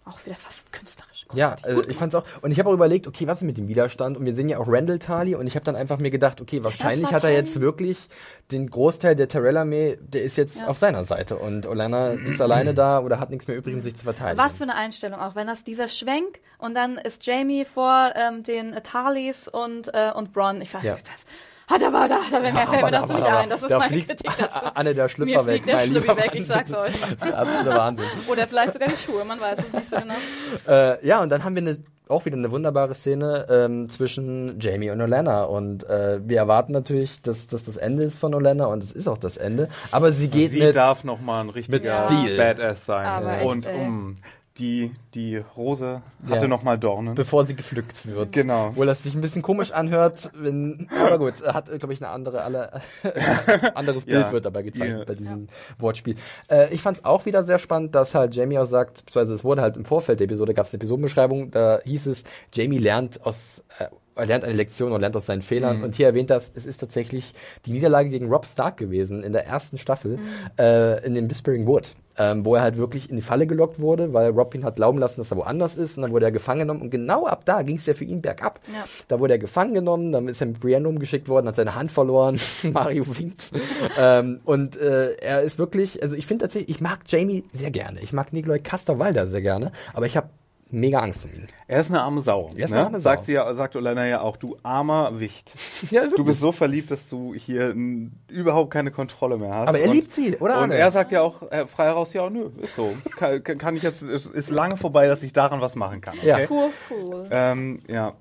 C: Auch wieder fast künstlerisch.
A: Ja, also ich fand's auch. Und ich habe auch überlegt, okay, was ist mit dem Widerstand? Und wir sehen ja auch Randall Tali und ich habe dann einfach mir gedacht, okay, wahrscheinlich hat er jetzt wirklich den Großteil der Tyrell-Armee, der ist jetzt
C: Ja.
A: auf seiner Seite und Olana sitzt alleine da oder hat nichts mehr übrig, um sich zu verteidigen.
C: Was für eine Einstellung auch, wenn das dieser Schwenk und dann ist Jamie vor ähm, den Talis und, äh, und Bronn. Ich war
A: Ja.
C: das hat er war da, da mehr fällt mir dazu nicht ein. Das ist
A: da
C: meine
A: fliegt
C: Kritik dazu.
A: Anne der
C: Mir
A: Schlüpfer weg.
C: fliegt der Schlüppi weg, ich sag's euch.
A: Das ist der absolute Wahnsinn.
C: Oder vielleicht sogar die Schuhe, man weiß es nicht so genau.
A: Äh, ja, und dann haben wir eine, auch wieder eine wunderbare Szene ähm, zwischen Jamie und Olenna. Und äh, wir erwarten natürlich, dass dass das Ende ist von Olenna und es ist auch das Ende. Aber sie geht
B: Sie
A: mit.
B: darf noch mal ein richtiger
A: Stil.
B: Badass sein.
C: Aber
B: und
C: echt,
B: um, die, die Rose hatte
A: Ja.
B: noch mal Dornen.
A: bevor sie gepflückt wird.
B: Genau.
A: Obwohl das sich ein bisschen komisch anhört, wenn, aber gut, er hat, glaube ich, eine andere, alle, anderes Bild
B: Ja.
A: wird dabei gezeigt
B: Ja.
A: bei diesem Wortspiel. Äh, ich fand es auch wieder sehr spannend, dass halt Jamie auch sagt, beziehungsweise es wurde halt im Vorfeld der Episode, gab es eine Episodenbeschreibung, da hieß es, Jamie lernt aus, äh, er lernt eine Lektion und lernt aus seinen Fehlern.
B: Mhm.
A: Und hier erwähnt das, es ist tatsächlich die Niederlage gegen Rob Stark gewesen in der ersten Staffel äh, in dem Whispering Wood. Ähm, wo er halt wirklich in die Falle gelockt wurde, weil Rob ihn hat glauben lassen, dass er woanders ist und dann wurde er gefangen genommen und genau ab da ging es ja für ihn bergab.
C: Ja.
A: Da wurde er gefangen genommen, dann ist er mit Brienne umgeschickt worden, hat seine Hand verloren, Mario winkt. ähm, und äh, er ist wirklich, also ich finde tatsächlich, ich mag Jamie sehr gerne, ich mag Nikolai Castor-Walder sehr gerne, aber ich habe mega Angst um ihn.
B: Er ist eine arme Sau.
A: Er ist
B: ne?
A: eine arme Sau.
B: Sagt, sie ja, sagt Olena ja auch, du armer Wicht.
A: Ja,
B: Du bist so verliebt, dass du hier n, überhaupt keine Kontrolle mehr hast.
A: Aber er
B: und,
A: liebt sie, oder?
B: Und
A: Arne?
B: er sagt ja auch äh, frei heraus, ja, nö, ist so. Kann, kann ich jetzt, es ist lange vorbei, dass ich daran was machen kann. Okay?
A: Ja.
C: Fool.
B: Ähm, ja.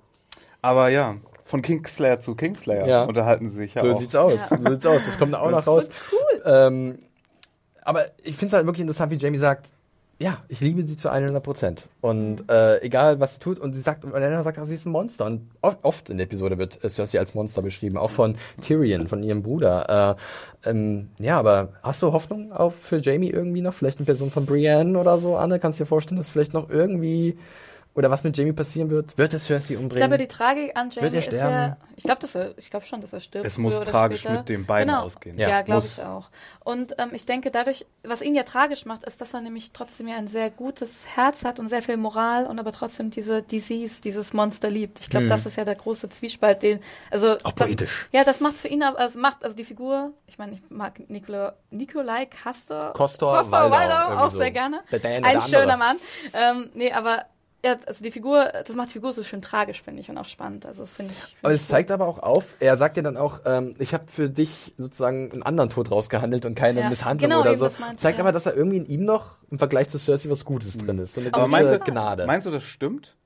B: Aber ja, von Kingslayer zu Kingslayer
A: Ja.
B: unterhalten sie sich ja
A: So
B: auch.
A: sieht's aus. So sieht's aus. Das kommt da auch noch raus. Cool. Ähm, aber ich finde es halt wirklich interessant, wie Jamie sagt, ja, ich liebe sie zu 100 Prozent. Und äh, egal, was sie tut, und sie sagt, und Elena sagt auch, sie ist ein Monster. Und oft, oft in der Episode wird äh, Cersei als Monster beschrieben, auch von Tyrion, von ihrem Bruder. Äh, ähm, ja, aber hast du Hoffnung auf für Jamie irgendwie noch? Vielleicht eine Person von Brienne oder so, Anne? Kannst du dir vorstellen, dass vielleicht noch irgendwie oder was mit Jamie passieren wird? Wird es Cersei
C: Ich
A: umbringen?
C: glaube, die Tragik an Jamie
A: Wird er
C: ist
A: sterben?
C: ja. Ich glaube, dass er, ich glaube schon, dass er stirbt.
B: Es muss tragisch
C: später.
B: mit den beiden
C: genau.
B: ausgehen.
C: Ja,
A: Ja,
C: glaube
A: muss.
C: ich auch. Und ähm, ich denke, dadurch, was ihn ja tragisch macht, ist, dass er nämlich trotzdem ja ein sehr gutes Herz hat und sehr viel Moral und aber trotzdem diese Disease, dieses Monster liebt. Ich glaube, das ist ja der große Zwiespalt, den, also.
A: Auch
C: das,
A: poetisch.
C: Ja, das macht's für ihn, aber- also macht also die Figur. Ich meine, ich mag Nicola, Nikolai Castor,
A: Kostor
C: Kostor
A: Waldau,
C: Waldau auch
A: so.
C: sehr gerne.
A: Der
C: ein
A: der
C: schöner
A: andere.
C: Mann. Ähm, nee, aber ja, also die Figur, das macht die Figur so schön tragisch, finde ich, und auch spannend. Also das finde ich. Find
A: Aber
C: ich
A: es zeigt aber auch auf, er sagt ja dann auch, ähm, ich habe für dich sozusagen einen anderen Tod rausgehandelt und keine
C: Ja,
A: Misshandlung
C: genau,
A: oder so.
C: das meinte
A: Zeigt
C: ich,
A: aber,
C: ja.
A: dass er irgendwie in ihm noch im Vergleich zu Cersei was Gutes drin ist. So eine
B: Aber
A: gewisse
B: meinst du,
A: Gnade.
B: meinst du, das stimmt?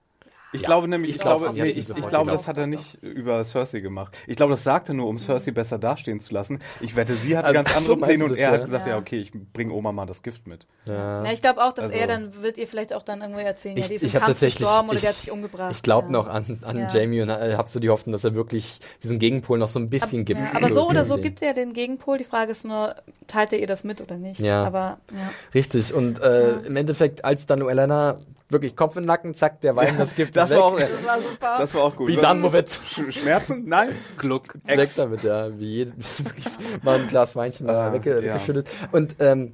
B: Ich
A: Ja.
B: glaube nämlich, ich,
A: Ich
B: glaube, nee,
A: ich
B: ich, glaube, das hat er nicht über Cersei gemacht. Ich glaube, das sagt er nur, um Cersei besser dastehen zu lassen. Ich wette, sie hatte
A: Also,
B: ganz andere
A: so,
B: Pläne und er
A: ja?
B: hat gesagt, ja,
C: Ja.
B: okay, ich bringe Oma mal das Gift mit.
A: ja.
C: Ja, ich glaube auch, dass
B: Also-
C: er dann wird ihr vielleicht auch dann irgendwie erzählen, ja,
A: Ich-
C: die ist
A: ich
C: im Kampf gestorben oder
A: ich-
C: die hat sich umgebracht.
A: Ich glaube
C: ja.
A: noch an, an
C: Ja.
A: Jamie und äh, habe so die Hoffnung, dass er wirklich diesen Gegenpol noch so ein bisschen gibt.
C: Ja, aber so oder so gibt er den Gegenpol. Die Frage ist nur, teilt er ihr das mit oder nicht?
A: Ja.
C: Aber ja.
A: Richtig. Und äh, im Endeffekt, als dann Elena wirklich Kopf in den Nacken, zack, der Wein, das Gift
B: Das
A: ist
B: war
A: weg.
B: auch,
C: Das war super.
B: das war auch gut.
A: Wie dann,
B: Schmerzen? Nein. Gluck.
A: Weg
B: Ex.
A: damit, ja. Wie jede, wirklich mal ein Glas Weinchen
B: Ah, ja.
A: weggeschüttet. Und ähm,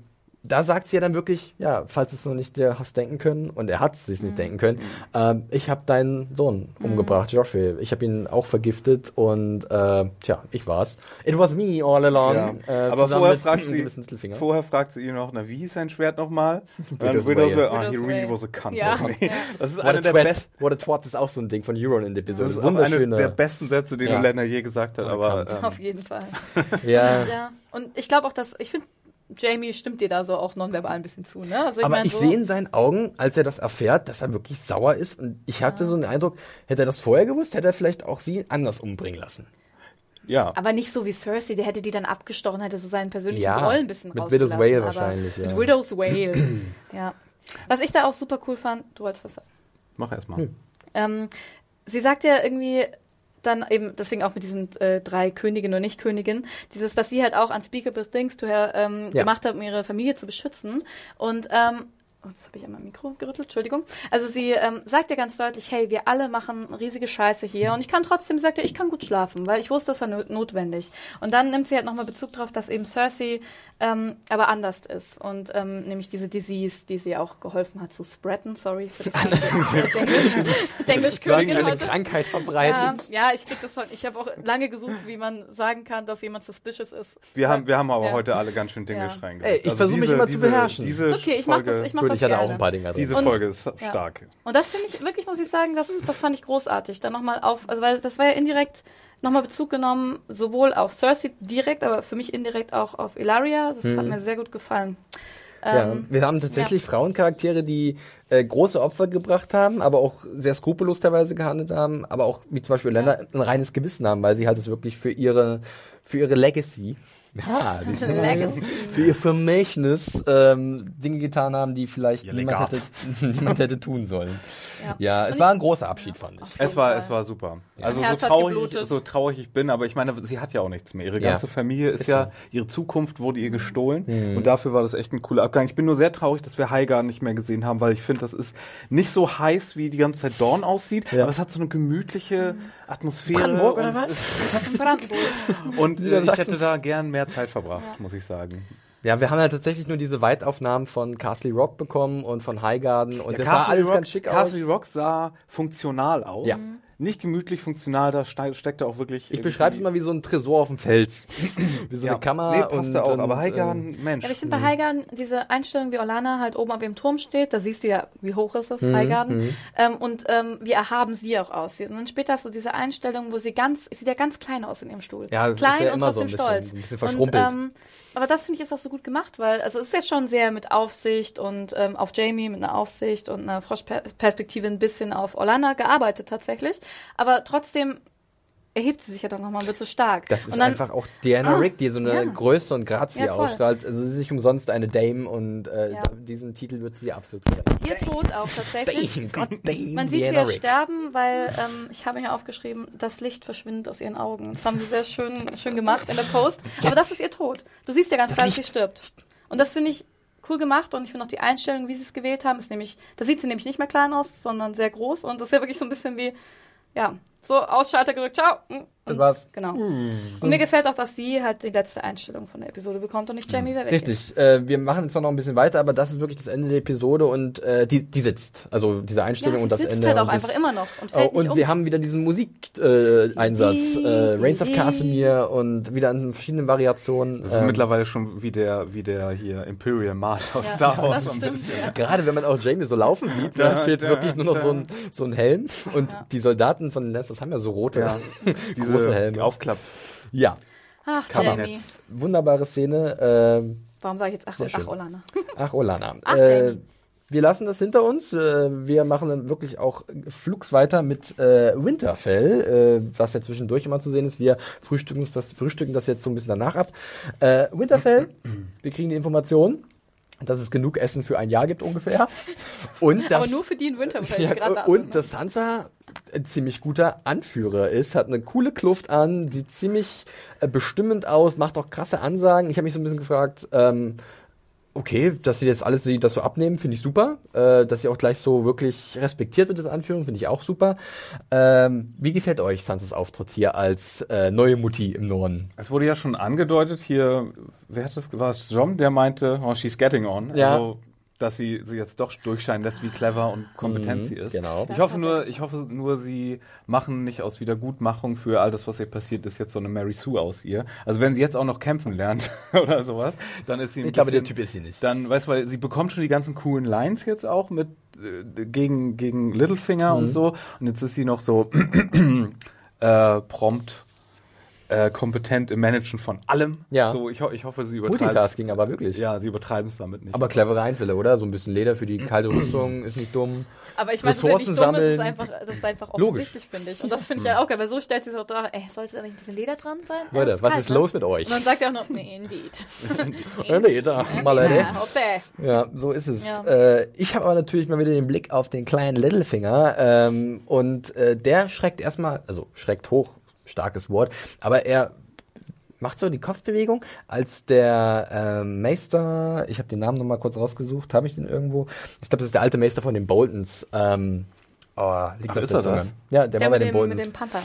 A: da sagt sie ja dann wirklich, ja, falls du es noch nicht dir hast denken können, und er hat es sich
B: Mhm.
A: nicht denken können, ähm, ich habe deinen Sohn umgebracht, Joffrey. Ich habe ihn auch vergiftet und äh, tja, ich war's. It was me all along.
B: Ja.
A: Äh,
B: Aber vorher
A: mit
B: fragt, sie, vorher fragt sie ihn noch, na, wie hieß sein Schwert nochmal?
A: Widow's. Wail.
B: Ah, he
C: Widow's
B: really was a cunt.
C: Ja.
B: wasn't he?
C: Ja.
B: Das ist
A: What
B: einer der besten.
A: What a twat ist auch so ein Ding von Euron in der
B: Das
A: Episode.
B: ist auch einer der besten Sätze, den
A: Ja.
B: Olena je gesagt hat. Aber ähm,
C: Auf jeden Fall.
A: ja.
C: Ja. Und ich glaube auch, dass, ich finde, Jamie stimmt dir da so auch nonverbal ein bisschen zu, ne? Also ich
A: Aber
C: mein,
A: ich
C: so,
A: sehe in seinen Augen, als er das erfährt, dass er wirklich sauer ist. Und ich hatte so den Eindruck, hätte er das vorher gewusst, hätte er vielleicht auch sie anders umbringen lassen.
B: ja.
C: Aber nicht so wie Cersei, der hätte die dann abgestochen, hätte so seinen persönlichen
A: Ja,
C: Groll ein bisschen
A: mit
C: rausgelassen.
A: Widow's
C: aber
A: wahrscheinlich, ja.
C: Mit Widow's Wail, ja. Was ich da auch super cool fand, du wolltest was sagen.
B: Mach erstmal.
C: Ähm, sie sagt ja irgendwie dann eben, deswegen auch mit diesen äh, drei Königinnen und Nicht-Königinnen, dieses, dass sie halt auch unspeakable things to her ähm,
A: Ja.
C: gemacht hat, um ihre Familie zu beschützen. Und ähm, Oh, jetzt habe ich einmal Mikro gerüttelt, Entschuldigung. Also sie ähm, sagt ja ganz deutlich, hey, wir alle machen riesige Scheiße hier und ich kann trotzdem, sagt er, ich kann gut schlafen, weil ich wusste, das war no notwendig. Und dann nimmt sie halt nochmal Bezug darauf, dass eben Cersei ähm, aber anders ist und ähm, nämlich diese Disease, die sie auch geholfen hat zu spreaden, sorry für das Englisch, Englisch
A: Quasi eine
C: heute.
A: Krankheit
C: Ja,
A: verbreitet.
C: ja, ich krieg das von, ich habe auch lange gesucht, wie man sagen kann, dass jemand suspicious ist.
B: Wir haben, wir haben aber
C: Ja.
B: heute alle ganz schön Dinge
C: Ja.
B: reingebracht.
A: Ey, ich versuch mich immer zu beherrschen.
B: Diese
C: Ist okay, ich mach
B: Folge,
C: das, ich mach das
A: ich hatte
C: gerne.
A: auch ein paar Dinger drin.
B: Diese
C: Und-
B: Folge ist
C: Ja.
B: stark.
C: Und das finde ich, wirklich muss ich sagen, das, das fand ich großartig. Dann nochmal auf, also weil das war ja indirekt nochmal Bezug genommen, sowohl auf Cersei direkt, aber für mich indirekt auch auf Ilaria. Das hat mir sehr gut gefallen.
A: Ja,
C: Ähm,
A: wir haben tatsächlich Frauencharaktere, die äh, große Opfer gebracht haben, aber auch sehr skrupellos teilweise gehandelt haben, aber auch wie zum Beispiel Länder ein reines Gewissen haben, weil sie halt es wirklich für ihre für ihre Legacy. Ja, die sind für ihr Vermächtnis ähm, Dinge getan haben, die vielleicht
B: Ihr
A: niemand
B: Legat.
A: hätte, niemand hätte tun sollen.
C: Ja.
A: Ja, es
C: Und
A: war ein großer Abschied, fand ich.
B: Es war, es war super. Also so traurig, so traurig ich bin, aber ich meine, sie hat ja auch nichts mehr. Ihre
A: Ja.
B: ganze Familie ist,
A: Ist
B: ja,
A: so.
B: ihre Zukunft wurde ihr gestohlen
A: Mhm.
B: und dafür war das echt ein cooler Abgang. Ich bin nur sehr traurig, dass wir Haigar nicht mehr gesehen haben, weil ich finde, das ist nicht so heiß, wie die ganze Zeit Dawn aussieht,
A: Ja.
B: aber es hat so eine gemütliche Atmosphäre.
A: Brandenburg oder
B: und
A: was?
C: Brandenburg.
B: Und äh, ich hätte da gern mehr Zeit verbracht, muss ich sagen.
A: Ja, wir haben ja tatsächlich nur diese Weitaufnahmen von Castle Rock bekommen und von Highgarden und
B: Ja,
A: das
B: Castle
A: sah alles
B: Rock,
A: ganz schick
B: Castle
A: aus.
B: Rock sah funktional aus.
A: Ja.
B: Nicht gemütlich funktional, da ste steckte auch wirklich.
A: Ich beschreibe es mal wie so ein Tresor auf dem Fels. wie so
B: ja.
A: eine Kammer.
B: Nee, passt
A: und,
B: da auch.
A: und,
B: aber Heigan,
A: ähm,
B: Mensch.
C: Ja, aber ich finde bei Highgarden diese Einstellung, wie Orlana halt oben auf ihrem Turm steht, da siehst du ja, wie hoch ist das,
A: Mhm,
C: Highgarden, ähm, und ähm, wie erhaben sie auch aussieht. Und dann später hast du diese Einstellung, wo sie ganz, sie sieht ja ganz klein aus in ihrem Stuhl.
A: Ja,
C: klein
A: ja
C: und
A: immer so
C: trotzdem
A: ein bisschen-
C: stolz.
A: ein bisschen verschrumpelt.
C: Und, ähm, aber das finde ich ist auch so gut gemacht, weil also es ist ja schon sehr mit Aufsicht und ähm, auf Jamie mit einer Aufsicht und einer Froschperspektive ein bisschen auf Orlana gearbeitet tatsächlich. Aber trotzdem erhebt sie sich ja dann nochmal und wird so stark.
A: Das ist
C: und dann,
A: einfach auch Diana
C: Ah,
A: Rick, die so eine
C: ja.
A: Größe und Grazie
C: Ja,
A: ausstrahlt. Also sie ist nicht umsonst eine Dame und äh,
C: Ja.
A: diesen Titel wird sie absolut gerecht.
C: ihr Tod auch tatsächlich.
A: Dame, Gott, Dame,
C: Man sieht sie
A: Diana
C: ja
A: Rick.
C: sterben, weil ähm, ich habe mir aufgeschrieben, das Licht verschwindet aus ihren Augen. Das haben sie sehr schön, schön gemacht in der Post. Aber das ist ihr Tod. Du siehst ja ganz klar, dass sie stirbt. Und das finde ich cool gemacht und ich finde auch die Einstellung, wie sie es gewählt haben, ist nämlich, da sieht sie nämlich nicht mehr klein aus, sondern sehr groß und das ist ja wirklich so ein bisschen wie, ja, so Ausschalter gedrückt, ciao. Und,
A: Das war's.
C: Genau. Und mir gefällt auch, dass sie halt die letzte Einstellung von der Episode bekommt und nicht Jamie, wer weggeht.
A: Richtig. Äh, wir machen zwar noch ein bisschen weiter, aber das ist wirklich das Ende der Episode und äh, die, die sitzt. Also diese
C: Ja,
A: Einstellung
C: sie
A: und das
C: sitzt
A: Ende.
C: halt auch
A: und
C: einfach immer noch und
A: Oh,
C: fällt nicht
A: und
C: um.
A: wir haben wieder diesen Musikeinsatz, äh, Einsatz,
C: Di,
A: äh, Reigns of Casimir und wieder in verschiedenen Variationen.
B: Das ist
A: Ähm,
B: mittlerweile schon wie der, wie der hier Imperial March aus
C: Ja,
B: Star Wars.
C: das
B: so ein
C: stimmt,
B: bisschen.
C: ja.
A: Gerade wenn man auch Jamie so laufen sieht, da fehlt
B: da,
A: wirklich nur noch
B: da.
A: so ein, so ein Helm. Und die Soldaten von den Lannisters haben ja so rote,
B: Ja.
A: große
B: Diese
A: Helme.
B: Aufklapp.
A: Ja,
C: Ach,
A: Kabinett.
C: Jamie.
A: Wunderbare Szene. Ähm,
C: Warum sage ich jetzt ach, ach Olana?
A: Ach, Olana.
C: Ach,
A: äh, wir lassen das hinter uns. Äh, wir machen dann wirklich auch flugs weiter mit äh, Winterfell, äh, was ja zwischendurch immer zu sehen ist. Wir frühstücken das, frühstücken das jetzt so ein bisschen danach ab. Äh, Winterfell, wir kriegen die Information, dass es genug Essen für ein Jahr gibt ungefähr. Und das,
C: Aber nur für die in Winterfell,
A: ja,
C: da
A: und
C: sind. ne?
A: dass Sansa ein ziemlich guter Anführer ist, hat eine coole Kluft an, sieht ziemlich äh, bestimmend aus, macht auch krasse Ansagen. Ich habe mich so ein bisschen gefragt, ähm, okay, dass sie jetzt alles sie das so abnehmen, finde ich super. Äh, dass sie auch gleich so wirklich respektiert wird, das Anführung, finde ich auch super. Ähm, wie gefällt euch Sansas Auftritt hier als äh, neue Mutti im Norden?
B: Es wurde ja schon angedeutet hier, wer hat das, war es John, der meinte, oh, she's getting on.
A: Ja.
B: Also, dass sie sie jetzt doch durchscheinen lässt, wie clever und kompetent
A: Mhm,
B: sie ist.
A: genau.
B: Ich hoffe nur, ich hoffe nur, sie machen nicht aus Wiedergutmachung für all das, was ihr passiert ist, jetzt so eine Mary Sue aus ihr. Also wenn sie jetzt auch noch kämpfen lernt oder sowas, dann ist sie ein
A: Ich glaube, der
B: bisschen-
A: Typ ist sie nicht.
B: Dann, weißt du, weil sie bekommt schon die ganzen coolen Lines jetzt auch mit äh, gegen, gegen Littlefinger
A: Mhm.
B: und so. Und jetzt ist sie noch so äh, prompt äh, kompetent im Managen von allem.
A: Ja.
B: So, ich, ho ich hoffe, sie übertreiben
A: Multitasking, aber wirklich.
B: Ja, sie übertreiben es damit nicht.
A: Aber clevere Einfälle, oder? So ein bisschen Leder für die kalte Rüstung ist nicht dumm.
C: Aber ich meine, das ist ja nicht dumm, es ist einfach, das ist einfach
A: Logisch.
C: offensichtlich, finde ich. Und das finde ich ja auch geil, weil so stellt sie sich auch da, ey, sollte da nicht ein bisschen Leder dran sein? Ja,
A: Leute,
C: ist
A: was
C: kalt,
A: ist
C: ne?
A: los mit euch?
C: Und dann sagt er auch noch, nee, indeed.
A: Ja, Leder, mal.
C: Ja, okay.
A: Ja, so ist es.
C: Ja.
A: Äh, ich habe aber natürlich mal wieder den Blick auf den kleinen Littlefinger ähm, und äh, der schreckt erstmal, also schreckt hoch, starkes Wort, aber er macht so die Kopfbewegung, als der ähm, Meister, ich habe den Namen nochmal kurz rausgesucht, habe ich den irgendwo? Ich glaube, das ist der alte Meister von den Boltons. Ähm, oh, liegt
B: Ach, ist
A: der
B: er das?
A: Ja, der,
C: Der
A: war bei
C: mit
A: den
C: dem, mit
A: Boltons.
C: dem Panther.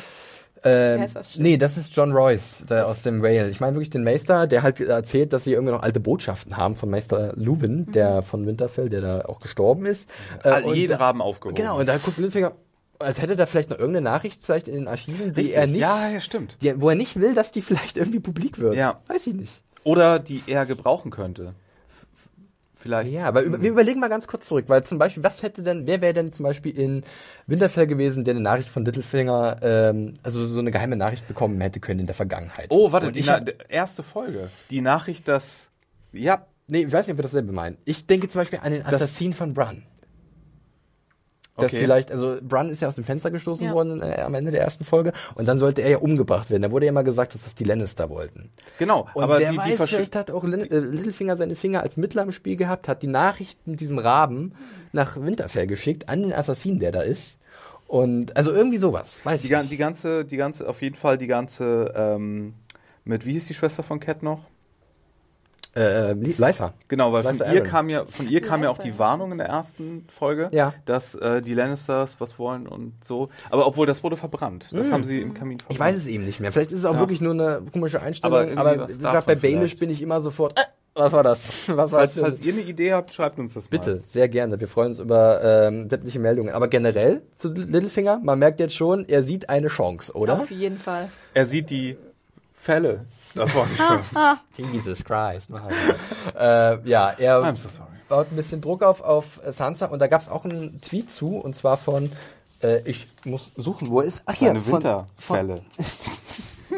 A: Ähm,
C: Wie heißt das?
A: nee, das ist John Royce der aus dem Rail. Ich meine wirklich den Meister, der halt erzählt, dass sie irgendwie noch alte Botschaften haben von Meister Luwin,
C: Mhm.
A: der von Winterfell, der da auch gestorben ist. Äh,
B: All- jeden Raben aufgehoben.
A: Genau, und da guckt Littlefinger, als hätte er vielleicht noch irgendeine Nachricht vielleicht in den Archiven, die
B: Richtig.
A: er nicht,
B: Ja, ja, stimmt.
A: die, wo er nicht will, dass die vielleicht irgendwie publik wird.
B: Ja.
A: Weiß ich nicht.
B: Oder die er gebrauchen könnte. Vielleicht.
A: Ja, aber über, wir überlegen mal ganz kurz zurück, weil zum Beispiel, was hätte denn, wer wäre denn zum Beispiel in Winterfell gewesen, der eine Nachricht von Littlefinger, ähm, also so eine geheime Nachricht bekommen hätte können in der Vergangenheit?
B: Oh, warte,
A: Und
B: die
A: hab-
B: erste Folge. Die Nachricht, dass. Ja,
A: Nee, ich weiß nicht, ob wir dasselbe meinen. Ich denke zum Beispiel an den Assassin von Bran. Dass
B: Okay.
A: vielleicht, also Bran ist ja aus dem Fenster gestoßen
C: Ja.
A: worden äh, am Ende der ersten Folge und dann sollte er ja umgebracht werden. Da wurde ja immer gesagt, dass das die Lannister wollten.
B: Genau,
A: Und
B: aber
A: wer
B: die, die
A: weiß,
B: Versch-
A: vielleicht hat auch Lin äh, Littlefinger seine Finger als Mittler im Spiel gehabt, hat die Nachrichten mit diesem Raben nach Winterfell geschickt an den Assassinen, der da ist. Und also irgendwie sowas, weiß
B: die,
A: ich nicht.
B: die ganze, die ganze, auf jeden Fall die ganze, ähm, mit, wie hieß die Schwester von Cat noch?
A: Äh, äh, Lysa.
B: Genau, weil von
A: Lysa
B: ihr kam ja, von ihr kam ja auch die. Warnung in der ersten Folge,
A: Ja.
B: dass äh, die Lannisters was wollen und so. Aber obwohl das wurde verbrannt. Das haben sie im Kamin verbrannt.
A: Ich weiß es eben nicht mehr. Vielleicht ist es auch
B: Ja.
A: wirklich nur eine komische Einstellung.
B: Aber
A: Aber, wie gesagt, bei Baelish bin ich immer sofort. Äh, was war das? Was war
B: Falls,
A: das
B: falls ihr eine Idee habt, schreibt uns das mal.
A: Bitte, sehr gerne. Wir freuen uns über ähm, sämtliche Meldungen. Aber generell zu Littlefinger, man merkt jetzt schon, er sieht eine Chance, oder?
C: Auf jeden Fall.
B: Er sieht die Fälle davon schon.
A: Jesus Christ. Mann. äh, ja, er
B: I'm so sorry.
A: baut ein bisschen Druck auf, auf Sansa und da gab es auch einen Tweet zu und zwar von, äh, ich muss suchen, wo ist. Ach hier,
B: Seine
A: von,
B: Winterfälle.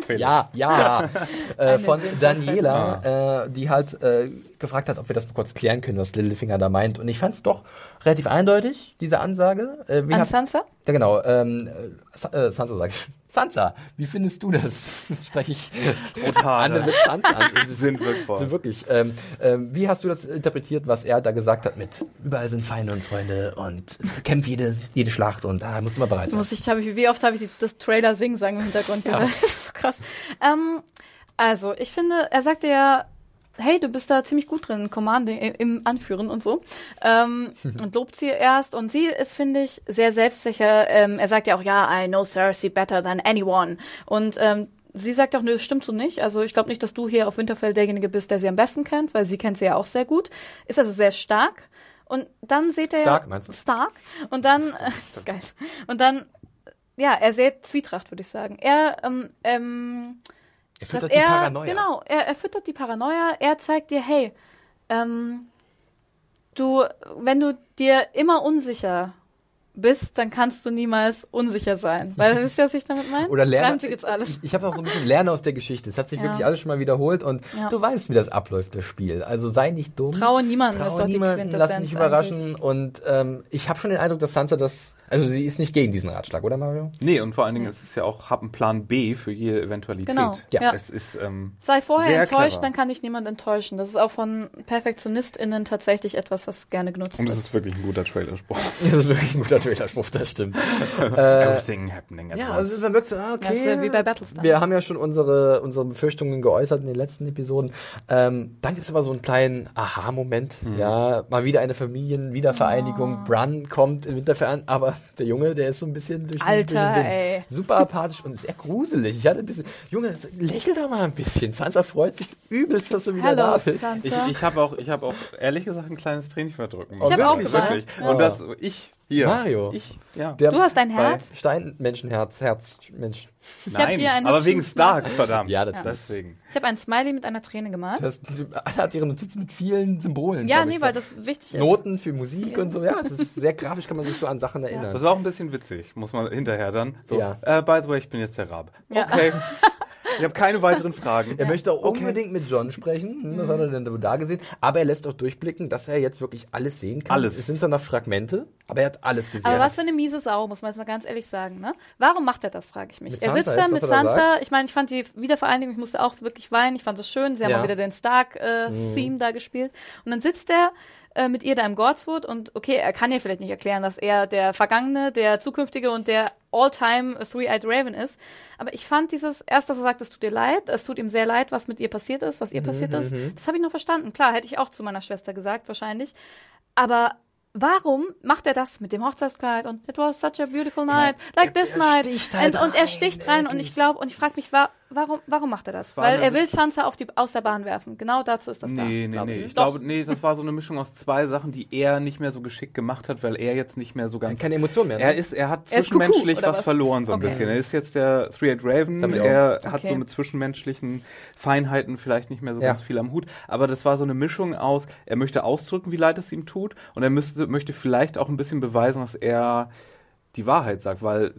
B: Felix.
A: Ja, ja. äh, von. Daniela, äh, die halt äh, gefragt hat, ob wir das mal kurz klären können, was Littlefinger da meint. Und ich fand es doch relativ eindeutig, diese Ansage. Äh, wie
C: An
A: hab-
C: Sansa?
A: ja, genau. Ähm, äh, Sa- äh, Sansa sag ich. Sansa, wie findest du das? Spreche ich
B: Brutal.
A: Anne mit Sansa an.
B: Sind wirklich
A: Sind wirklich. Ähm, ähm, wie hast du das interpretiert, was er da gesagt hat mit überall sind Feinde und Freunde und kämpft jede, jede Schlacht und da muss man bereit sein.
C: Muss ich, hab ich, wie oft habe ich das Trailer singen sagen im Hintergrund gehört? Das ist krass. Ähm, also, ich finde, er sagte ja, hey, du bist da ziemlich gut drin, Commanding, äh, im Anführen und so. Ähm, und lobt sie erst. Und sie ist, finde ich, sehr selbstsicher. Ähm, er sagt ja auch, ja, I know Cersei better than anyone. Und ähm, sie sagt auch, nö, das stimmt so nicht. Also ich glaube nicht, dass du hier auf Winterfell derjenige bist, der sie am besten kennt, weil sie kennt sie ja auch sehr gut. Ist also sehr stark. Und dann seht er
A: Stark, meinst du?
C: Stark. Und dann, äh, geil. Und dann, ja, er sät Zwietracht, würde ich sagen. Er, ähm, ähm,
A: Er füttert die
C: er,
A: Paranoia.
C: genau, er, er füttert die Paranoia. Er zeigt dir, hey, ähm, du, wenn du dir immer unsicher bist, dann kannst du niemals unsicher sein. Weil, wisst ihr, was ich damit meine?
A: Oder
C: Das
A: lerne.
C: reimt sich jetzt alles.
A: Ich, ich habe auch so ein bisschen Lernen aus der Geschichte. Es hat sich
C: Ja.
A: wirklich alles schon mal wiederholt und
C: Ja.
A: du weißt, wie das abläuft, das Spiel. Also sei nicht dumm.
C: Traue niemandem, ist
A: Traue
C: die
A: niemanden, lass dich überraschen. Und ähm, ich habe schon den Eindruck, dass Sansa das. Also sie ist nicht gegen diesen Ratschlag, oder Mario?
B: Nee, und vor allen Dingen ist es ja auch, hab einen Plan B für jede Eventualität.
C: Genau,
A: Ja.
C: ja.
B: Es ist, ähm,
C: Sei vorher
B: Sehr
C: enttäuscht,
B: clever.
C: dann kann dich niemand enttäuschen. Das ist auch von PerfektionistInnen tatsächlich etwas, was gerne genutzt
B: und es
C: wird.
B: ist wirklich ein guter Trailerspruch.
A: Das ist wirklich ein guter Trailerspruch, das stimmt.
B: Everything happening at
A: Ja,
B: once.
A: also man wirkt so, ah, okay.
C: Das ist ja wie bei Battlestar.
A: Wir haben ja schon unsere, unsere Befürchtungen geäußert in den letzten Episoden. Ähm, dann gibt es aber so einen kleinen Aha-Moment. Ja, mal wieder eine Familienwiedervereinigung.
C: Oh.
A: Bran kommt in Winterfell an, aber der Junge, der ist so ein bisschen durch, den-
C: Alter,
A: durch den Wind.
C: ey.
A: Super apathisch und sehr gruselig. Ich hatte ein bisschen, Junge, lächel doch mal ein bisschen. Sansa freut sich übelst, dass du wieder da
C: Hallo,
A: bist.
C: Sansa.
B: Ich, ich habe auch, ich habe auch ehrlich gesagt ein kleines Tränchen verdrücken.
A: Ich hab auch
B: wirklich,
C: geweint.
B: wirklich.
C: Ja.
B: Und das, ich hier,
A: Mario.
B: ich, ja.
A: Der
C: Du hast ein Herz?
A: Steinmenschenherz, Herz, Mensch.
C: Ich hab
B: Nein,
C: hier ein
B: aber wegen Stark, verdammt.
A: Ja, natürlich.
B: Deswegen.
C: Ich habe ein Smiley mit einer Träne gemalt.
A: Das, Anna hat ihre Notizen mit vielen Symbolen.
C: ja, nee,
A: ich,
C: weil das wichtig ist.
A: Noten für Musik und so. Ja, es ist sehr grafisch, kann man sich so an Sachen erinnern.
B: Das war auch ein bisschen witzig, muss man hinterher dann. So,
A: Ja.
B: äh, by the way, ich bin jetzt der Rab.
C: Ja.
B: Okay. ich habe keine weiteren Fragen.
A: Er möchte auch
B: Okay.
A: unbedingt mit John sprechen. Hm, Das hat er denn da gesehen. Aber er lässt auch durchblicken, dass er jetzt wirklich alles sehen kann.
B: Alles.
A: Es sind zwar noch Fragmente, aber er hat alles gesehen.
C: Aber was für eine miese Sau, muss man jetzt mal ganz ehrlich sagen. Ne? Warum macht er das, frage ich mich.
A: Mit
C: er
A: Sansa
C: sitzt da mit
A: was da
C: Sansa. Ich meine, ich fand die Wiedervereinigung, ich musste auch wirklich weinen. Ich fand es schön. Sie haben
A: Ja. Mhm.
C: auch wieder den Stark-Theme da gespielt. Und dann sitzt er äh, mit ihr da im Godswood und okay, er kann ihr vielleicht nicht erklären, dass er der Vergangene, der Zukünftige und der All-Time Three-Eyed Raven ist. Aber ich fand dieses, erst, dass er sagt, es tut ihr leid, es tut ihm sehr leid, was mit ihr passiert ist, was ihr
A: Mhm,
C: passiert ist. Das habe ich noch verstanden. Klar, hätte ich auch zu meiner Schwester gesagt, wahrscheinlich. Aber warum macht er das mit dem Hochzeitskleid und it was such a beautiful night, like this
A: er
C: night.
A: halt
C: und, und er sticht rein und
A: wirklich.
C: ich glaube und ich frage mich, wa warum, warum macht er das? Weil er will Sansa auf die, aus der Bahn werfen. Genau dazu ist das da.
B: Nee, nee,
C: glaub
B: nee.
C: ich.
B: Ich glaube, nee, das war so eine Mischung aus zwei Sachen, die er nicht mehr so geschickt gemacht hat, weil er jetzt nicht mehr so ganz.
A: Keine Emotion mehr, ne?
B: Er ist, er hat
C: Er ist Kuckuck,
B: zwischenmenschlich
C: oder
B: was,
C: was?
B: verloren, so ein
C: Okay.
B: bisschen. Er ist jetzt der Three-Eyed Raven.
A: Damit auch.
B: Er hat
C: Okay.
B: so mit zwischenmenschlichen Feinheiten vielleicht nicht mehr so
A: Ja.
B: ganz viel am Hut. Aber das war so eine Mischung aus, er möchte ausdrücken, wie leid es ihm tut. Und er müsste, möchte vielleicht auch ein bisschen beweisen, dass er die Wahrheit sagt, weil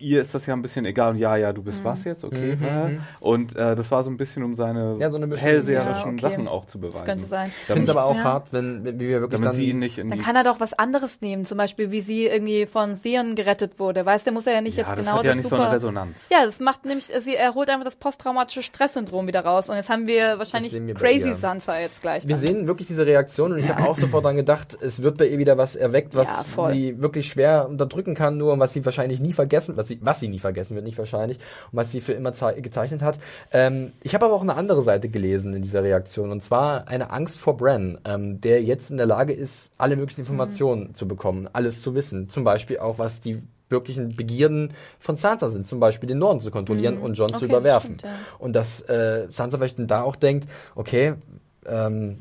B: ihr ist das ja ein bisschen egal. Und ja, ja, du
C: Mhm.
B: bist was jetzt, okay. ja. Und äh, das war so ein bisschen, um seine
A: Ja, so
B: hellseherischen
C: Ja, okay.
B: Sachen auch zu beweisen.
C: Das könnte sein.
A: Ich finde es aber auch
C: Ja.
A: hart, wenn, wenn wir wirklich
B: Damit
A: dann...
B: sie ihn nicht in
C: Dann kann er doch was anderes nehmen, zum Beispiel wie sie irgendwie von Theon gerettet wurde. Weißt du, muss er ja nicht
B: ja,
C: jetzt
B: das
C: genau
B: hat ja
C: das
B: nicht so
C: super.
B: eine Resonanz.
C: ja, das macht nämlich, sie er holt einfach das posttraumatische Stresssyndrom wieder raus. Und jetzt haben wir wahrscheinlich
A: wir
C: Crazy. Sansa jetzt gleich.
A: Wir
C: dann.
A: sehen wirklich diese Reaktion und ich habe auch sofort dran gedacht, es wird bei ihr wieder was erweckt, was sie wirklich schwer unterdrücken kann, nur und was sie wahrscheinlich nie vergessen, was sie, was sie nie vergessen wird, nicht wahrscheinlich, und was sie für immer zei- gezeichnet hat. Ähm, ich habe aber auch eine andere Seite gelesen in dieser Reaktion und zwar eine Angst vor Bran, ähm, der jetzt in der Lage ist, alle möglichen Informationen
C: Mhm.
A: zu bekommen, alles zu wissen, zum Beispiel auch was die wirklichen Begierden von Sansa sind, zum Beispiel den Norden zu kontrollieren und John zu
C: Mhm. Okay, das
A: überwerfen.
C: stimmt, ja.
A: Und dass äh, Sansa vielleicht da auch denkt, okay, ähm,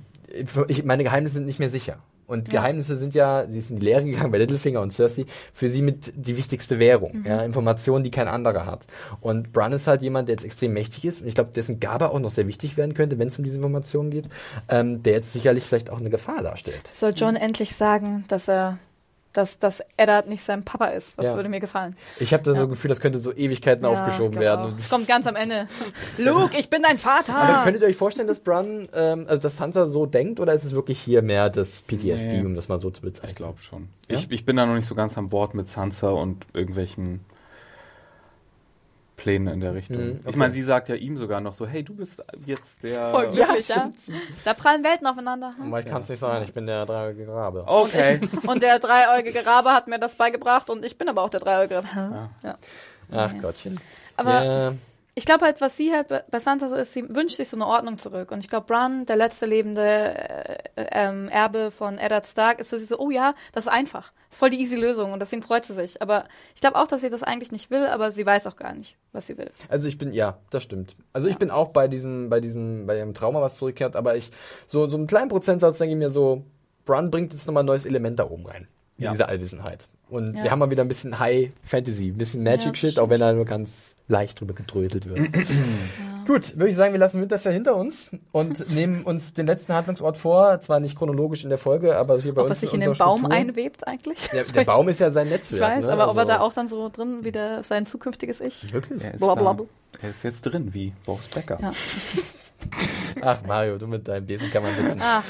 A: ich, meine Geheimnisse sind nicht mehr sicher. Und Geheimnisse sind ja, sie ist in die Lehre gegangen bei Littlefinger und Cersei, für sie mit die wichtigste Währung. Ja, Informationen, die kein anderer hat. Und Bran ist halt jemand, der jetzt extrem mächtig ist und ich glaube, dessen Gabe auch noch sehr wichtig werden könnte, wenn es um diese Informationen geht, ähm, der jetzt sicherlich vielleicht auch eine Gefahr darstellt.
C: Soll John endlich sagen, dass er, dass, dass Eddard nicht sein Papa ist? Das
A: Ja.
C: würde mir gefallen.
A: Ich habe da so ein Gefühl, das könnte so Ewigkeiten
C: Ja,
A: aufgeschoben
C: glaub
A: werden.
C: Es kommt ganz am Ende. Luke, ich bin dein Vater.
A: Aber könntet ihr euch vorstellen, dass Bran, ähm, also dass Sansa so denkt, oder ist es wirklich hier mehr das PTSD,
B: Nee.
A: um das mal so zu bezeichnen?
B: Ich glaube schon.
A: Ja?
B: Ich, ich bin da noch nicht so ganz an Bord mit Sansa und irgendwelchen Plänen in der Richtung.
A: Mhm, okay.
B: Ich meine, sie sagt ja ihm sogar noch so, hey, du bist jetzt der...
C: Voll glücklich,
A: Ja,
C: ja. Da prallen Welten aufeinander. Hm?
A: Aber ich kann es nicht sein, ich bin der dreieugige Rabe.
B: Okay.
C: Und der dreieugige Rabe hat mir das beigebracht und ich bin aber auch der dreieugige Rabe. Ja.
A: Ach Gottchen.
C: Aber
A: ja,
C: ich glaube halt, was sie halt bei- bei Santa so ist, sie wünscht sich so eine Ordnung zurück. Und ich glaube, Bran, der letzte lebende äh, äh, ähm, Erbe von Eddard Stark, ist für sie so, oh ja, das ist einfach. Das ist voll die easy Lösung und deswegen freut sie sich. Aber ich glaube auch, dass sie das eigentlich nicht will, aber sie weiß auch gar nicht, was sie will.
A: also ich bin, ja, das stimmt. Also ich bin auch bei diesem, bei diesem, bei dem Trauma, was zurückkehrt, aber ich, so, so einen kleinen Prozentsatz denke ich mir so, Bran bringt jetzt nochmal ein neues Element da oben rein. In
B: Ja.
A: diese Allwissenheit. Und
C: Ja.
A: wir haben mal wieder ein bisschen High Fantasy, ein bisschen Magic
C: Ja,
A: Shit, auch wenn er nur ganz leicht drüber gedröselt wird. Gut, würde ich sagen, wir lassen Winterfell hinter uns und nehmen uns den letzten Handlungsort vor, zwar nicht chronologisch in der Folge, aber hier bei
C: Ob er
A: uns
C: sich
A: in
C: in den Baum
A: Struktur.
C: einwebt eigentlich.
A: Der, der Baum ist ja sein
C: ich
A: Netzwerk.
C: weiß,
A: ne?
C: aber ob er
A: Also-
C: da auch dann so drin wieder sein zukünftiges Ich.
A: Wirklich?
B: Er ist,
C: Blablabla.
B: er ist jetzt drin, wie Boris Becker.
C: Ja.
A: Ach, Mario, du mit deinen Besenkammerwitzen.
C: Ah.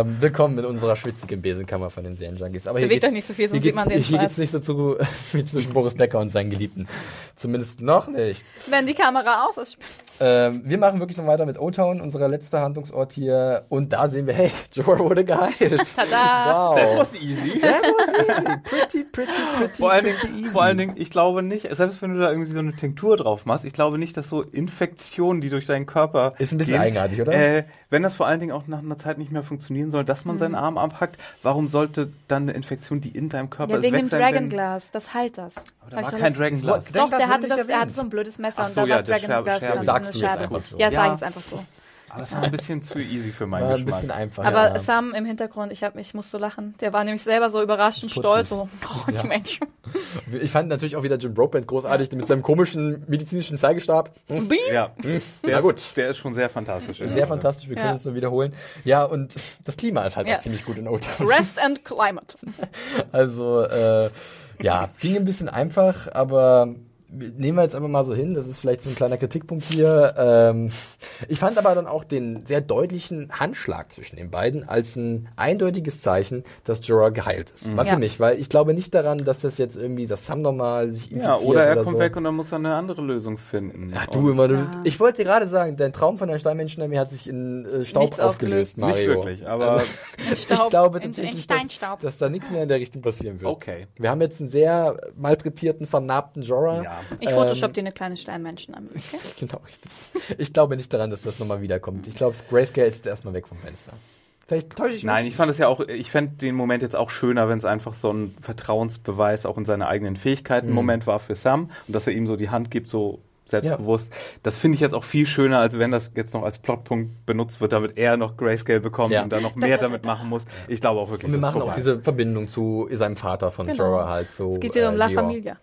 A: Ähm, willkommen in unserer schwitzigen Besenkammer von den Serienjunkies. Aber hier
C: Bewegt
A: geht's-
C: euch nicht so viel, sonst
A: hier
C: sieht man
A: geht's-
C: den
A: Hier geht's
C: Schweiß.
A: nicht so zu wie zwischen Boris Becker und seinen Geliebten. Zumindest noch nicht.
C: Wenn die Kamera aus ist.
A: Ähm, wir machen wirklich noch weiter mit O-Town, unser letzter Handlungsort hier. Und da sehen wir, hey, Jorah wurde geheilt.
C: Tada!
B: That
A: Wow.
B: was easy.
A: That was easy. Pretty, pretty, pretty,
B: Vor allen,
A: pretty
B: Dingen,
A: easy.
B: vor allen Dingen, ich glaube nicht, selbst wenn du da irgendwie so eine Tinktur drauf machst, ich glaube nicht, dass so Infektionen, die durch deinen Körper.
A: Ist ein bisschen
B: gehen,
A: eigenartig, oder?
B: Äh, wenn das vor allen Dingen auch nach einer Zeit nicht mehr funktionieren soll, dass man seinen Arm abhackt, warum sollte dann eine Infektion, die in deinem Körper
C: Ja,
B: ist,
C: wegen
B: weg
C: dem
B: sein?
C: Dragonglass, das heilt das.
B: Aber da
C: ich
B: war
C: doch
B: kein.
A: Das-
C: Doch, der hatte, das, er hatte so ein blödes Messer
B: Ach
C: und
B: so,
C: da
B: ja,
C: war
B: der
C: Dragon Glass
B: Scherbe-
C: dran.
A: Sagst
C: eine
A: du jetzt einfach so.
C: Ja, sag ich jetzt einfach so.
B: Aber das war ein bisschen zu easy für meinen
A: War ein
B: Geschmack.
A: bisschen einfach.
C: Aber
A: ja.
C: Sam im Hintergrund, ich, hab, ich musste lachen. Der war nämlich selber so überrascht und stolz. So, oh,
A: Ja.
C: die Menschen.
A: Ich fand natürlich auch wieder Jim Broadbent großartig mit seinem komischen medizinischen Zeigestab. Hm.
B: Ja,
A: Na
B: der,
A: gut.
B: Ist, der ist schon sehr fantastisch.
A: Sehr fantastisch, wir können
C: Ja.
A: es nur wiederholen. Ja, und das Klima ist halt
C: Ja.
A: auch ziemlich gut in O-Town.
C: Rest and Climate.
A: Also, äh, ja, ging ein bisschen einfach, aber nehmen wir jetzt einfach mal so hin. Das ist vielleicht so ein kleiner Kritikpunkt hier. Ähm, ich fand aber dann auch den sehr deutlichen Handschlag zwischen den beiden als ein eindeutiges Zeichen, dass Jorah geheilt ist. War
C: Ja.
A: für mich, weil ich glaube nicht daran, dass das jetzt irgendwie, dass Sam nochmal sich infiziert
B: Ja, oder er
A: oder
B: kommt
A: so.
B: weg und dann muss er eine andere Lösung finden.
A: Ach du immer, du,
C: Ja.
A: ich wollte dir gerade sagen, dein Traum von der Steinmenschenarmee hat sich in äh, Staub
C: Nichts
A: aufgelöst,
C: aufgelöst.
A: Mario.
B: Nicht wirklich, aber
A: Also,
C: In Staub.
A: ich glaube
C: in, in
A: tatsächlich, dass, dass da nichts mehr in der Richtung passieren wird.
B: okay.
A: Wir haben jetzt einen sehr malträtierten, vernarbten Jorah.
B: Ja.
C: Ich photoshop
A: Ähm,
C: dir eine kleine Steinmenschen an. Okay?
A: Genau, richtig. Ich glaube nicht daran, dass das nochmal wiederkommt. Ich glaube, Grayscale ist erstmal weg vom Fenster. Vielleicht täusche ich
B: Nein,
A: mich.
B: ich fand es ja auch, ich fände den Moment jetzt auch schöner, wenn es einfach so ein Vertrauensbeweis auch in seine eigenen Fähigkeiten
A: Mhm.
B: Moment war für Sam und dass er ihm so die Hand gibt, so selbstbewusst. Das finde ich jetzt auch viel schöner, als wenn das jetzt noch als Plotpunkt benutzt wird, damit er noch Grayscale bekommt
A: Ja.
B: und dann noch mehr damit machen muss. Ich glaube auch wirklich,
A: Und wir machen auch
B: vorbei.
A: diese Verbindung zu seinem Vater von
C: Genau.
A: Jorah halt so.
C: Es geht hier um
A: äh,
C: La
A: Georg.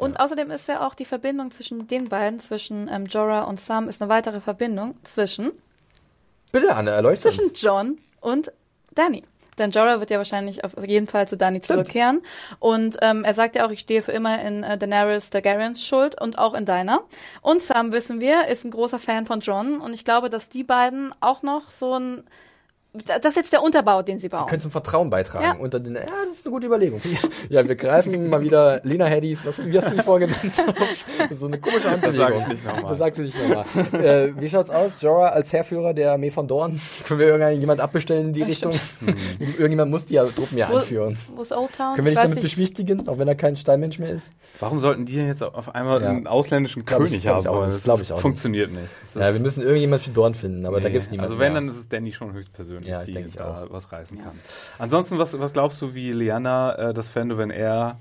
C: Familia. Ja. Und außerdem ist ja auch die Verbindung zwischen den beiden, zwischen ähm, Jorah und Sam, ist eine weitere Verbindung zwischen,
A: Bitte, Anne, erleuchte
C: zwischen
A: uns.
C: John und Danny. Denn Jorah wird ja wahrscheinlich auf jeden Fall zu Dani zurückkehren. Und ähm, er sagt ja auch, ich stehe für immer in äh, Daenerys Targaryens Schuld und auch in deiner. Und Sam, wissen wir, ist ein großer Fan von John. Und ich glaube, dass die beiden auch noch so ein das ist jetzt der Unterbau, den sie bauen.
A: Können zum Vertrauen beitragen.
C: Ja.
A: Unter den, ja, das ist eine gute Überlegung. Ja, wir greifen mal wieder Lena Headies, was, wie hast du die vorgenannt? so eine komische Handbewegung.
B: sag ich nicht nochmal.
A: Das sagst du nicht nochmal. äh, wie schaut's aus? Jorah als Herrführer der Armee von Dorn? Können wir irgendjemand abbestellen in die Richtung? Irgendjemand muss die ja Truppen ja anführen.
C: wo ist Old Town?
A: Können wir
C: Ich
A: nicht
C: weiß
A: damit beschwichtigen, auch wenn er kein Steinmensch mehr ist?
B: Warum sollten die jetzt auf einmal
A: Ja.
B: einen ausländischen
A: Glaub ich-
B: König
A: glaub
B: haben?
A: ich auch nicht.
B: Das
A: Glaub ich auch
B: funktioniert nicht. Das
A: Ja, wir müssen irgendjemand für Dorn finden, aber da
B: Nee.
A: gibt's niemanden.
B: Also wenn,
A: mehr.
B: dann ist es Danny schon höchstpersönlich,
A: Ja, ich
B: die
A: denke ich
B: da
A: auch.
B: was reißen kann. Ansonsten, was, was glaubst du, wie Liana äh, das fände, wenn er...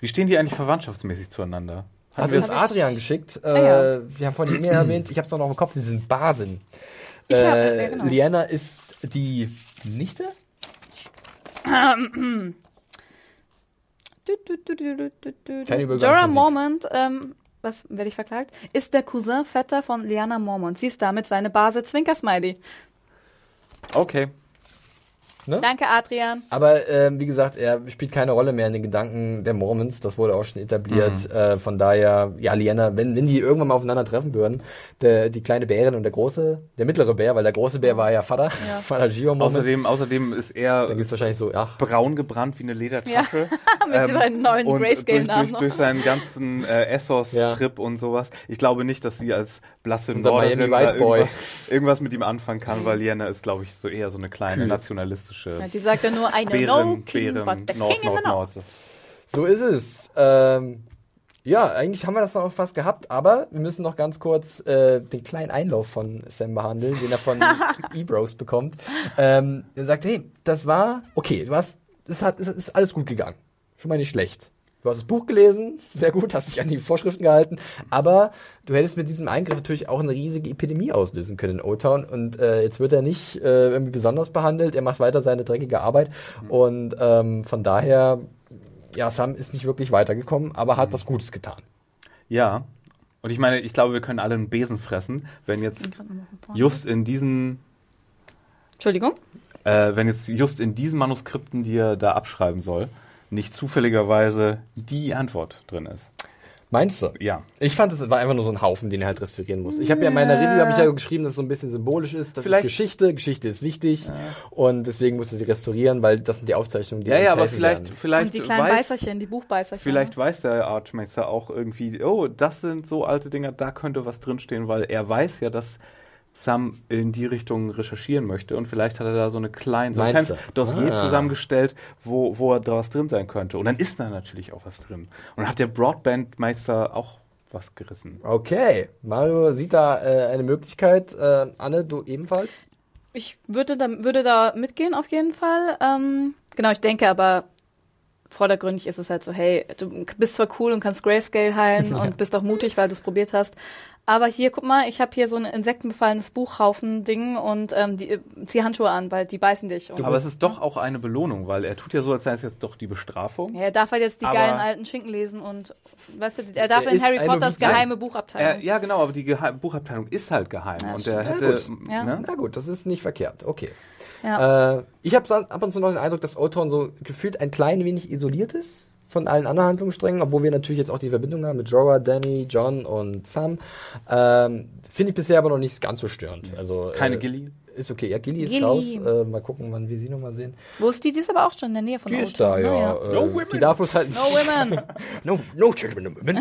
B: Wie stehen die eigentlich verwandtschaftsmäßig zueinander?
A: Hast du
C: ich-
A: Adrian geschickt? Äh,
C: ja.
A: Wir haben vorhin die E-Mail erwähnt, ich habe es noch im Kopf, sie sind Basen.
C: Ich hab-
A: äh,
C: ja, genau.
A: Liana ist die Nichte?
C: Du, du, du, du, du, du, du.
A: Keine Übergangsmusik.
C: Jorah Mormont, ähm, was werde ich verklagt, ist der Cousin Vetter von Liana Mormont. Sie ist damit seine Base Zwinker-Smiley.
B: Okay.
A: Ne?
C: Danke, Adrian.
A: Aber ähm, wie gesagt, er spielt keine Rolle mehr in den Gedanken der Mormons, das wurde auch schon etabliert.
B: Mhm.
A: Äh, von daher, ja, Liana, wenn, wenn die irgendwann mal aufeinander treffen würden, der, die kleine Bärin und der große, der mittlere Bär, weil der große Bär war ja Vater,
C: Ja.
A: Vater Gio Mormont.
B: Außerdem, außerdem ist er
A: Dann gibt's wahrscheinlich so, ach,
B: braun gebrannt wie eine Ledertasche.
C: Mit seinem neuen
B: Ähm, und
C: Grayscale-Namen
B: durch, durch, durch seinen ganzen äh, Essos-Trip und sowas. Ich glaube nicht, dass sie als blasse Norderin da irgendwas, irgendwas mit ihm anfangen kann, weil Liana ist, glaube ich, so eher so eine kleine
A: Kühl.
B: nationalistische
C: Ja, die sagt ja nur, know
B: Bären,
C: no king,
B: Bären,
C: but the
B: Nord,
C: king in the
B: Nord,
C: north.
B: Nord.
A: So ist es. Ähm, ja, eigentlich haben wir das noch fast gehabt, aber wir müssen noch ganz kurz äh, den kleinen Einlauf von Sam behandeln, den er von Ebros bekommt. Ähm, er sagt, hey, das war okay, du hast, es hat, es ist alles gut gegangen, schon mal nicht schlecht. Du hast das Buch gelesen, sehr gut, hast dich an die Vorschriften gehalten, aber du hättest mit diesem Eingriff natürlich auch eine riesige Epidemie auslösen können in O-Town und äh, jetzt wird er nicht äh, irgendwie besonders behandelt, er macht weiter seine dreckige Arbeit und ähm, von daher ja, Sam ist nicht wirklich weitergekommen, aber hat was Gutes getan.
B: Ja. Und ich meine, ich glaube, wir können alle einen Besen fressen, wenn jetzt just in diesen,
C: Entschuldigung?
B: äh, wenn jetzt just in diesen Manuskripten, die er da abschreiben soll, nicht zufälligerweise die Antwort drin ist.
A: Meinst du?
B: Ja.
A: Ich fand, es war einfach nur so ein Haufen, den er halt restaurieren muss. Ich habe ja in meiner Review habe ich ja geschrieben, dass es so ein bisschen symbolisch ist. Das
B: Vielleicht-
A: ist Geschichte, Geschichte ist wichtig und deswegen musste sie restaurieren, weil das sind die Aufzeichnungen, die
B: Ja,
A: uns
B: ja, aber vielleicht,
A: werden.
B: vielleicht
C: Und die kleinen
B: weiß,
C: Beißerchen, die Buchbeißerchen.
B: Vielleicht weiß der Archmeister auch irgendwie, oh, das sind so alte Dinger, da könnte was drinstehen, weil er weiß ja, dass Sam in die Richtung recherchieren möchte und vielleicht hat er da so eine kleine, so ein kleines? Dossier
A: Ah.
B: zusammengestellt, wo, wo da was drin sein könnte. Und dann ist da natürlich auch was drin. Und dann hat der Broadband-Meister auch was gerissen.
A: Okay, Mario sieht da äh, eine Möglichkeit. Äh, Anne, du ebenfalls?
C: Ich würde da, würde da mitgehen auf jeden Fall. Ähm, genau, ich denke aber, vordergründig ist es halt so, hey, du bist zwar cool und kannst Grayscale heilen und bist auch mutig, weil du es probiert hast. Aber hier, guck mal, ich habe hier so ein insektenbefallenes Buchhaufen-Ding und ähm, die, zieh Handschuhe an, weil die beißen dich. Und
B: Aber es ist doch auch eine Belohnung, weil er tut ja so, als sei es jetzt doch die Bestrafung.
C: ja, er darf halt jetzt die
B: Aber-
C: geilen alten Schinken lesen und, weißt du, er darf
A: Er
C: in Harry Potters geheime
B: Er,
C: Buchabteilung.
B: ja, genau, aber die Geheim Buchabteilung ist halt geheim.
C: Ja,
B: und er hätte.
A: Ja.
B: Ne?
A: Na gut, das ist nicht verkehrt. Okay.
C: Ja.
A: Äh, ich habe ab und zu noch den Eindruck, dass O-Town so gefühlt ein klein wenig isoliert ist von allen anderen Handlungssträngen, obwohl wir natürlich jetzt auch die Verbindung haben mit Jorah, Danny, John und Sam. Ähm, Finde ich bisher aber noch nicht ganz so störend. Also,
B: Keine
A: äh,
B: Gilly.
A: Ist okay. Ja, Gilly ist
C: Gilly.
A: raus. Äh, mal gucken, wann wir sie nochmal sehen.
C: Wo ist die? Die ist aber auch schon in der Nähe von
A: Die
C: Old
A: ist da,
C: ne?
A: ja. Äh, die darf bloß halt
C: No women.
A: No, no children of women.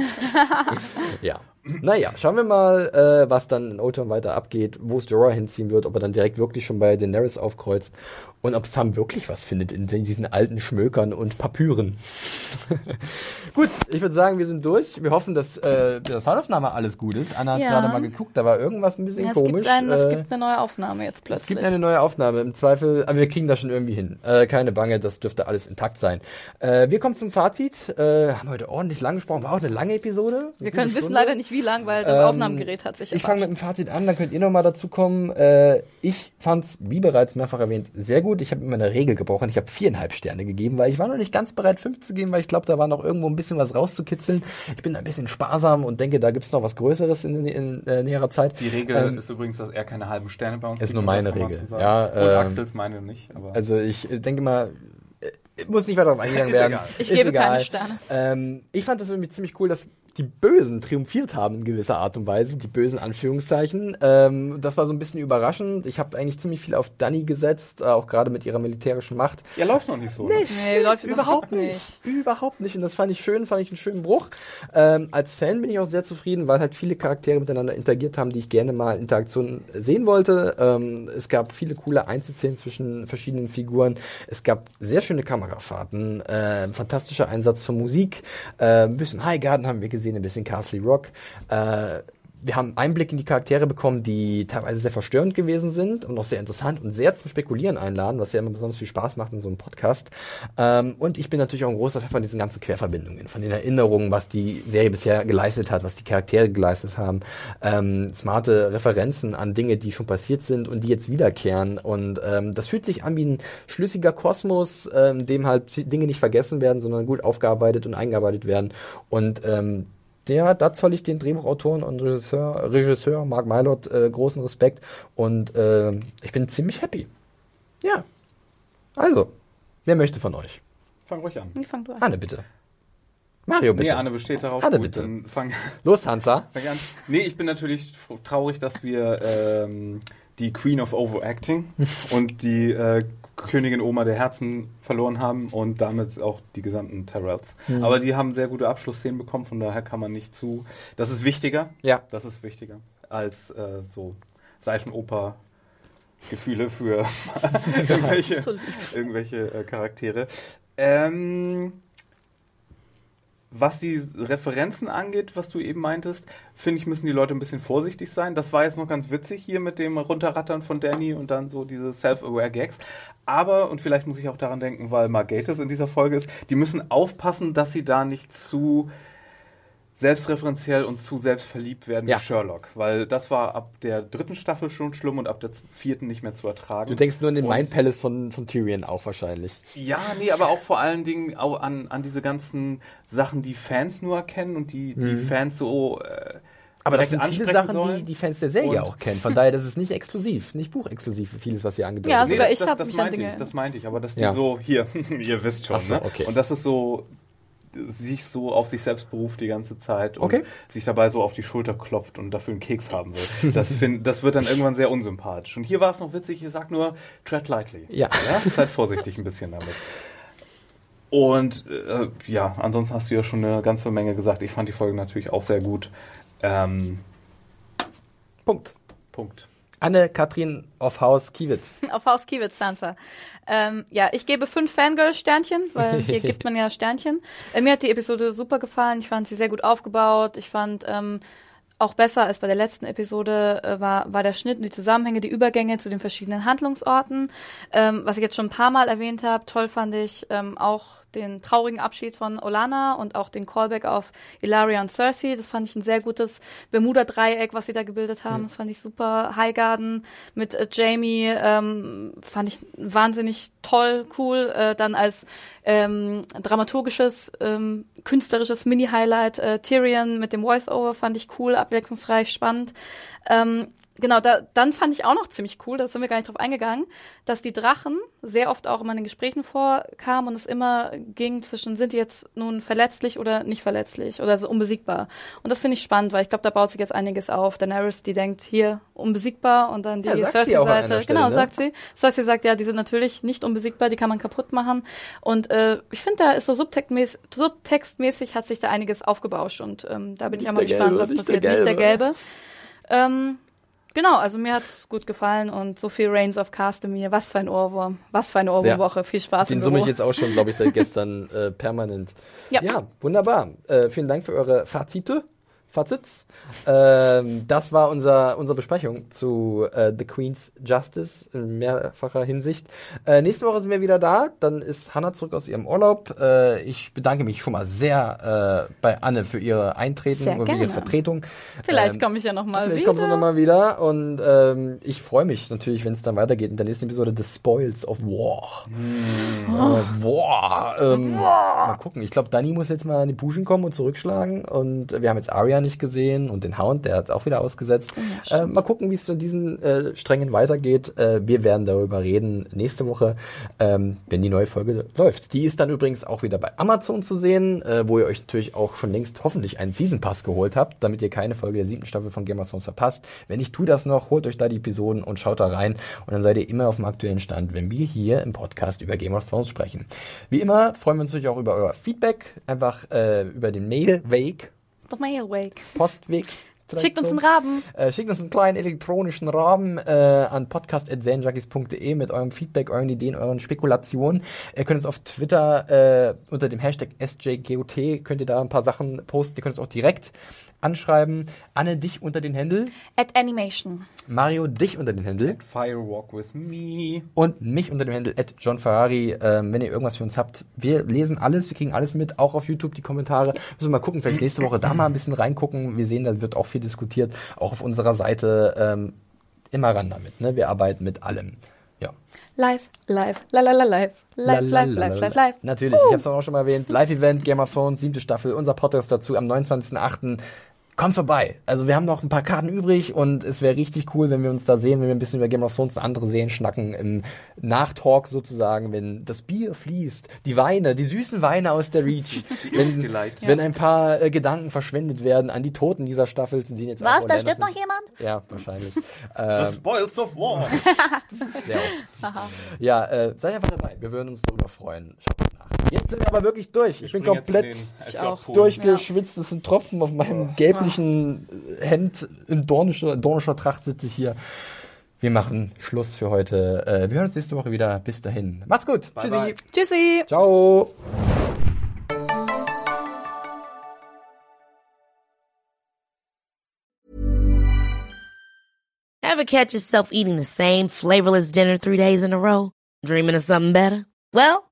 A: ja. Naja, schauen wir mal, äh, was dann in Oldtown weiter abgeht, wo es Jorah hinziehen wird, ob er dann direkt wirklich schon bei Daenerys aufkreuzt und ob Sam wirklich was findet in diesen alten Schmökern und Papyren. gut, ich würde sagen, wir sind durch. Wir hoffen, dass äh, der Soundaufnahme alles gut ist. Anna hat
C: Ja.
A: gerade mal geguckt, da war irgendwas ein bisschen
C: Ja, es,
A: komisch.
C: gibt ein, es
A: Äh,
C: gibt eine neue Aufnahme jetzt
A: es
C: plötzlich.
A: gibt eine neue Aufnahme. Im Zweifel, aber wir kriegen das schon irgendwie hin. Äh, keine Bange, das dürfte alles intakt sein. Äh, wir kommen zum Fazit. Äh, haben heute ordentlich lang gesprochen. War auch eine lange Episode.
C: wir können wissen leider nicht, wie lang, weil das
A: Ähm,
C: Aufnahmegerät hat sich
A: Ich fange mit dem Fazit an, dann könnt ihr nochmal dazu kommen. Äh, ich fand's, wie bereits mehrfach erwähnt, sehr gut. Ich habe immer eine Regel gebrochen. Ich habe viereinhalb Sterne gegeben, weil ich war noch nicht ganz bereit, fünf zu geben, weil ich glaube, da war noch irgendwo ein bisschen was rauszukitzeln. Ich bin ein bisschen sparsam und denke, da gibt's noch was Größeres in, in, äh, näherer Zeit.
B: Die Regel
A: Ähm,
B: ist übrigens, dass er keine halben Sterne bei uns
A: ist
B: gibt,
A: nur
B: um
A: meine Regel. Ja,
B: Und
A: ähm,
B: Axels meine nicht. Aber
A: Also ich äh, denke mal, äh, muss nicht weiter darauf eingegangen
B: Ist
A: werden.
B: egal.
C: Ich
A: Ist
C: gebe
A: egal.
C: keine Sterne.
A: Ähm, ich fand das irgendwie ziemlich cool, dass die Bösen triumphiert haben in gewisser Art und Weise, die bösen Anführungszeichen. Ähm, das war so ein bisschen überraschend. Ich habe eigentlich ziemlich viel auf Dani gesetzt, äh, auch gerade mit ihrer militärischen Macht.
B: er läuft noch nicht so. ne?
C: Nee, läuft überhaupt nicht.
A: Überhaupt nicht. Und das fand ich schön, fand ich einen schönen Bruch. Ähm, als Fan bin ich auch sehr zufrieden, weil halt viele Charaktere miteinander interagiert haben, die ich gerne mal Interaktionen sehen wollte. Ähm, es gab viele coole Einzelszenen zwischen verschiedenen Figuren. Es gab sehr schöne Kamerafahrten, äh, fantastischer Einsatz von Musik. Äh, ein bisschen Highgarden haben wir gesehen, ein bisschen Castle Rock. Äh, wir haben Einblick in die Charaktere bekommen, die teilweise sehr verstörend gewesen sind und auch sehr interessant und sehr zum Spekulieren einladen, was ja immer besonders viel Spaß macht in so einem Podcast. Ähm, und ich bin natürlich auch ein großer Fan von diesen ganzen Querverbindungen, von den Erinnerungen, was die Serie bisher geleistet hat, was die Charaktere geleistet haben. Ähm, smarte Referenzen an Dinge, die schon passiert sind und die jetzt wiederkehren. Und ähm, das fühlt sich an wie ein schlüssiger Kosmos, ähm, in dem halt Dinge nicht vergessen werden, sondern gut aufgearbeitet und eingearbeitet werden. Und ähm, der, da zoll ich den Drehbuchautoren und Regisseur, Regisseur Mark Mylott äh, großen Respekt und äh, ich bin ziemlich happy. Ja. Also, wer möchte von euch?
B: Fang ruhig an.
C: Ich fang du an.
A: Anne, bitte. Mario, bitte.
B: Nee, Anne besteht darauf.
A: Anne,
B: Gut,
A: bitte.
B: Dann fang,
A: Los, Hansa.
B: fang an. Nee, ich bin natürlich traurig, dass wir ähm, die Queen of Overacting und die äh, Königin Oma der Herzen verloren haben und damit auch die gesamten Tyrells.
A: Hm.
B: Aber die haben sehr gute Abschlussszenen bekommen, von daher kann man nicht zu. Das ist wichtiger.
A: Ja.
B: Das ist wichtiger als äh, so Seifenoper. Gefühle für irgendwelche, irgendwelche äh, Charaktere. Ähm, was die Referenzen angeht, was du eben meintest, finde ich, müssen die Leute ein bisschen vorsichtig sein. Das war jetzt noch ganz witzig hier mit dem Runterrattern von Danny und dann so diese Self-Aware Gags. Aber, und vielleicht muss ich auch daran denken, weil Margates in dieser Folge ist, die müssen aufpassen, dass sie da nicht zu selbstreferenziell und zu selbstverliebt werden
A: Ja.
B: wie Sherlock. Weil das war ab der dritten Staffel schon schlimm und ab der vierten nicht mehr zu ertragen.
A: Du denkst nur an den
B: Und-
A: Mind Palace von, von Tyrion auch wahrscheinlich.
B: ja, nee, aber auch vor allen Dingen auch an, an diese ganzen Sachen, die Fans nur erkennen und die, die Fans so. Äh,
A: Aber das sind viele Sachen, die
B: sollen.
A: die Fans der Serie
B: Und-
A: auch kennen. Von daher, das ist nicht exklusiv, nicht buchexklusiv, vieles, was ihr angedeutet
C: Ja,
A: habt.
C: sogar
B: das,
C: ich
B: das,
C: hab
B: das
C: mich an
B: meinte
C: Dinge-
B: ich, das meinte ich, aber dass die
A: Ja.
B: so, hier, ihr wisst schon,
A: so,
B: ne?
A: okay.
B: Und das ist so, sich so auf sich selbst beruft die ganze Zeit und
A: Okay.
B: sich dabei so auf die Schulter klopft und dafür einen Keks haben will. Das, find, das wird dann irgendwann sehr unsympathisch. Und hier war es noch witzig, ich sag nur, tread lightly.
A: Ja.
B: ja? Seid vorsichtig ein bisschen damit. Und äh, ja, ansonsten hast du ja schon eine ganze Menge gesagt. Ich fand die Folge natürlich auch sehr gut. Ähm,
A: Punkt.
B: Punkt.
A: Anne Katrin of Haus Kiewitz.
C: Auf Haus Kiewitz, Sansa. Ähm, ja, ich gebe fünf Fangirl-Sternchen, weil hier gibt man ja Sternchen. Äh, mir hat die Episode super gefallen. Ich fand sie sehr gut aufgebaut. Ich fand ähm, auch besser als bei der letzten Episode äh, war, war der Schnitt und die Zusammenhänge, die Übergänge zu den verschiedenen Handlungsorten. Ähm, was ich jetzt schon ein paar Mal erwähnt habe, toll fand ich ähm, auch den traurigen Abschied von Olana und auch den Callback auf Ilaria und Cersei. Das fand ich ein sehr gutes Bermuda-Dreieck, was sie da gebildet haben. Das fand ich super. Highgarden mit äh, Jamie ähm, fand ich wahnsinnig toll, cool. Äh, dann als ähm, dramaturgisches, ähm, künstlerisches Mini-Highlight äh, Tyrion mit dem Voice-Over fand ich cool, abwechslungsreich, spannend. Ähm, Genau, da, dann fand ich auch noch ziemlich cool, da sind wir gar nicht drauf eingegangen, dass die Drachen sehr oft auch immer in den Gesprächen vorkamen und es immer ging zwischen, sind die jetzt nun verletzlich oder nicht verletzlich oder so unbesiegbar. Und das finde ich spannend, weil ich glaube, da baut sich jetzt einiges auf. Daenerys, die denkt, hier, unbesiegbar und dann die
A: Ja,
C: Cersei-Seite. Genau,
A: ne?
C: sagt sie. Cersei sagt, ja, die sind natürlich nicht unbesiegbar, die kann man kaputt machen. Und äh, ich finde, da ist so subtextmäßig, subtextmäßig hat sich da einiges aufgebauscht und ähm, da bin ich
A: Nicht
C: auch mal gespannt,
A: Gelbe,
C: was
A: nicht der
C: passiert. Nicht der
A: Gelbe.
C: Gelbe. Ähm, genau, also mir hat's gut gefallen und so viel Reigns of Castamere. Was für ein Ohrwurm. Was für eine Ohrwurmwoche. Viel Spaß
A: Den summe ich jetzt auch schon, glaube ich, seit gestern äh, permanent.
C: Ja.
A: ja wunderbar. Äh, vielen Dank für eure Fazite. Fazit. Ähm, das war unser, unsere Besprechung zu äh, The Queen's Justice in mehrfacher Hinsicht. Äh, nächste Woche sind wir wieder da. Dann ist Hannah zurück aus ihrem Urlaub. Äh, ich bedanke mich schon mal sehr äh, bei Anne für ihre Eintreten
C: Sehr
A: und für ihre
C: gerne.
A: Vertretung.
C: Vielleicht
A: Ähm,
C: komme ich ja noch mal
A: Vielleicht
C: wieder.
A: kommst du nochmal wieder und ähm, ich freue mich natürlich, wenn es dann weitergeht in der nächsten Episode The Spoils of War. Äh, War. Ähm, Mal gucken. Ich glaube, Dani muss jetzt mal in die Puschen kommen und zurückschlagen und wir haben jetzt Arya nicht gesehen und den Hound, der hat auch wieder ausgesetzt. äh, mal gucken, wie es in diesen äh, Strängen weitergeht. Äh, wir werden darüber reden nächste Woche, ähm, wenn die neue Folge läuft. Die ist dann übrigens auch wieder bei Amazon zu sehen, äh, wo ihr euch natürlich auch schon längst hoffentlich einen Season Pass geholt habt, damit ihr keine Folge der siebten Staffel von Game of Thrones verpasst. Wenn nicht, tu das noch, holt euch da die Episoden und schaut da rein und dann seid ihr immer auf dem aktuellen Stand, wenn wir hier im Podcast über Game of Thrones sprechen. Wie immer freuen wir uns natürlich auch über euer Feedback, einfach äh, über den Mailweg,
C: Doch mal hier, Wake.
A: Postweg.
C: Schickt uns einen Raben.
A: Äh, schickt uns einen kleinen elektronischen Rahmen äh, an podcast.zanjunkies.de mit eurem Feedback, euren Ideen, euren Spekulationen. Ihr könnt uns auf Twitter äh, unter dem Hashtag SJGOT könnt ihr da ein paar Sachen posten. Ihr könnt uns auch direkt anschreiben. Anne, dich unter den Händel.
C: At Animation.
A: Mario, dich unter den Händel.
B: Firewalk with me.
A: Und mich unter dem Händel at John Ferrari. Ähm, wenn ihr irgendwas für uns habt, wir lesen alles, wir kriegen alles mit, auch auf YouTube die Kommentare. Müssen wir mal gucken, vielleicht nächste Woche da mal ein bisschen reingucken. Wir sehen, da wird auch viel diskutiert, auch auf unserer Seite. Ähm, immer ran damit, ne? Wir arbeiten mit allem. Ja.
C: Live, live, la la la live. Live, live, live, live, live.
A: Natürlich, ich habe es auch schon mal erwähnt. Live-Event, Game of Thrones, siebte Staffel, unser Podcast dazu am 29.08. Kommt vorbei. Also wir haben noch ein paar Karten übrig und es wäre richtig cool, wenn wir uns da sehen, wenn wir ein bisschen über Game of Thrones und andere Serien schnacken, im Nachtalk sozusagen, wenn das Bier fließt, die Weine, die süßen Weine aus der Reach, wenn, wenn ein paar äh, Gedanken verschwendet werden an die Toten dieser Staffel, zu denen jetzt
D: Was? Da stirbt noch jemand?
A: Ja, wahrscheinlich.
B: The
A: ähm,
B: Spoils of War.
A: sehr oft. Ja, äh, seid einfach dabei. Wir würden uns darüber freuen. Schaut mal. Jetzt sind wir aber wirklich durch. Ich bin
B: Springen jetzt in
A: komplett
C: Ich
A: durchgeschwitzt. Es sind Tropfen auf meinem gelblichen Hemd. In dornischer, dornischer Tracht sitze ich hier. Wir machen Schluss für heute. Äh, wir hören uns nächste Woche wieder. Bis dahin. Macht's gut. Tschüssi.
B: bye.
C: Tschüssi.
A: Ciao.
E: Ever catch yourself eating the same flavorless dinner three days in a row? Dreaming of something better? Well,